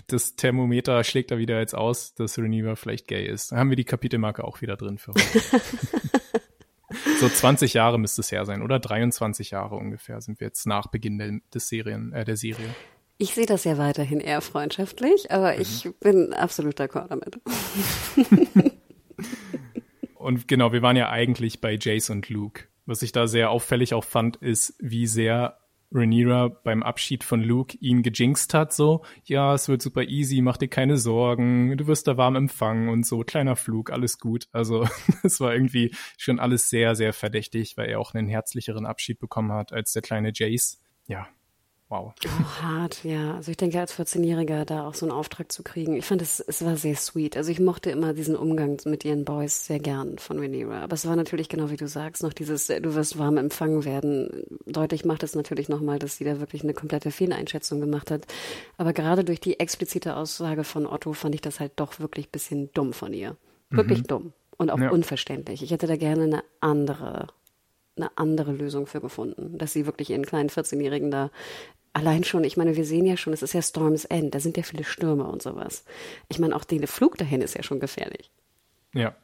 das Thermometer schlägt da wieder jetzt aus, dass Reneva vielleicht gay ist. Da haben wir die Kapitelmarke auch wieder drin für heute. so 20 Jahre müsste es her sein, oder? 23 Jahre ungefähr sind wir jetzt nach Beginn der, des Serien, äh, der Serie. Ich sehe das ja weiterhin eher freundschaftlich, aber mhm. ich bin absolut d'accord damit. und genau, wir waren ja eigentlich bei Jace und Luke. Was ich da sehr auffällig auch fand, ist, wie sehr Rhaenyra beim Abschied von Luke ihn gejinxt hat, so, ja, es wird super easy, mach dir keine Sorgen, du wirst da warm empfangen und so, kleiner Flug, alles gut. Also, es war irgendwie schon alles sehr, sehr verdächtig, weil er auch einen herzlicheren Abschied bekommen hat als der kleine Jace. Ja, wow. Oh, hart, ja. Also ich denke, als 14-Jähriger da auch so einen Auftrag zu kriegen, ich fand es, es war sehr sweet. Also ich mochte immer diesen Umgang mit ihren Boys sehr gern von Rhaenyra. Aber es war natürlich genau wie du sagst, noch dieses, äh, du wirst warm empfangen werden. Deutlich macht es natürlich nochmal, dass sie da wirklich eine komplette Fehleinschätzung gemacht hat. Aber gerade durch die explizite Aussage von Otto fand ich das halt doch wirklich ein bisschen dumm von ihr. Wirklich mhm. dumm und auch ja. unverständlich. Ich hätte da gerne eine andere eine andere Lösung für gefunden, dass sie wirklich ihren kleinen 14-Jährigen da allein schon, ich meine, wir sehen ja schon, es ist ja Storm's End, da sind ja viele Stürme und sowas. Ich meine, auch der Flug dahin ist ja schon gefährlich. Ja,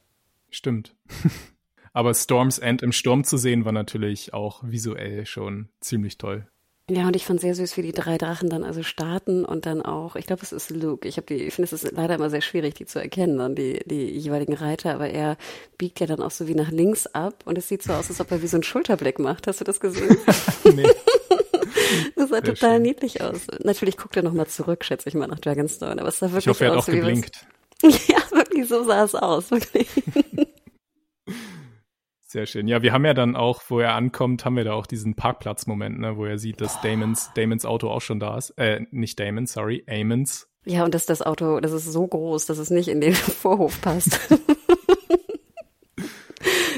stimmt. Aber Storm's End im Sturm zu sehen, war natürlich auch visuell schon ziemlich toll. Ja, und ich fand sehr süß, wie die drei Drachen dann also starten und dann auch, ich glaube, es ist Luke. Ich habe die, ich finde, es ist leider immer sehr schwierig, die zu erkennen, dann die, die jeweiligen Reiter, aber er biegt ja dann auch so wie nach links ab und es sieht so aus, als ob er wie so einen Schulterblick macht. Hast du das gesehen? nee. Das sah sehr total schön. niedlich aus. Natürlich guckt er nochmal zurück, schätze ich mal, nach Dragonstone, aber es sah wirklich ich hoffe, er hat auch geblinkt. ja, wirklich, so sah es aus, wirklich. Sehr schön. Ja, wir haben ja dann auch, wo er ankommt, haben wir da auch diesen Parkplatz-Moment, ne, wo er sieht, dass Damons, Damons Auto auch schon da ist. Äh, nicht Damon, sorry, Amons. Ja, und dass das Auto, das ist so groß, dass es nicht in den Vorhof passt.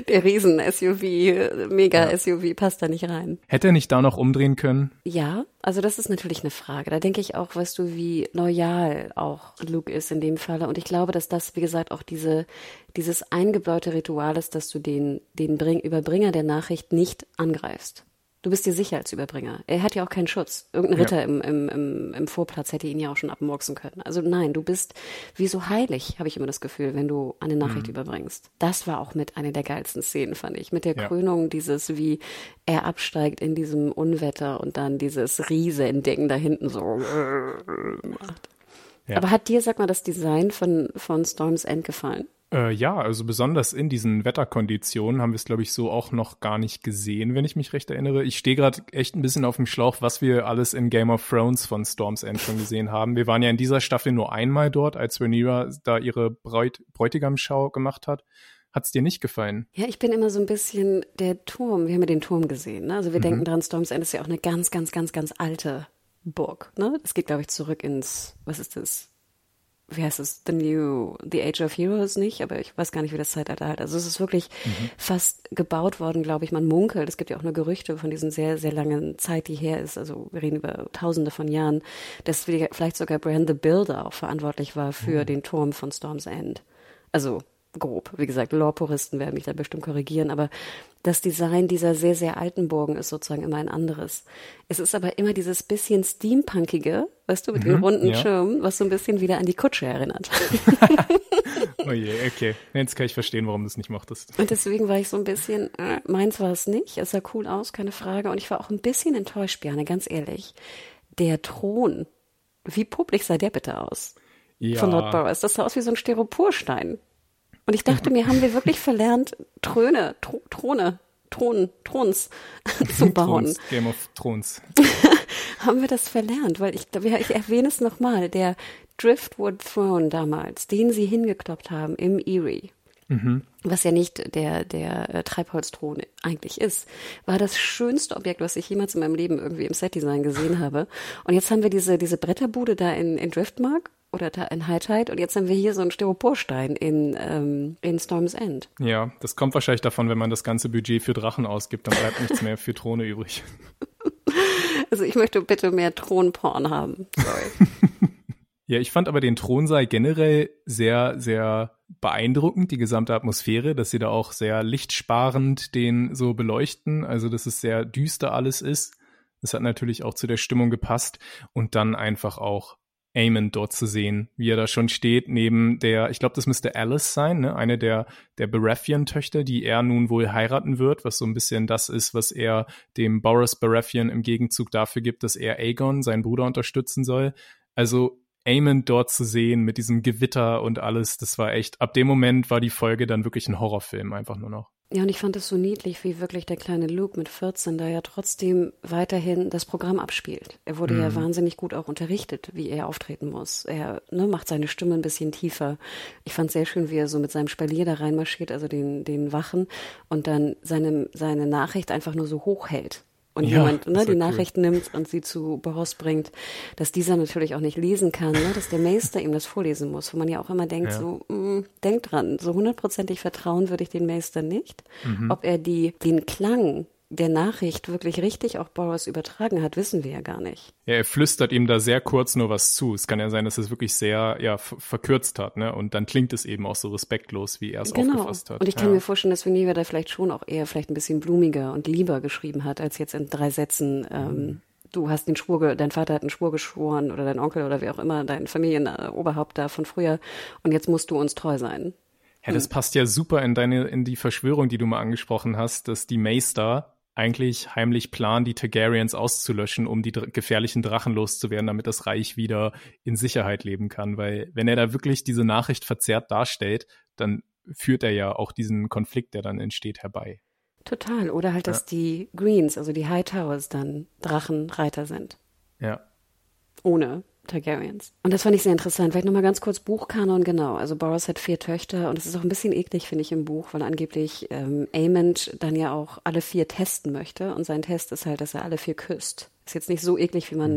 Der Riesen-SUV, Mega-SUV passt da nicht rein. Hätte er nicht da noch umdrehen können? Ja, also das ist natürlich eine Frage. Da denke ich auch, weißt du, wie loyal auch Luke ist in dem Falle. Und ich glaube, dass das, wie gesagt, auch diese, dieses eingebaute Ritual ist, dass du den, den Bring Überbringer der Nachricht nicht angreifst. Du bist dir sicher als Überbringer. Er hat ja auch keinen Schutz. Irgendein Ritter ja. im, im, im, im Vorplatz hätte ihn ja auch schon abmurksen können. Also nein, du bist wie so heilig, habe ich immer das Gefühl, wenn du eine Nachricht mhm. überbringst. Das war auch mit einer der geilsten Szenen, fand ich. Mit der ja. Krönung dieses, wie er absteigt in diesem Unwetter und dann dieses Riese-Ding da hinten so macht. Ja. Aber hat dir, sag mal, das Design von, von Storm's End gefallen? Äh, ja, also besonders in diesen Wetterkonditionen haben wir es, glaube ich, so auch noch gar nicht gesehen, wenn ich mich recht erinnere. Ich stehe gerade echt ein bisschen auf dem Schlauch, was wir alles in Game of Thrones von Storm's End schon gesehen haben. Wir waren ja in dieser Staffel nur einmal dort, als Rhaenyra da ihre Bräut Bräutigamschau gemacht hat. Hat's dir nicht gefallen? Ja, ich bin immer so ein bisschen der Turm. Wir haben ja den Turm gesehen. Ne? Also wir mhm. denken dran, Storm's End ist ja auch eine ganz, ganz, ganz, ganz alte Burg. Ne? Das geht, glaube ich, zurück ins, was ist das? wie heißt es, The New, The Age of Heroes nicht, aber ich weiß gar nicht, wie das Zeitalter halt. Also es ist wirklich mhm. fast gebaut worden, glaube ich. Man munkelt, es gibt ja auch nur Gerüchte von diesen sehr, sehr langen Zeit, die her ist. Also wir reden über tausende von Jahren, dass vielleicht sogar Brand the Builder auch verantwortlich war für mhm. den Turm von Storm's End. Also grob. Wie gesagt, Lore-Puristen werden mich da bestimmt korrigieren, aber das Design dieser sehr, sehr alten Burgen ist sozusagen immer ein anderes. Es ist aber immer dieses bisschen Steampunkige, weißt du, mit mhm, den runden ja. Schirmen, was so ein bisschen wieder an die Kutsche erinnert. oh je, okay. Jetzt kann ich verstehen, warum du es nicht mochtest. Und deswegen war ich so ein bisschen, äh, meins war es nicht. Es sah cool aus, keine Frage. Und ich war auch ein bisschen enttäuscht, Björn, ganz ehrlich. Der Thron, wie publik sah der bitte aus? Ja. Von Lord Boris. Das sah aus wie so ein Styroporstein. Und ich dachte mir, haben wir wirklich verlernt, Throne, Tr Throne, Thron, Throns zu bauen. Throns, Game of Thrones. haben wir das verlernt? Weil ich, ich erwähne es nochmal, der Driftwood Throne damals, den sie hingekloppt haben im Erie, mhm. was ja nicht der, der äh, Treibholzthron eigentlich ist, war das schönste Objekt, was ich jemals in meinem Leben irgendwie im Setdesign gesehen habe. Und jetzt haben wir diese, diese Bretterbude da in, in Driftmark oder High Tide und jetzt haben wir hier so einen Styroporstein in, ähm, in Storm's End. Ja, das kommt wahrscheinlich davon, wenn man das ganze Budget für Drachen ausgibt, dann bleibt nichts mehr für Throne übrig. Also ich möchte bitte mehr Thronporn haben. Sorry. ja, ich fand aber den Thronsaal generell sehr, sehr beeindruckend, die gesamte Atmosphäre, dass sie da auch sehr lichtsparend den so beleuchten, also dass es sehr düster alles ist. Das hat natürlich auch zu der Stimmung gepasst und dann einfach auch Eamon dort zu sehen, wie er da schon steht, neben der, ich glaube, das müsste Alice sein, ne? eine der, der Baratheon-Töchter, die er nun wohl heiraten wird, was so ein bisschen das ist, was er dem Boris Baratheon im Gegenzug dafür gibt, dass er Aegon, seinen Bruder, unterstützen soll. Also Eamon dort zu sehen mit diesem Gewitter und alles, das war echt, ab dem Moment war die Folge dann wirklich ein Horrorfilm, einfach nur noch. Ja, und ich fand es so niedlich, wie wirklich der kleine Luke mit 14 da ja trotzdem weiterhin das Programm abspielt. Er wurde mhm. ja wahnsinnig gut auch unterrichtet, wie er auftreten muss. Er ne, macht seine Stimme ein bisschen tiefer. Ich fand sehr schön, wie er so mit seinem Spalier da reinmarschiert, also den, den Wachen, und dann seine, seine Nachricht einfach nur so hoch hält und ja, jemand ne, die Nachricht cool. nimmt und sie zu Boros bringt, dass dieser natürlich auch nicht lesen kann, ne, dass der Meister ihm das vorlesen muss, wo man ja auch immer denkt, ja. so, mh, mm, denk dran, so hundertprozentig vertrauen würde ich den Meister nicht. Mhm. Ob er die, den Klang der Nachricht wirklich richtig auch Boris übertragen hat, wissen wir ja gar nicht. Ja, er flüstert ihm da sehr kurz nur was zu. Es kann ja sein, dass er es wirklich sehr ja, verkürzt hat, ne? Und dann klingt es eben auch so respektlos, wie er es genau. aufgefasst hat. Und ich kann ja. mir vorstellen, dass Veniva da vielleicht schon auch eher vielleicht ein bisschen blumiger und lieber geschrieben hat, als jetzt in drei Sätzen, ähm, mhm. du hast den Schwur, dein Vater hat einen Schwur geschworen oder dein Onkel oder wie auch immer, dein Familienoberhaupt da von früher und jetzt musst du uns treu sein. Ja, das hm. passt ja super in deine, in die Verschwörung, die du mal angesprochen hast, dass die Maester eigentlich heimlich planen, die Targaryens auszulöschen, um die gefährlichen Drachen loszuwerden, damit das Reich wieder in Sicherheit leben kann. Weil wenn er da wirklich diese Nachricht verzerrt darstellt, dann führt er ja auch diesen Konflikt, der dann entsteht, herbei. Total. Oder halt, dass ja. die Greens, also die Hightowers, dann Drachenreiter sind. Ja. Ohne Targaryens. Und das fand ich sehr interessant. Vielleicht nochmal ganz kurz Buchkanon, genau. Also Boris hat vier Töchter und es ist auch ein bisschen eklig, finde ich, im Buch, weil angeblich ähm, Aemond dann ja auch alle vier testen möchte und sein Test ist halt, dass er alle vier küsst. Ist jetzt nicht so eklig, wie man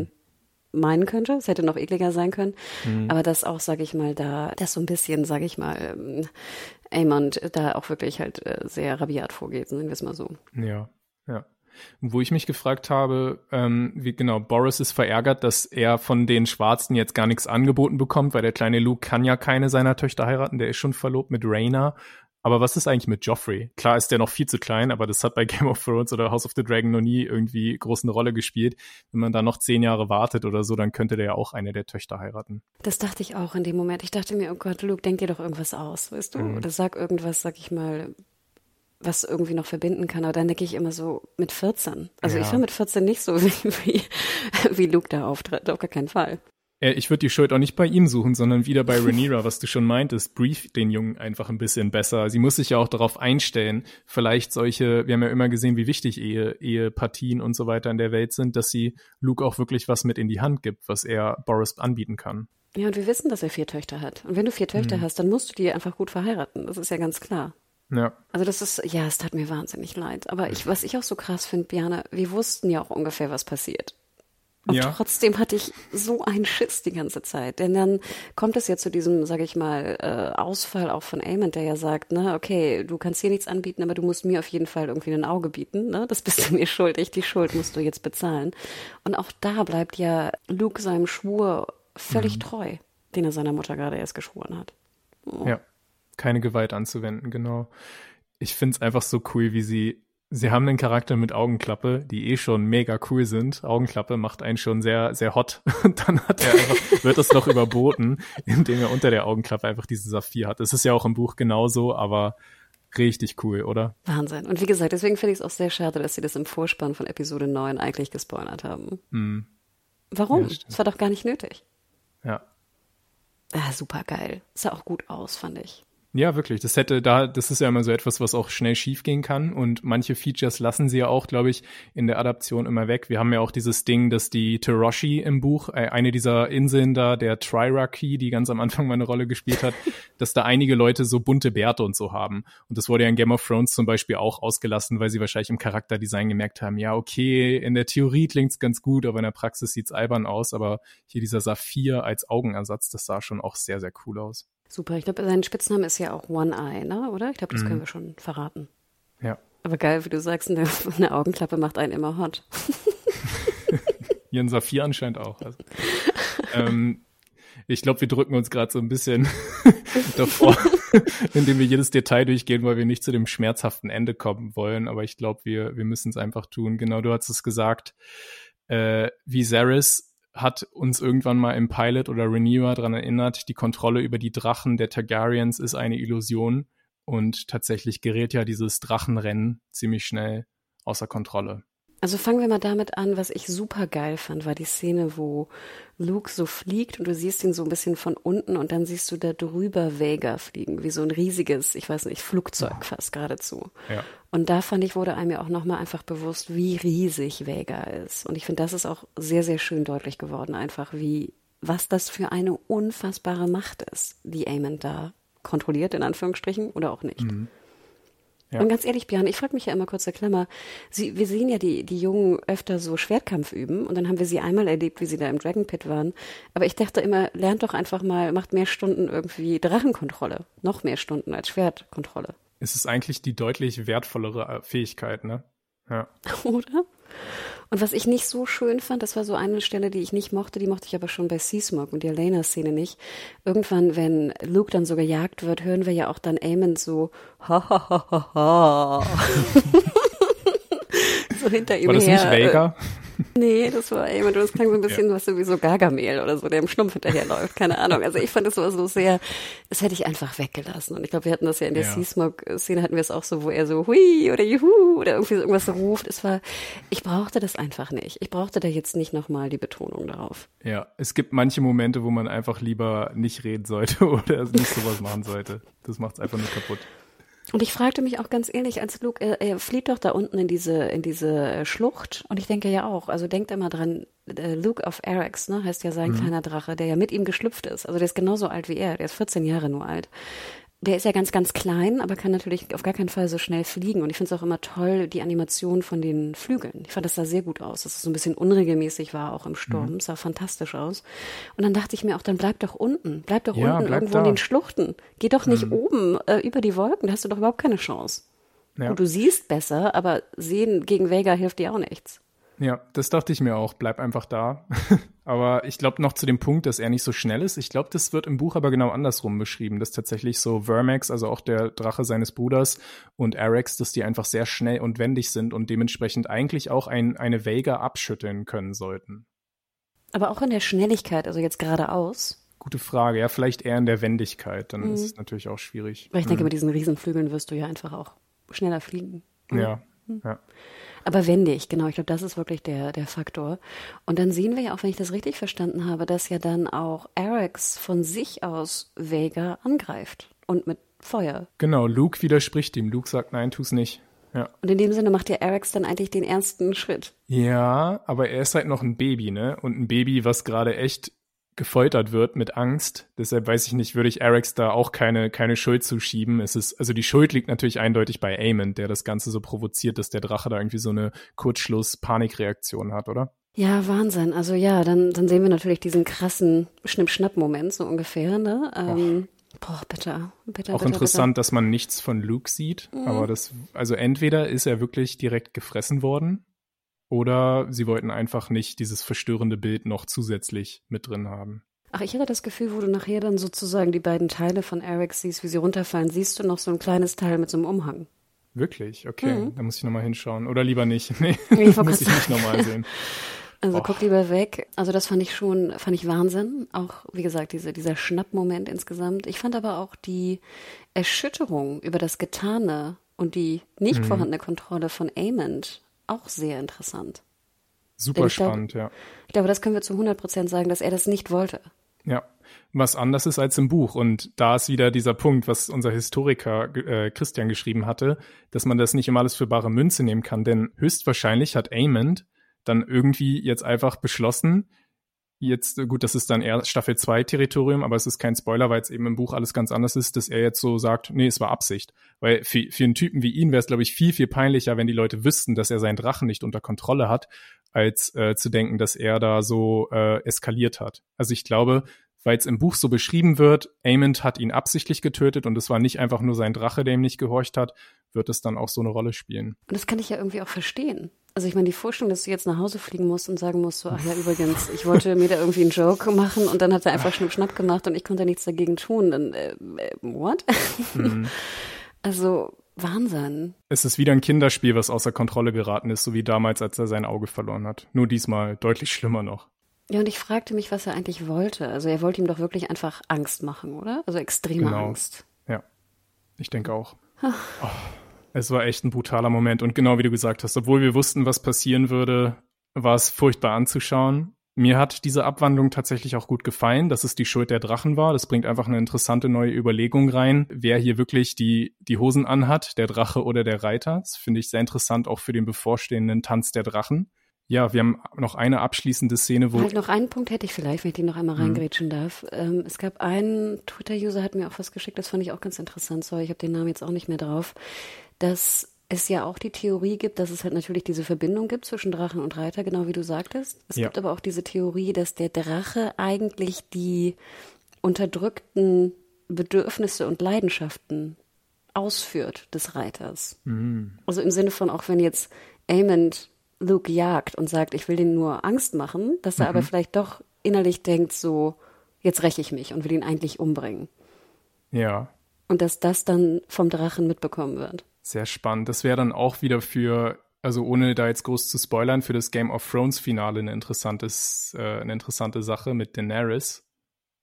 mhm. meinen könnte. Es hätte noch ekliger sein können. Mhm. Aber das auch, sage ich mal, da, das so ein bisschen, sage ich mal, ähm, Aemond da auch wirklich halt äh, sehr rabiat vorgeht, sagen wir es mal so. Ja, ja. Wo ich mich gefragt habe, ähm, wie genau, Boris ist verärgert, dass er von den Schwarzen jetzt gar nichts angeboten bekommt, weil der kleine Luke kann ja keine seiner Töchter heiraten, der ist schon verlobt mit Raina. Aber was ist eigentlich mit Joffrey? Klar ist der noch viel zu klein, aber das hat bei Game of Thrones oder House of the Dragon noch nie irgendwie groß eine Rolle gespielt. Wenn man da noch zehn Jahre wartet oder so, dann könnte der ja auch eine der Töchter heiraten. Das dachte ich auch in dem Moment. Ich dachte mir, oh Gott, Luke, denk dir doch irgendwas aus, weißt du? Mhm. Oder sag irgendwas, sag ich mal, was irgendwie noch verbinden kann. Aber dann denke ich immer so mit 14. Also ja. ich war mit 14 nicht so wie, wie, Luke da auftritt, auf gar keinen Fall. Ich würde die Schuld auch nicht bei ihm suchen, sondern wieder bei Rhaenyra, was du schon meintest. Brief den Jungen einfach ein bisschen besser. Sie muss sich ja auch darauf einstellen, vielleicht solche, wir haben ja immer gesehen, wie wichtig Ehe, Ehepartien und so weiter in der Welt sind, dass sie Luke auch wirklich was mit in die Hand gibt, was er Boris anbieten kann. Ja, und wir wissen, dass er vier Töchter hat. Und wenn du vier Töchter hm. hast, dann musst du die einfach gut verheiraten. Das ist ja ganz klar. Ja. Also das ist, ja, es tat mir wahnsinnig leid. Aber ich, was ich auch so krass finde, Biane, wir wussten ja auch ungefähr, was passiert. Und ja. trotzdem hatte ich so einen Schiss die ganze Zeit. Denn dann kommt es ja zu diesem, sage ich mal, äh, Ausfall auch von Eamon, der ja sagt, ne, okay, du kannst hier nichts anbieten, aber du musst mir auf jeden Fall irgendwie ein Auge bieten, ne? Das bist du mir schuldig, die Schuld musst du jetzt bezahlen. Und auch da bleibt ja Luke seinem Schwur völlig mhm. treu, den er seiner Mutter gerade erst geschworen hat. Oh. Ja keine Gewalt anzuwenden, genau. Ich finde es einfach so cool, wie sie, sie haben einen Charakter mit Augenklappe, die eh schon mega cool sind. Augenklappe macht einen schon sehr, sehr hot. Und dann hat er einfach, wird das noch überboten, indem er unter der Augenklappe einfach diesen Saphir hat. Das ist ja auch im Buch genauso, aber richtig cool, oder? Wahnsinn. Und wie gesagt, deswegen finde ich es auch sehr schade, dass sie das im Vorspann von Episode 9 eigentlich gespoilert haben. Mm. Warum? Ja, das war doch gar nicht nötig. Ja. Ah, super geil. Sah auch gut aus, fand ich. Ja, wirklich. Das hätte da, das ist ja immer so etwas, was auch schnell schiefgehen kann. Und manche Features lassen sie ja auch, glaube ich, in der Adaption immer weg. Wir haben ja auch dieses Ding, dass die Teroshi im Buch, äh, eine dieser Inseln da, der Triraki, die ganz am Anfang mal eine Rolle gespielt hat, dass da einige Leute so bunte Bärte und so haben. Und das wurde ja in Game of Thrones zum Beispiel auch ausgelassen, weil sie wahrscheinlich im Charakterdesign gemerkt haben, ja, okay, in der Theorie klingt's ganz gut, aber in der Praxis sieht's albern aus. Aber hier dieser Saphir als Augenersatz, das sah schon auch sehr, sehr cool aus. Super. Ich glaube, sein Spitzname ist ja auch One Eye, ne? oder? Ich glaube, das mhm. können wir schon verraten. Ja. Aber geil, wie du sagst, eine, Augenklappe macht einen immer hot. Ihren Saphir anscheinend auch. Also. ähm, ich glaube, wir drücken uns gerade so ein bisschen davor, indem wir jedes Detail durchgehen, weil wir nicht zu dem schmerzhaften Ende kommen wollen. Aber ich glaube, wir, wir müssen es einfach tun. Genau, du hast es gesagt. Äh, Viserys hat uns irgendwann mal im Pilot oder Renewer daran erinnert, die Kontrolle über die Drachen der Targaryens ist eine Illusion und tatsächlich gerät ja dieses Drachenrennen ziemlich schnell außer Kontrolle. Also fangen wir mal damit an, was ich super geil fand, war die Szene, wo Luke so fliegt und du siehst ihn so ein bisschen von unten und dann siehst du da drüber Vega fliegen, wie so ein riesiges, ich weiß nicht, Flugzeug fast geradezu. Ja. Und da fand ich, wurde einem ja auch nochmal einfach bewusst, wie riesig Vega ist. Und ich finde, das ist auch sehr, sehr schön deutlich geworden, einfach wie, was das für eine unfassbare Macht ist, die Aemon da kontrolliert, in Anführungsstrichen, oder auch nicht. Mhm. Ja. Und ganz ehrlich, Björn, ich frage mich ja immer kurz der Klammer. Sie, wir sehen ja die, die Jungen öfter so Schwertkampf üben und dann haben wir sie einmal erlebt, wie sie da im Dragon Pit waren. Aber ich dachte immer, lernt doch einfach mal, macht mehr Stunden irgendwie Drachenkontrolle. Noch mehr Stunden als Schwertkontrolle. Es ist eigentlich die deutlich wertvollere äh, Fähigkeit, ne? Ja. Oder? Und was ich nicht so schön fand, das war so eine Stelle, die ich nicht mochte, die mochte ich aber schon bei Seasmoke und die Elena-Szene nicht. Irgendwann, wenn Luke dann so gejagt wird, hören wir ja auch dann Eamon so ha ha ha ha ha. so hinter ihm War das her. nicht Vega? Nee, das war jemand, das klang so ein bisschen ja. was sowieso Gargamel oder so, der im Schlumpf hinterherläuft, keine Ahnung. Also ich fand das war so sehr, das hätte ich einfach weggelassen. Und ich glaube, wir hatten das ja in der ja. Sea-Smoke-Szene hatten wir es auch so, wo er so hui oder juhu oder irgendwie so irgendwas so ruft. Es war, ich brauchte das einfach nicht. Ich brauchte da jetzt nicht nochmal die Betonung darauf. Ja, es gibt manche Momente, wo man einfach lieber nicht reden sollte oder nicht sowas machen sollte. Das macht es einfach nur kaputt. Und ich fragte mich auch ganz ehrlich, als Luke, er, er flieht doch da unten in diese, in diese äh, Schlucht. Und ich denke ja auch, also denkt immer dran, äh, Luke of Arax, ne, heißt ja sein mhm. kleiner Drache, der ja mit ihm geschlüpft ist. Also der ist genauso alt wie er, der ist 14 Jahre nur alt der ist ja ganz, ganz klein, aber kann natürlich auf gar keinen Fall so schnell fliegen. Und ich finde es auch immer toll, die Animation von den Flügeln. Ich fand das sah sehr gut aus, dass es so ein bisschen unregelmäßig war, auch im Sturm. Mhm. sah fantastisch aus. Und dann dachte ich mir auch, dann bleib doch unten. Bleib doch ja, unten bleib irgendwo da. in den Schluchten. Geh doch nicht mhm. oben äh, über die Wolken, da hast du doch überhaupt keine Chance. Ja. Und du siehst besser, aber sehen gegen Vega hilft dir auch nichts. Ja, das dachte ich mir auch. Bleib einfach da. aber ich glaube noch zu dem Punkt, dass er nicht so schnell ist. Ich glaube, das wird im Buch aber genau andersrum beschrieben, dass tatsächlich so Vermax, also auch der Drache seines Bruders und Arax, dass die einfach sehr schnell und wendig sind und dementsprechend eigentlich auch ein, eine Vega abschütteln können sollten. Aber auch in der Schnelligkeit, also jetzt geradeaus. Gute Frage. Ja, vielleicht eher in der Wendigkeit. Dann mhm. ist es natürlich auch schwierig. Weil ich denke, mhm. mit diesen Riesenflügeln wirst du ja einfach auch schneller fliegen. Ja, ja. Aber wendig, genau. Ich glaube, das ist wirklich der, der Faktor. Und dann sehen wir ja auch, wenn ich das richtig verstanden habe, dass ja dann auch Arax von sich aus Vega angreift und mit Feuer. Genau, Luke widerspricht ihm. Luke sagt, nein, tu's nicht. Ja. Und in dem Sinne macht ja Arax dann eigentlich den ersten Schritt. Ja, aber er ist halt noch ein Baby, ne? Und ein Baby, was gerade echt gefoltert wird mit Angst. Deshalb weiß ich nicht, würde ich Erics da auch keine, keine Schuld zuschieben. Es ist, also die Schuld liegt natürlich eindeutig bei Eamon, der das Ganze so provoziert, dass der Drache da irgendwie so eine Kurzschluss-Panikreaktion hat, oder? Ja, Wahnsinn. Also ja, dann, dann sehen wir natürlich diesen krassen Schnipp-Schnapp-Moment, so ungefähr, ne? Ähm, boah, bitte, bitte. Auch interessant, bitte. dass man nichts von Luke sieht, mhm. aber das, also entweder ist er wirklich direkt gefressen worden oder sie wollten einfach nicht dieses verstörende Bild noch zusätzlich mit drin haben. Ach, ich hatte das Gefühl, wo du nachher dann sozusagen die beiden Teile von Eric siehst, wie sie runterfallen, siehst du noch so ein kleines Teil mit so einem Umhang. Wirklich? Okay, mhm. da muss ich nochmal hinschauen. Oder lieber nicht. Nee, ich muss ich nicht nochmal sehen. Also Och. guck lieber weg. Also das fand ich schon, fand ich Wahnsinn. Auch, wie gesagt, diese, dieser Schnappmoment insgesamt. Ich fand aber auch die Erschütterung über das Getane und die nicht mhm. vorhandene Kontrolle von Amond auch sehr interessant. Super spannend, glaube, ja. Ich glaube, das können wir zu 100 Prozent sagen, dass er das nicht wollte. Ja, was anders ist als im Buch. Und da ist wieder dieser Punkt, was unser Historiker äh, Christian geschrieben hatte, dass man das nicht immer alles für bare Münze nehmen kann. Denn höchstwahrscheinlich hat Amond dann irgendwie jetzt einfach beschlossen, jetzt, äh, gut, das ist dann eher Staffel 2 Territorium, aber es ist kein Spoiler, weil es eben im Buch alles ganz anders ist, dass er jetzt so sagt, nee, es war Absicht. Weil für, für einen Typen wie ihn wäre es, glaube ich, viel, viel peinlicher, wenn die Leute wüssten, dass er seinen Drachen nicht unter Kontrolle hat, als äh, zu denken, dass er da so äh, eskaliert hat. Also ich glaube, weil es im Buch so beschrieben wird, Amond hat ihn absichtlich getötet und es war nicht einfach nur sein Drache, der ihm nicht gehorcht hat, wird es dann auch so eine Rolle spielen. Und das kann ich ja irgendwie auch verstehen. Also ich meine, die Vorstellung, dass du jetzt nach Hause fliegen musst und sagen musst, so, ach ja, übrigens, ich wollte mir da irgendwie einen Joke machen und dann hat er einfach Schnipp Schnapp gemacht und ich konnte nichts dagegen tun. Dann, äh, äh what? Mhm. Also Wahnsinn. Es ist wieder ein Kinderspiel, was außer Kontrolle geraten ist, so wie damals, als er sein Auge verloren hat. Nur diesmal deutlich schlimmer noch. Ja, und ich fragte mich, was er eigentlich wollte. Also er wollte ihm doch wirklich einfach Angst machen, oder? Also extreme genau. Angst. Ja, ich denke auch. oh. Es war echt ein brutaler Moment. Und genau wie du gesagt hast, obwohl wir wussten, was passieren würde, war es furchtbar anzuschauen. Mir hat diese Abwandlung tatsächlich auch gut gefallen, dass es die Schuld der Drachen war. Das bringt einfach eine interessante neue Überlegung rein, wer hier wirklich die, die Hosen anhat, der Drache oder der Reiter. Das finde ich sehr interessant auch für den bevorstehenden Tanz der Drachen. Ja, wir haben noch eine abschließende Szene, wo. Halt noch einen Punkt hätte ich vielleicht, wenn ich die noch einmal mhm. reingrätschen mhm. darf. Ähm, es gab einen Twitter-User, hat mir auch was geschickt, das fand ich auch ganz interessant. Sorry, ich habe den Namen jetzt auch nicht mehr drauf. Dass es ja auch die Theorie gibt, dass es halt natürlich diese Verbindung gibt zwischen Drachen und Reiter, genau wie du sagtest. Es ja. gibt aber auch diese Theorie, dass der Drache eigentlich die unterdrückten Bedürfnisse und Leidenschaften ausführt des Reiters. Mhm. Also im Sinne von, auch wenn jetzt Amond Luke jagt und sagt, ich will den nur Angst machen, dass er mhm. aber vielleicht doch innerlich denkt, so, jetzt räche ich mich und will ihn eigentlich umbringen. Ja. Und dass das dann vom Drachen mitbekommen wird. Sehr spannend. Das wäre dann auch wieder für, also ohne da jetzt groß zu spoilern, für das Game of Thrones Finale eine, interessantes, äh, eine interessante Sache mit Daenerys,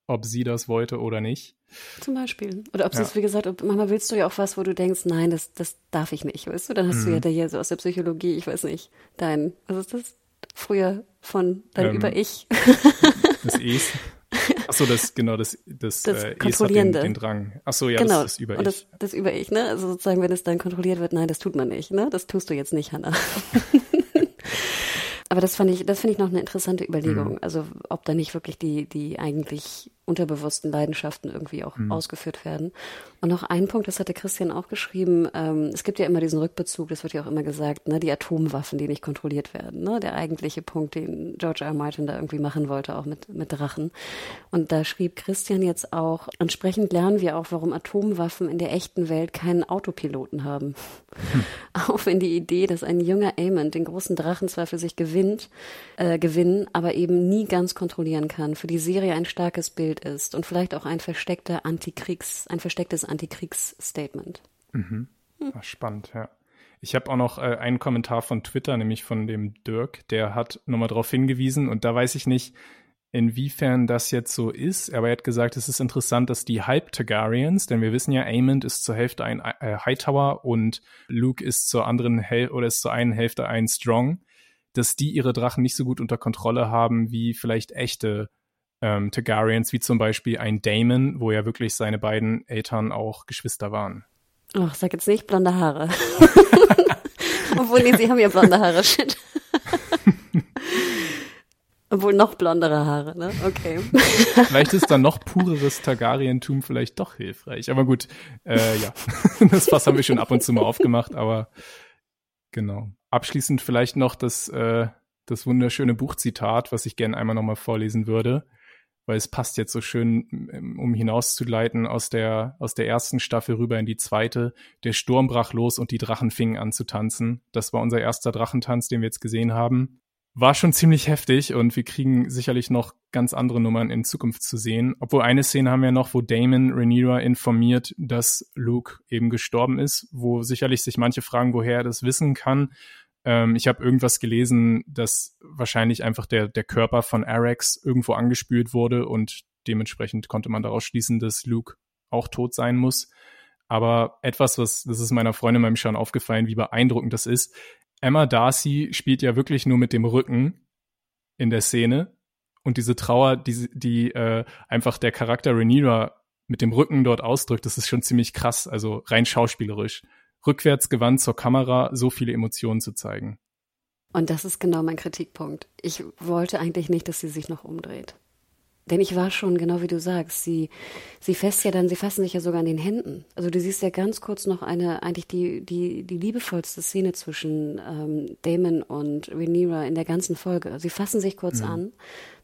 ob sie das wollte oder nicht. Zum Beispiel. Oder ob sie es, wie gesagt, ob, manchmal willst du ja auch was, wo du denkst, nein, das, das darf ich nicht, weißt du? Dann hast mhm. du ja da hier so aus der Psychologie, ich weiß nicht, dein, was ist das? Früher von dein ähm, Über-Ich. Das Es. Achso, das, genau, das, das, das äh, Kontrollierende. Den, den Drang. Achso, ja, genau. das ist das Über-Ich. Und das, das Über-Ich, ne? Also sozusagen, wenn es dann kontrolliert wird, nein, das tut man nicht, ne? Das tust du jetzt nicht, Hannah. Aber das fand ich, das finde ich noch eine interessante Überlegung. Mhm. Also ob da nicht wirklich die, die eigentlich unterbewussten Leidenschaften irgendwie auch mhm. ausgeführt werden. Und noch ein Punkt, das hatte Christian auch geschrieben, ähm, es gibt ja immer diesen Rückbezug, das wird ja auch immer gesagt, ne, die Atomwaffen, die nicht kontrolliert werden, ne, der eigentliche Punkt, den George R. R. Martin da irgendwie machen wollte, auch mit, mit Drachen. Und da schrieb Christian jetzt auch, entsprechend lernen wir auch, warum Atomwaffen in der echten Welt keinen Autopiloten haben. Hm. Auch wenn die Idee, dass ein junger Amon den großen Drachen zwar für sich gewinnt, äh, gewinnen, aber eben nie ganz kontrollieren kann, für die Serie ein starkes Bild Bild ist und vielleicht auch ein versteckter Antikriegs, ein verstecktes Antikriegsstatement. Mhm. Hm. Spannend, ja. Ich habe auch noch äh, einen Kommentar von Twitter, nämlich von dem Dirk, der hat nochmal darauf hingewiesen und da weiß ich nicht, inwiefern das jetzt so ist, aber er hat gesagt, es ist interessant, dass die Hype-Targaryens, denn wir wissen ja, Aemond ist zur Hälfte ein äh, Hightower und Luke ist zur anderen Hälfte oder ist zur einen Hälfte ein Strong, dass die ihre Drachen nicht so gut unter Kontrolle haben wie vielleicht echte ähm, Targaryens, wie zum Beispiel ein Daemon, wo ja wirklich seine beiden Eltern auch Geschwister waren. Ach, sag jetzt nicht blonde Haare. Obwohl, nee, sie haben ja blonde Haare, shit. Obwohl noch blondere Haare, ne? Okay. Vielleicht ist dann noch pureres Targaryentum vielleicht doch hilfreich. Aber gut, äh, ja, das Fass haben wir schon ab und zu mal aufgemacht, aber genau. Abschließend vielleicht noch das, äh, das wunderschöne Buchzitat, was ich gerne einmal nochmal vorlesen würde weil es passt jetzt so schön, ähm, um hinauszuleiten aus der, aus der ersten Staffel rüber in die zweite. Der Sturm brach los und die Drachen fingen an zu tanzen. Das war unser erster Drachentanz, den wir jetzt gesehen haben. War schon ziemlich heftig und wir kriegen sicherlich noch ganz andere Nummern in Zukunft zu sehen. Obwohl eine Szene haben wir noch, wo Damon Rhaenyra informiert, dass Luke eben gestorben ist, wo sicherlich sich manche fragen, woher er das wissen kann. Ähm, ich habe irgendwas gelesen, dass wahrscheinlich einfach der, der Körper von Arax irgendwo angespült wurde und dementsprechend konnte man daraus schließen, dass Luke auch tot sein muss. Aber etwas, was, das ist meiner Freundin beim Schauen aufgefallen, wie beeindruckend das ist. Emma Darcy spielt ja wirklich nur mit dem Rücken in der Szene. Und diese Trauer, die, die äh, einfach der Charakter Rhaenyra mit dem Rücken dort ausdrückt, das ist schon ziemlich krass, also rein schauspielerisch rückwärts gewandt zur Kamera so viele Emotionen zu zeigen. Und das ist genau mein Kritikpunkt. Ich wollte eigentlich nicht, dass sie sich noch umdreht. Denn ich war schon, genau wie du sagst, sie, sie fest ja dann, sie fassen sich ja sogar an den Händen. Also du siehst ja ganz kurz noch eine, eigentlich die, die, die liebevollste Szene zwischen ähm, Damon und Rhaenyra in der ganzen Folge. Sie fassen sich kurz mhm. an,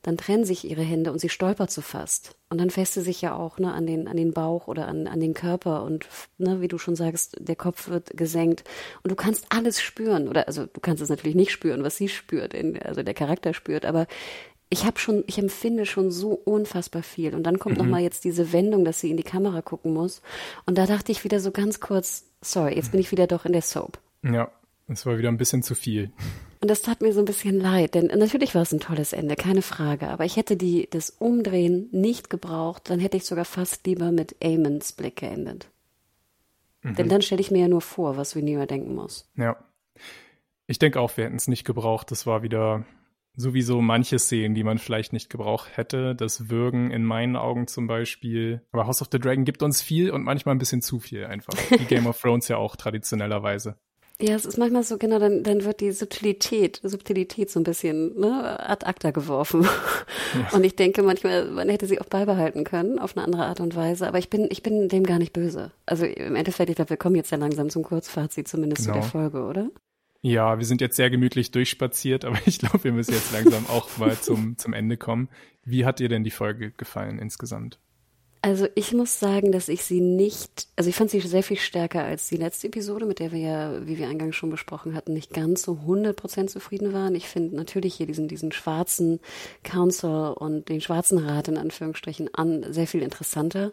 dann trennen sich ihre Hände und sie stolpert so fast. Und dann fässt sie sich ja auch ne, an, den, an den Bauch oder an, an den Körper und, ne, wie du schon sagst, der Kopf wird gesenkt. Und du kannst alles spüren. Oder also du kannst es natürlich nicht spüren, was sie spürt, also der Charakter spürt, aber ich habe schon, ich empfinde schon so unfassbar viel. Und dann kommt mhm. nochmal jetzt diese Wendung, dass sie in die Kamera gucken muss. Und da dachte ich wieder so ganz kurz, sorry, jetzt bin ich wieder doch in der Soap. Ja, es war wieder ein bisschen zu viel. Und das tat mir so ein bisschen leid, denn natürlich war es ein tolles Ende, keine Frage. Aber ich hätte die, das Umdrehen nicht gebraucht, dann hätte ich sogar fast lieber mit Amons Blick geendet. Mhm. Denn dann stelle ich mir ja nur vor, was Rhaenyra denken muss. Ja. Ich denke auch, wir hätten es nicht gebraucht. Das war wieder sowieso manche Szenen, die man vielleicht nicht gebraucht hätte. Das Würgen in meinen Augen zum Beispiel. Aber House of the Dragon gibt uns viel und manchmal ein bisschen zu viel einfach. Wie Game of Thrones ja auch traditionellerweise. Ja, es ist manchmal so, genau, dann, dann wird die Subtilität, Subtilität so ein bisschen ne, ad acta geworfen. Ja. Und ich denke manchmal, man hätte sie auch beibehalten können, auf eine andere Art und Weise. Aber ich bin, ich bin dem gar nicht böse. Also im Endeffekt, ich glaube, wir kommen jetzt ja langsam zum Kurzfazit, zumindest genau. zu der Folge, oder? Ja, wir sind jetzt sehr gemütlich durchspaziert, aber ich glaube, wir müssen jetzt langsam auch mal zum, zum Ende kommen. Wie hat dir denn die Folge gefallen insgesamt? Also ich muss sagen, dass ich sie nicht, also ich fand sie sehr viel stärker als die letzte Episode, mit der wir ja, wie wir eingangs schon besprochen hatten, nicht ganz so 100% zufrieden waren. Ich finde natürlich hier diesen, diesen schwarzen Council und den schwarzen Rat in Anführungsstrichen an sehr viel interessanter,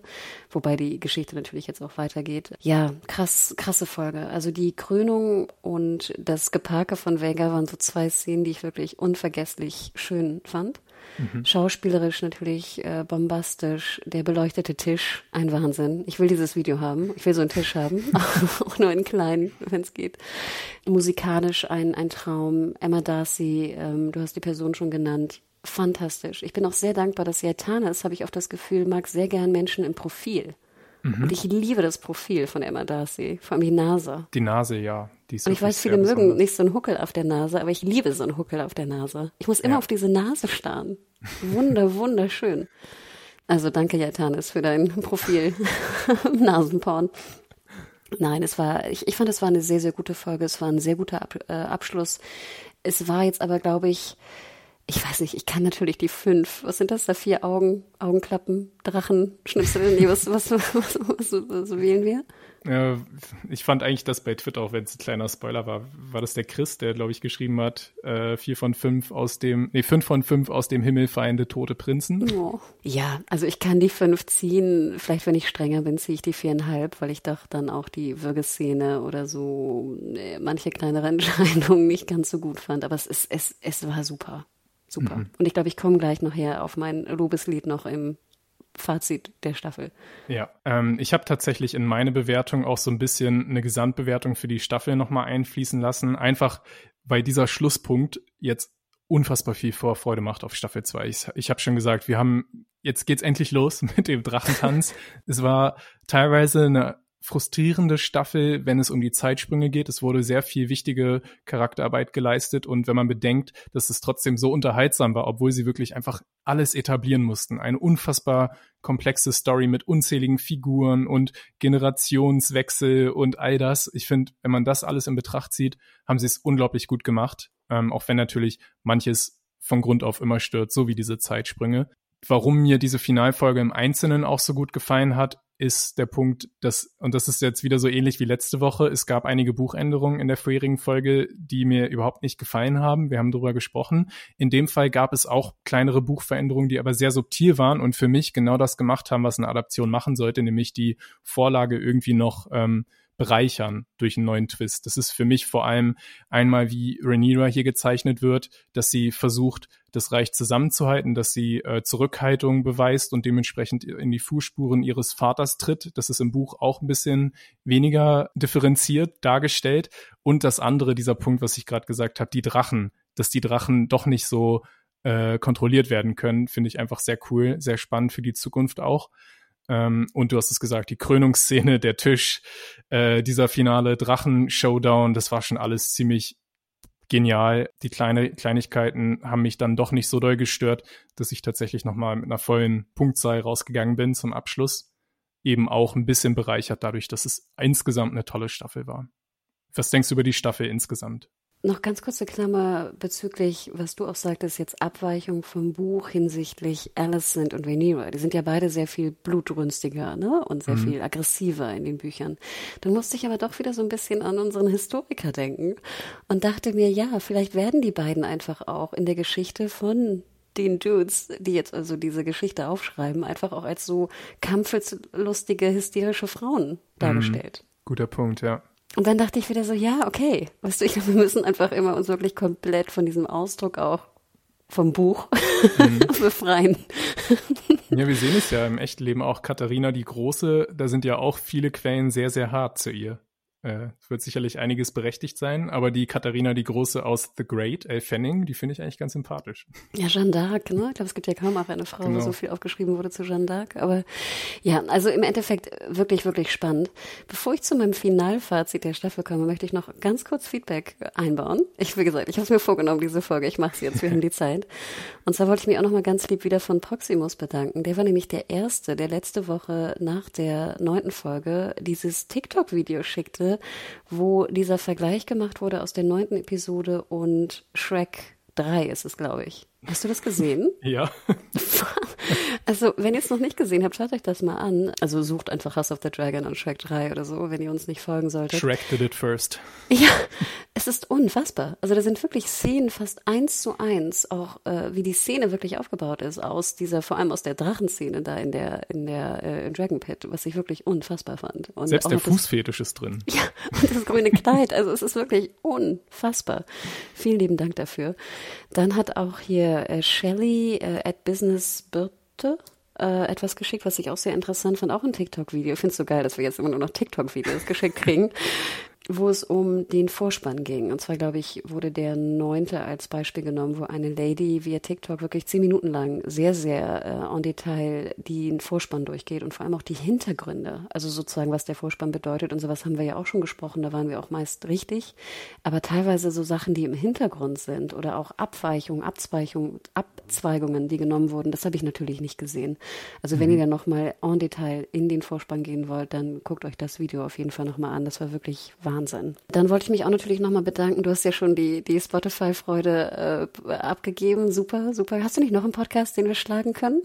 wobei die Geschichte natürlich jetzt auch weitergeht. Ja, krass, krasse Folge. Also die Krönung und das Geparke von Vega waren so zwei Szenen, die ich wirklich unvergesslich schön fand. Mhm. Schauspielerisch natürlich äh, bombastisch. Der beleuchtete Tisch, ein Wahnsinn. Ich will dieses Video haben. Ich will so einen Tisch haben. auch nur in kleinen, wenn es geht. Musikalisch ein, ein Traum. Emma Darcy, ähm, du hast die Person schon genannt. Fantastisch. Ich bin auch sehr dankbar, dass sie Aitana ist, habe ich auch das Gefühl, mag sehr gern Menschen im Profil. Mhm. Und ich liebe das Profil von Emma Darcy, vor allem die Nase. Die Nase, ja. Und ich weiß, viele mögen besonders. nicht so einen Huckel auf der Nase, aber ich liebe so einen Huckel auf der Nase. Ich muss immer ja. auf diese Nase starren. Wunder, wunderschön. Also danke, Jatanis, für dein Profil. Nasenporn. Nein, es war, ich, ich fand, es war eine sehr, sehr gute Folge. Es war ein sehr guter Ab, äh, Abschluss. Es war jetzt aber, glaube ich, ich weiß nicht, ich kann natürlich die fünf, was sind das da, vier Augen, Augenklappen, Drachen, Schnipsel, nee, was, was, was, was, was, wählen wir? Ja, ich fand eigentlich das bei Twitter, auch wenn es ein kleiner Spoiler war, war das der Chris, der, glaube ich, geschrieben hat, äh, vier von fünf aus dem, nee, fünf von fünf aus dem Himmel feinde tote Prinzen. Oh. Ja, also ich kann die fünf ziehen, vielleicht wenn ich strenger bin, ziehe ich die viereinhalb, weil ich doch dann auch die Würgeszene oder so äh, manche kleinere Entscheidungen nicht ganz so gut fand, aber es ist, es, es war super. Super. Mhm. Und ich glaube, ich komme gleich nachher auf mein Lobeslied noch im Fazit der Staffel. Ja, ähm, ich habe tatsächlich in meine Bewertung auch so ein bisschen eine Gesamtbewertung für die Staffel nochmal einfließen lassen. Einfach, weil dieser Schlusspunkt jetzt unfassbar viel Vorfreude macht auf Staffel 2. Ich, ich habe schon gesagt, wir haben, jetzt geht's endlich los mit dem Drachentanz. es war teilweise eine frustrierende Staffel, wenn es um die Zeitsprünge geht. Es wurde sehr viel wichtige Charakterarbeit geleistet und wenn man bedenkt, dass es trotzdem so unterhaltsam war, obwohl sie wirklich einfach alles etablieren mussten. Eine unfassbar komplexe Story mit unzähligen Figuren und Generationswechsel und all das. Ich finde, wenn man das alles in Betracht zieht, haben sie es unglaublich gut gemacht. Ähm, auch wenn natürlich manches von Grund auf immer stört, so wie diese Zeitsprünge. Warum mir diese Finalfolge im Einzelnen auch so gut gefallen hat, ist der Punkt, dass, und das ist jetzt wieder so ähnlich wie letzte Woche, es gab einige Buchänderungen in der vorherigen Folge, die mir überhaupt nicht gefallen haben. Wir haben darüber gesprochen. In dem Fall gab es auch kleinere Buchveränderungen, die aber sehr subtil waren und für mich genau das gemacht haben, was eine Adaption machen sollte, nämlich die Vorlage irgendwie noch ähm, bereichern durch einen neuen Twist. Das ist für mich vor allem einmal, wie Rhaenyra hier gezeichnet wird, dass sie versucht, das Reich zusammenzuhalten, dass sie äh, Zurückhaltung beweist und dementsprechend in die Fußspuren ihres Vaters tritt. Das ist im Buch auch ein bisschen weniger differenziert dargestellt. Und das andere, dieser Punkt, was ich gerade gesagt habe, die Drachen, dass die Drachen doch nicht so äh, kontrolliert werden können, finde ich einfach sehr cool, sehr spannend für die Zukunft auch. Ähm, und du hast es gesagt, die Krönungsszene, der Tisch, äh, dieser finale Drachen-Showdown, das war schon alles ziemlich genial. Die kleine Kleinigkeiten haben mich dann doch nicht so doll gestört, dass ich tatsächlich nochmal mit einer vollen Punktzahl rausgegangen bin zum Abschluss. Eben auch ein bisschen bereichert dadurch, dass es insgesamt eine tolle Staffel war. Was denkst du über die Staffel insgesamt? Noch ganz kurze Klammer bezüglich, was du auch sagtest, jetzt Abweichung vom Buch hinsichtlich Alicent und Rhaenyra. Die sind ja beide sehr viel blutrünstiger ne? und sehr mhm. viel aggressiver in den Büchern. Dann musste ich aber doch wieder so ein bisschen an unseren Historiker denken und dachte mir, ja, vielleicht werden die beiden einfach auch in der Geschichte von den Dudes, die jetzt also diese Geschichte aufschreiben, einfach auch als so kampfeslustige, hysterische Frauen dargestellt. Mhm. Guter Punkt, ja. Und dann dachte ich wieder so, ja, okay. Weißt du, ich glaube, wir müssen einfach immer uns wirklich komplett von diesem Ausdruck auch vom Buch mhm. befreien. ja, wir sehen es ja im echten Leben auch. Katharina die Große, da sind ja auch viele Quellen sehr, sehr hart zu ihr. Äh, wird sicherlich einiges berechtigt sein, aber die Katharina die Große aus The Great, Elle Fanning, die finde ich eigentlich ganz sympathisch. Ja, Jeanne d'Arc, ne? Ich glaube, es gibt ja kaum auch eine Frau, genau. wo so viel aufgeschrieben wurde zu Jeanne d'Arc. Aber ja, also im Endeffekt wirklich, wirklich spannend. Bevor ich zu meinem Finalfazit der Staffel komme, möchte ich noch ganz kurz Feedback einbauen. Ich, wie gesagt, ich habe es mir vorgenommen, diese Folge. Ich mache sie jetzt, wir haben die Zeit. Und zwar wollte ich mich auch noch mal ganz lieb wieder von Proximus bedanken. Der war nämlich der Erste, der letzte Woche nach der neunten Folge dieses TikTok-Video schickte, wo dieser Vergleich gemacht wurde aus der neunten Episode und Shrek 3 ist es, glaube ich. Hast du das gesehen? Ja. Also, wenn ihr es noch nicht gesehen habt, schaut euch das mal an. Also sucht einfach House of the Dragon und Shrek 3 oder so, wenn ihr uns nicht folgen solltet. Shrek did it first. Ja, es ist unfassbar. Also da sind wirklich Szenen fast eins zu eins, auch äh, wie die Szene wirklich aufgebaut ist, aus dieser, vor allem aus der Drachenszene da in der, in der äh, Dragon Pit, was ich wirklich unfassbar fand. Und Selbst der Fußfetisch ist drin. Ja, und das grüne Kleid. Also es ist wirklich unfassbar. Vielen lieben Dank dafür. Dann hat auch hier äh, Shelly äh, at Business Birte äh, etwas geschickt, was ich auch sehr interessant fand, auch ein TikTok-Video. Ich finde es so geil, dass wir jetzt immer nur noch TikTok-Videos geschickt kriegen wo es um den Vorspann ging. Und zwar, glaube ich, wurde der neunte als Beispiel genommen, wo eine Lady via TikTok wirklich zehn Minuten lang sehr, sehr äh, en Detail den Vorspann durchgeht und vor allem auch die Hintergründe. Also sozusagen, was der Vorspann bedeutet und sowas haben wir ja auch schon gesprochen, da waren wir auch meist richtig. Aber teilweise so Sachen, die im Hintergrund sind oder auch Abweichungen, Abzweichungen, Abzweigungen, die genommen wurden, das habe ich natürlich nicht gesehen. Also mhm. wenn ihr dann nochmal en Detail in den Vorspann gehen wollt, dann guckt euch das Video auf jeden Fall nochmal an. Das war wirklich Wahnsinn. Wahnsinn. Dann wollte ich mich auch natürlich nochmal bedanken. Du hast ja schon die, die Spotify-Freude äh, abgegeben. Super, super. Hast du nicht noch einen Podcast, den wir schlagen können?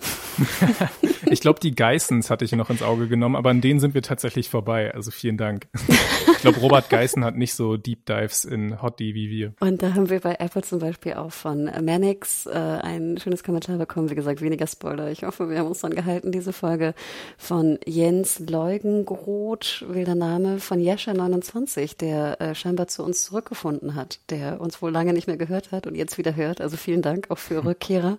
ich glaube, die Geissens hatte ich noch ins Auge genommen, aber an denen sind wir tatsächlich vorbei. Also vielen Dank. Ich glaube, Robert Geissen hat nicht so Deep Dives in Hot D wie wir. Und da haben wir bei Apple zum Beispiel auch von Manix äh, ein schönes Kommentar bekommen. Wie gesagt, weniger Spoiler. Ich hoffe, wir haben uns dran gehalten, diese Folge von Jens Leugengroth, wilder Name, von Jescha29 Ulrich, der äh, scheinbar zu uns zurückgefunden hat, der uns wohl lange nicht mehr gehört hat und jetzt wieder hört. Also vielen Dank auch für Rückkehrer.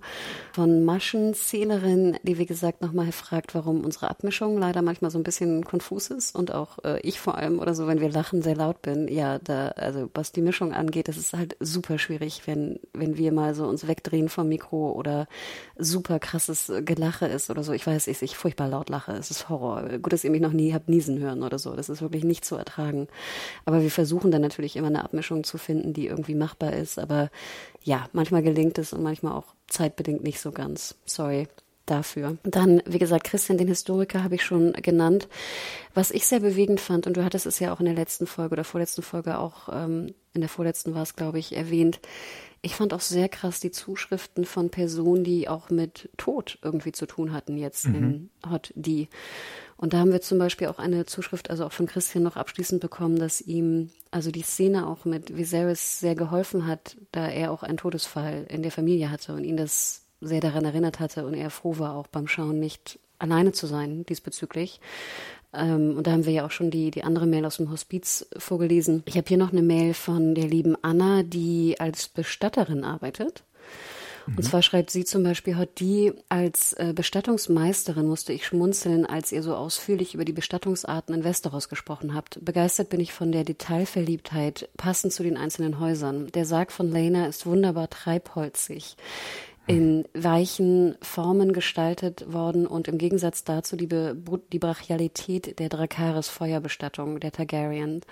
Von Maschenszenerin, die wie gesagt nochmal fragt, warum unsere Abmischung leider manchmal so ein bisschen konfus ist und auch äh, ich vor allem oder so, wenn wir lachen, sehr laut bin. Ja, da, also was die Mischung angeht, das ist halt super schwierig, wenn, wenn wir mal so uns wegdrehen vom Mikro oder super krasses Gelache ist oder so. Ich weiß, ich, ich furchtbar laut lache. Es ist Horror. Gut, dass ihr mich noch nie habt niesen hören oder so. Das ist wirklich nicht zu ertragen. Aber wir versuchen dann natürlich immer eine Abmischung zu finden, die irgendwie machbar ist. Aber ja, manchmal gelingt es und manchmal auch zeitbedingt nicht so ganz. Sorry dafür. Dann, wie gesagt, Christian, den Historiker, habe ich schon genannt. Was ich sehr bewegend fand, und du hattest es ja auch in der letzten Folge oder vorletzten Folge auch, ähm, in der vorletzten war es, glaube ich, erwähnt. Ich fand auch sehr krass die Zuschriften von Personen, die auch mit Tod irgendwie zu tun hatten jetzt mhm. in Hot D. Und da haben wir zum Beispiel auch eine Zuschrift, also auch von Christian noch abschließend bekommen, dass ihm also die Szene auch mit Viserys sehr geholfen hat, da er auch einen Todesfall in der Familie hatte und ihn das sehr daran erinnert hatte und er froh war, auch beim Schauen nicht alleine zu sein diesbezüglich. Ähm, und da haben wir ja auch schon die, die andere Mail aus dem Hospiz vorgelesen. Ich habe hier noch eine Mail von der lieben Anna, die als Bestatterin arbeitet. Und zwar schreibt sie zum Beispiel, hat die als äh, Bestattungsmeisterin musste ich schmunzeln, als ihr so ausführlich über die Bestattungsarten in Westeros gesprochen habt. Begeistert bin ich von der Detailverliebtheit, passend zu den einzelnen Häusern. Der Sarg von Lena ist wunderbar treibholzig in weichen Formen gestaltet worden und im Gegensatz dazu die, Be die Brachialität der Drakaris Feuerbestattung der Targaryen.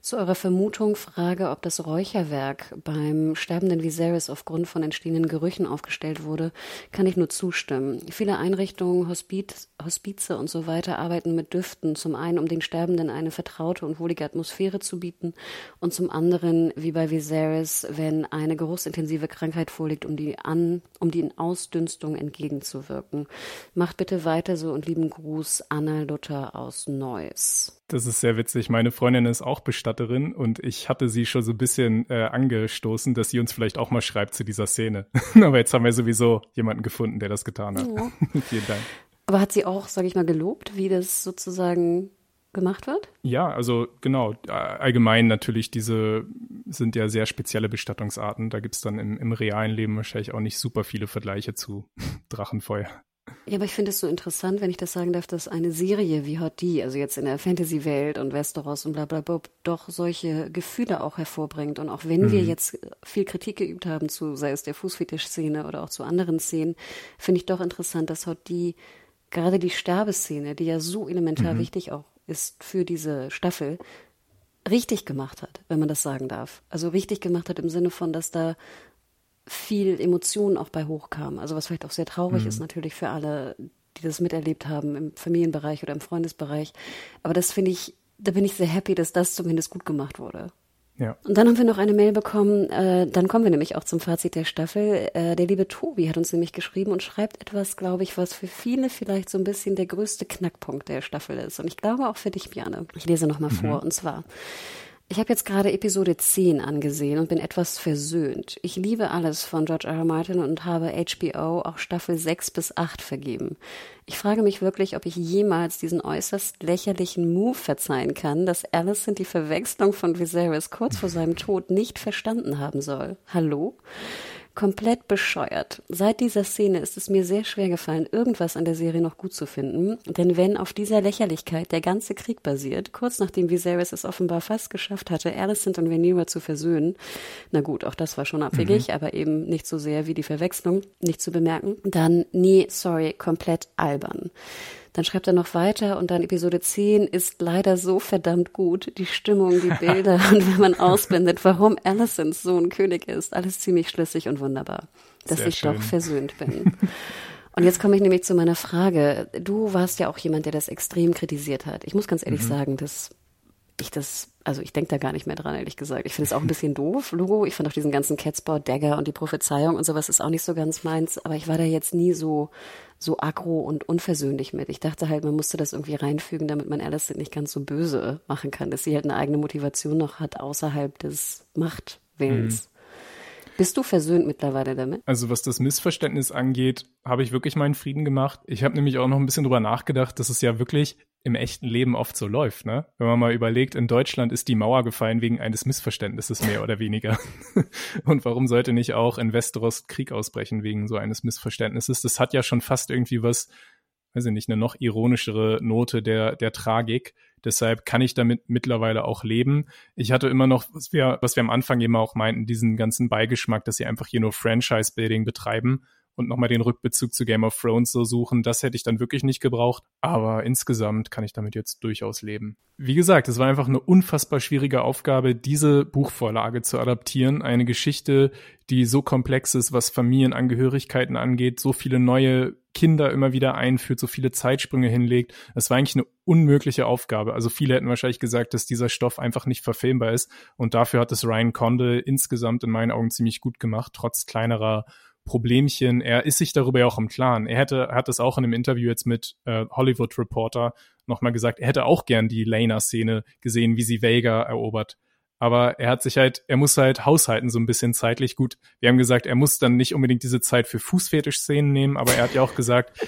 Zu eurer Vermutung frage, ob das Räucherwerk beim sterbenden Viserys aufgrund von entstehenden Gerüchen aufgestellt wurde, kann ich nur zustimmen. Viele Einrichtungen, Hospiz, Hospize und so weiter arbeiten mit Düften, zum einen um den Sterbenden eine vertraute und wohlige Atmosphäre zu bieten und zum anderen, wie bei Viserys, wenn eine geruchsintensive Krankheit vorliegt, um die an um den Ausdünstungen entgegenzuwirken. Macht bitte weiter so und lieben Gruß, Anna Luther aus Neuss. Das ist sehr witzig. Meine Freundin ist auch Bestatterin und ich hatte sie schon so ein bisschen äh, angestoßen, dass sie uns vielleicht auch mal schreibt zu dieser Szene. Aber jetzt haben wir sowieso jemanden gefunden, der das getan hat. Ja. Vielen Dank. Aber hat sie auch, sage ich mal, gelobt, wie das sozusagen gemacht wird? Ja, also genau. Allgemein natürlich, diese sind ja sehr spezielle Bestattungsarten. Da gibt es dann im, im realen Leben wahrscheinlich auch nicht super viele Vergleiche zu Drachenfeuer. Ja, aber ich finde es so interessant, wenn ich das sagen darf, dass eine Serie wie Hot D, also jetzt in der Fantasy-Welt und Westeros und bla bla bla, doch solche Gefühle auch hervorbringt. Und auch wenn mhm. wir jetzt viel Kritik geübt haben zu, sei es der Fußfetisch-Szene oder auch zu anderen Szenen, finde ich doch interessant, dass Hot D gerade die Sterbeszene, die ja so elementar mhm. wichtig auch ist für diese Staffel, richtig gemacht hat, wenn man das sagen darf. Also richtig gemacht hat im Sinne von, dass da viel Emotionen auch bei hochkam. Also was vielleicht auch sehr traurig mhm. ist natürlich für alle, die das miterlebt haben im Familienbereich oder im Freundesbereich. Aber das finde ich, da bin ich sehr happy, dass das zumindest gut gemacht wurde. Ja. Und dann haben wir noch eine Mail bekommen, äh, dann kommen wir nämlich auch zum Fazit der Staffel. Äh, der liebe Tobi hat uns nämlich geschrieben und schreibt etwas, glaube ich, was für viele vielleicht so ein bisschen der größte Knackpunkt der Staffel ist. Und ich glaube auch für dich, Björn. Ich lese nochmal mhm. vor. Und zwar, ich habe jetzt gerade Episode 10 angesehen und bin etwas versöhnt. Ich liebe alles von George R. R. Martin und habe HBO auch Staffel 6 bis 8 vergeben. Ich frage mich wirklich, ob ich jemals diesen äußerst lächerlichen Move verzeihen kann, dass Alicent die Verwechslung von Viserys kurz vor seinem Tod nicht verstanden haben soll. Hallo? Komplett bescheuert. Seit dieser Szene ist es mir sehr schwer gefallen, irgendwas an der Serie noch gut zu finden, denn wenn auf dieser Lächerlichkeit der ganze Krieg basiert, kurz nachdem Viserys es offenbar fast geschafft hatte, Alicent und Rhaenyra zu versöhnen, na gut, auch das war schon abwegig, mhm. aber eben nicht so sehr wie die Verwechslung, nicht zu bemerken, dann nee, sorry, komplett albern. Dann schreibt er noch weiter und dann Episode 10 ist leider so verdammt gut. Die Stimmung, die Bilder und wenn man ausblendet, warum Alicents Sohn König ist, alles ziemlich schlüssig und wunderbar, dass Sehr ich schön. doch versöhnt bin. Und jetzt komme ich nämlich zu meiner Frage. Du warst ja auch jemand, der das extrem kritisiert hat. Ich muss ganz ehrlich mhm. sagen, dass ich das, also ich denke da gar nicht mehr dran, ehrlich gesagt. Ich finde es auch ein bisschen doof, Logo. Ich fand auch diesen ganzen Catspaw, Dagger und die Prophezeiung und sowas ist auch nicht so ganz meins. Aber ich war da jetzt nie so, so aggro und unversöhnlich mit. Ich dachte halt, man musste das irgendwie reinfügen, damit man Alice nicht ganz so böse machen kann, dass sie halt eine eigene Motivation noch hat außerhalb des Machtwillens. Mhm. Bist du versöhnt mittlerweile damit? Also was das Missverständnis angeht, habe ich wirklich meinen Frieden gemacht. Ich habe nämlich auch noch ein bisschen drüber nachgedacht, dass es ja wirklich im echten Leben oft so läuft, ne? Wenn man mal überlegt, in Deutschland ist die Mauer gefallen wegen eines Missverständnisses mehr oder weniger. Und warum sollte nicht auch in Westeros Krieg ausbrechen wegen so eines Missverständnisses? Das hat ja schon fast irgendwie was, weiß ich nicht, eine noch ironischere Note der, der Tragik. Deshalb kann ich damit mittlerweile auch leben. Ich hatte immer noch, was wir, was wir am Anfang immer auch meinten, diesen ganzen Beigeschmack, dass sie einfach hier nur Franchise-Building betreiben und nochmal den Rückbezug zu Game of Thrones so suchen. Das hätte ich dann wirklich nicht gebraucht. Aber insgesamt kann ich damit jetzt durchaus leben. Wie gesagt, es war einfach eine unfassbar schwierige Aufgabe, diese Buchvorlage zu adaptieren. Eine Geschichte, die so komplex ist, was Familienangehörigkeiten angeht, so viele neue Kinder immer wieder einführt, so viele Zeitsprünge hinlegt. Es war eigentlich eine unmögliche Aufgabe. Also viele hätten wahrscheinlich gesagt, dass dieser Stoff einfach nicht verfilmbar ist. Und dafür hat es Ryan Condal insgesamt in meinen Augen ziemlich gut gemacht, trotz kleinerer Problemchen. Er ist sich darüber ja auch im Klaren. Er hätte, hat es auch in einem Interview jetzt mit äh, Hollywood Reporter nochmal gesagt, er hätte auch gern die Lena-Szene gesehen, wie sie Vega erobert. Aber er hat sich halt, er muss halt haushalten so ein bisschen zeitlich. Gut, wir haben gesagt, er muss dann nicht unbedingt diese Zeit für Fußfetisch-Szenen nehmen, aber er hat ja auch gesagt,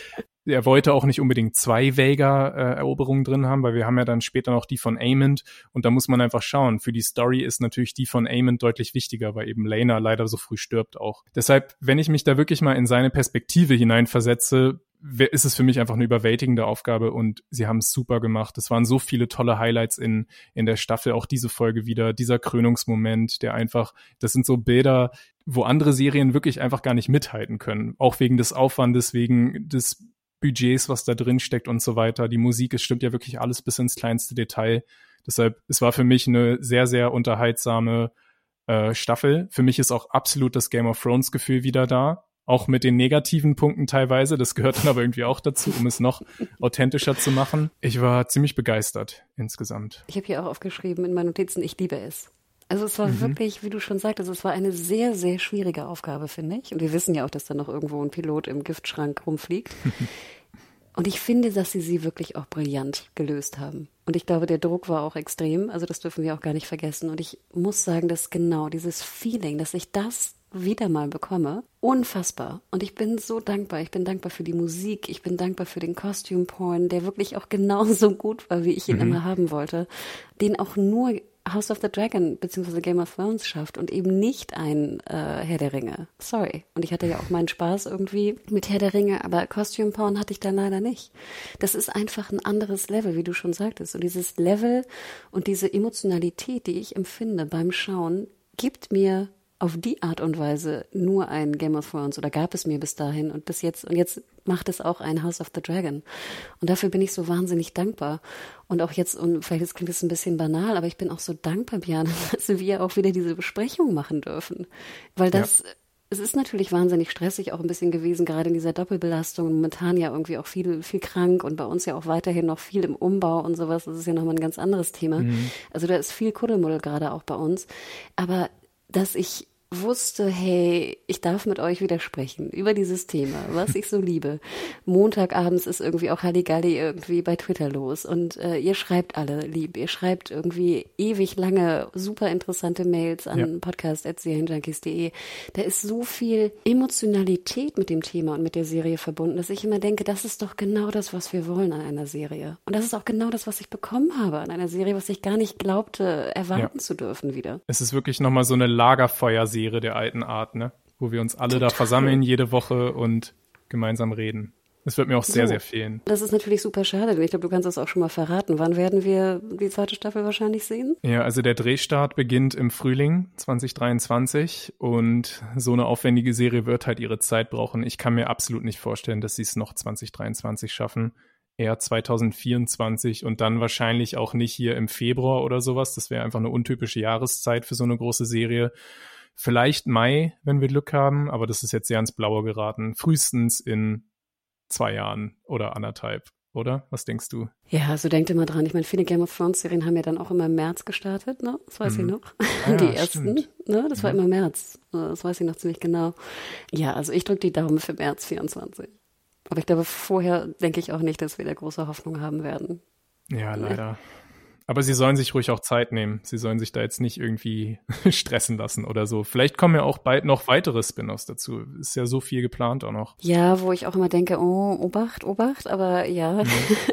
er wollte auch nicht unbedingt zwei Vega-Eroberungen drin haben, weil wir haben ja dann später noch die von Amond und da muss man einfach schauen. Für die Story ist natürlich die von Amond deutlich wichtiger, weil eben Lena leider so früh stirbt auch. Deshalb, wenn ich mich da wirklich mal in seine Perspektive hineinversetze, ist es für mich einfach eine überwältigende Aufgabe und sie haben es super gemacht. Es waren so viele tolle Highlights in, in der Staffel, auch diese Folge wieder, dieser Krönungsmoment, der einfach, das sind so Bilder, wo andere Serien wirklich einfach gar nicht mithalten können. Auch wegen des Aufwandes, wegen des Budgets, was da drin steckt und so weiter. Die Musik, es stimmt ja wirklich alles bis ins kleinste Detail. Deshalb, es war für mich eine sehr, sehr unterhaltsame äh, Staffel. Für mich ist auch absolut das Game of Thrones Gefühl wieder da. Auch mit den negativen Punkten teilweise. Das gehört dann aber irgendwie auch dazu, um es noch authentischer zu machen. Ich war ziemlich begeistert insgesamt. Ich habe hier auch aufgeschrieben in meinen Notizen, ich liebe es. Also es war mhm. wirklich, wie du schon sagtest, es war eine sehr, sehr schwierige Aufgabe, finde ich. Und wir wissen ja auch, dass da noch irgendwo ein Pilot im Giftschrank rumfliegt. Und ich finde, dass sie sie wirklich auch brillant gelöst haben. Und ich glaube, der Druck war auch extrem. Also das dürfen wir auch gar nicht vergessen. Und ich muss sagen, dass genau dieses Feeling, dass ich das wieder mal bekomme, unfassbar. Und ich bin so dankbar. Ich bin dankbar für die Musik. Ich bin dankbar für den Costume Porn, der wirklich auch genauso gut war, wie ich ihn mhm. immer haben wollte. Den auch nur House of the Dragon bzw. Game of Thrones schafft und eben nicht ein äh, Herr der Ringe. Sorry. Und ich hatte ja auch meinen Spaß irgendwie mit Herr der Ringe, aber Costume Porn hatte ich dann leider nicht. Das ist einfach ein anderes Level, wie du schon sagtest. Und dieses Level und diese Emotionalität, die ich empfinde beim Schauen, gibt mir auf die Art und Weise nur ein Game of Thrones oder gab es mir bis dahin und bis jetzt und jetzt macht es auch ein House of the Dragon und dafür bin ich so wahnsinnig dankbar und auch jetzt und vielleicht klingt es ein bisschen banal, aber ich bin auch so dankbar, Björn, dass wir auch wieder diese Besprechung machen dürfen, weil das ja. Es ist natürlich wahnsinnig stressig auch ein bisschen gewesen, gerade in dieser Doppelbelastung. Momentan ja irgendwie auch viel, viel krank und bei uns ja auch weiterhin noch viel im Umbau und sowas. Das ist ja nochmal ein ganz anderes Thema. Mhm. Also da ist viel Kuddelmuddel gerade auch bei uns. Aber dass ich wusste, hey, ich darf mit euch wieder sprechen über dieses Thema, was ich so liebe. Montagabends ist irgendwie auch Halligalli irgendwie bei Twitter los und äh, ihr schreibt alle lieb, ihr schreibt irgendwie ewig lange super interessante Mails an ja. podcast.serienjunkies.de. Da ist so viel Emotionalität mit dem Thema und mit der Serie verbunden, dass ich immer denke, das ist doch genau das, was wir wollen an einer Serie. Und das ist auch genau das, was ich bekommen habe an einer Serie, was ich gar nicht glaubte, erwarten ja. zu dürfen wieder. Es ist wirklich nochmal so eine Lagerfeuerserie Serie der alten Art, ne? Wo wir uns alle Total. da versammeln jede Woche und gemeinsam reden. Es wird mir auch sehr, so. sehr fehlen. Das ist natürlich super schade, denn ich glaube, du kannst das auch schon mal verraten. Wann werden wir die zweite Staffel wahrscheinlich sehen? Ja, also der Drehstart beginnt im Frühling 2023 und so eine aufwendige Serie wird halt ihre Zeit brauchen. Ich kann mir absolut nicht vorstellen, dass sie es noch 2023 schaffen. Eher 2024 und dann wahrscheinlich auch nicht hier im Februar oder sowas. Das wäre einfach eine untypische Jahreszeit für so eine große Serie. Vielleicht Mai, wenn wir Glück haben, aber das ist jetzt sehr ins Blaue geraten. Frühestens in zwei Jahren oder anderthalb, oder? Was denkst du? Ja, also denkt immer dran. Ich meine, viele Game of Thrones Serien haben ja dann auch immer im März gestartet, ne? Das weiß mhm. ich noch. Ah, die ersten, ne? Das war mhm. immer März. Das weiß ich noch ziemlich genau. Ja, also ich drücke die Daumen für März 24. Aber ich glaube, vorher denke ich auch nicht, dass wir da große Hoffnung haben werden. Ja, leider. Aber sie sollen sich ruhig auch Zeit nehmen. Sie sollen sich da jetzt nicht irgendwie stressen lassen oder so. Vielleicht kommen ja auch bald noch weitere Spin-offs dazu. Ist ja so viel geplant auch noch. Ja, wo ich auch immer denke, oh, Obacht, Obacht, aber ja.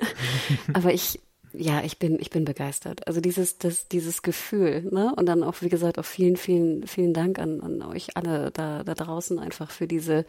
Aber ich, ja, ich bin, ich bin begeistert. Also dieses, das, dieses Gefühl, ne? Und dann auch, wie gesagt, auch vielen, vielen, vielen Dank an, an euch alle da, da draußen einfach für diese,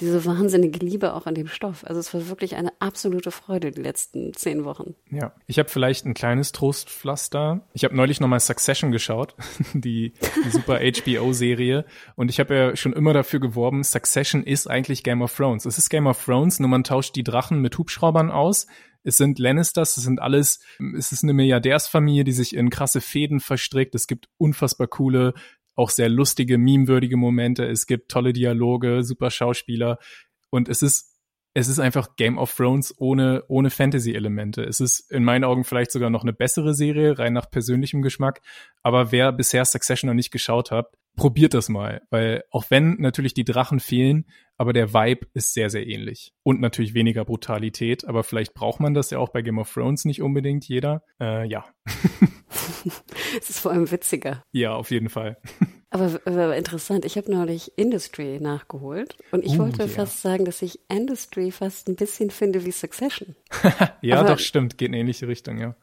diese wahnsinnige Liebe auch an dem Stoff. Also es war wirklich eine absolute Freude die letzten zehn Wochen. Ja, ich habe vielleicht ein kleines Trostpflaster. Ich habe neulich nochmal Succession geschaut, die, die super HBO-Serie. Und ich habe ja schon immer dafür geworben, Succession ist eigentlich Game of Thrones. Es ist Game of Thrones, nur man tauscht die Drachen mit Hubschraubern aus es sind Lannisters, es sind alles, es ist eine Milliardärsfamilie, die sich in krasse Fäden verstrickt. Es gibt unfassbar coole, auch sehr lustige, memewürdige Momente. Es gibt tolle Dialoge, super Schauspieler. Und es ist es ist einfach Game of Thrones ohne, ohne Fantasy-Elemente. Es ist in meinen Augen vielleicht sogar noch eine bessere Serie, rein nach persönlichem Geschmack. Aber wer bisher Succession noch nicht geschaut hat, probiert das mal. Weil auch wenn natürlich die Drachen fehlen, aber der Vibe ist sehr, sehr ähnlich. Und natürlich weniger Brutalität, aber vielleicht braucht man das ja auch bei Game of Thrones nicht unbedingt jeder. Äh, ja. es ist vor allem witziger. Ja, auf jeden Fall. Aber, aber interessant, ich habe neulich Industry nachgeholt und ich uh, wollte yeah. fast sagen, dass ich Industry fast ein bisschen finde wie Succession. ja, aber, doch, stimmt, geht in ähnliche Richtung, ja.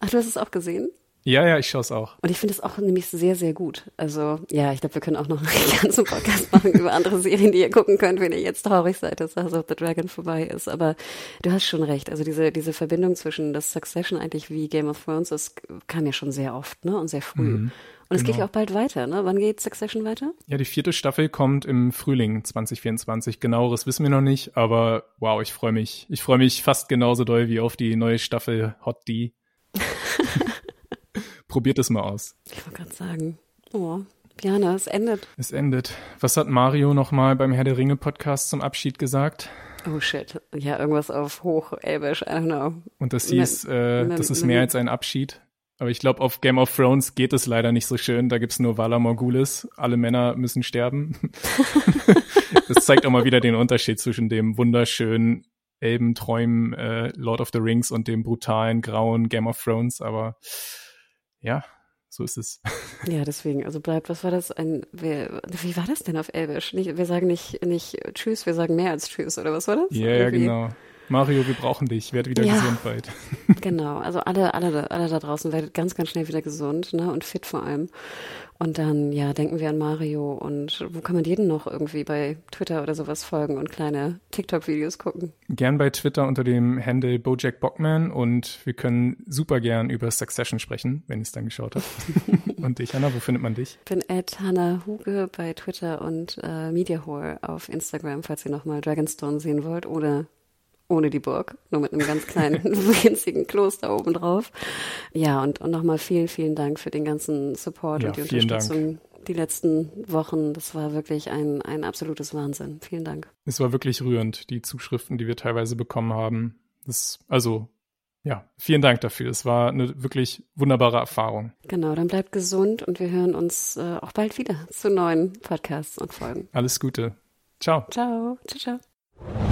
Ach, du hast es auch gesehen? Ja, ja, ich schaue es auch. Und ich finde es auch nämlich sehr, sehr gut. Also ja, ich glaube, wir können auch noch einen ganzen Podcast machen über andere Serien, die ihr gucken könnt, wenn ihr jetzt traurig seid, dass House of the Dragon vorbei ist. Aber du hast schon recht. Also diese, diese Verbindung zwischen das Succession eigentlich wie Game of Thrones, das kam ja schon sehr oft ne? und sehr früh. Mhm. Und es genau. geht ja auch bald weiter, ne? Wann geht Succession weiter? Ja, die vierte Staffel kommt im Frühling 2024. Genaueres wissen wir noch nicht, aber wow, ich freue mich. Ich freue mich fast genauso doll wie auf die neue Staffel Hot D. Probiert es mal aus. Ich wollte gerade sagen, oh, Jana, es endet. Es endet. Was hat Mario nochmal beim Herr der Ringe Podcast zum Abschied gesagt? Oh shit. Ja, irgendwas auf Hochelbisch, I don't know. Und das hieß, äh, das ist mehr als ein Abschied. Aber ich glaube, auf Game of Thrones geht es leider nicht so schön. Da gibt's nur Valar Morgulis. Alle Männer müssen sterben. das zeigt auch mal wieder den Unterschied zwischen dem wunderschönen Elbenträumen äh, Lord of the Rings und dem brutalen, grauen Game of Thrones. Aber ja, so ist es. Ja, deswegen, also bleibt, was war das? Ein, wer, wie war das denn auf Elbisch? Nicht, wir sagen nicht, nicht Tschüss, wir sagen mehr als Tschüss, oder was war das? Ja, ja, genau. Mario, wir brauchen dich. Werd wieder ja. gesund bald. genau. Also alle, alle, alle da draußen werdet ganz, ganz schnell wieder gesund, ne? Und fit vor allem. Und dann, ja, denken wir an Mario und wo kann man jeden noch irgendwie bei Twitter oder sowas folgen und kleine TikTok-Videos gucken? Gern bei Twitter unter dem Handle Bojack Bockman und wir können super gern über Succession sprechen, wenn ihr es dann geschaut habt. und dich, Hanna, wo findet man dich? Ich bin at Hanna Huge bei Twitter und äh, Mediahore auf Instagram, falls ihr nochmal Dragonstone sehen wollt oder ohne die Burg, nur mit einem ganz kleinen, winzigen Kloster oben drauf. Ja, und, und nochmal vielen, vielen Dank für den ganzen Support ja, und die Unterstützung. Dank. Die letzten Wochen, das war wirklich ein, ein absolutes Wahnsinn. Vielen Dank. Es war wirklich rührend, die Zuschriften, die wir teilweise bekommen haben. Das, also, ja, vielen Dank dafür. Es war eine wirklich wunderbare Erfahrung. Genau, dann bleibt gesund und wir hören uns äh, auch bald wieder zu neuen Podcasts und Folgen. Alles Gute. Ciao. Ciao. Ciao, ciao.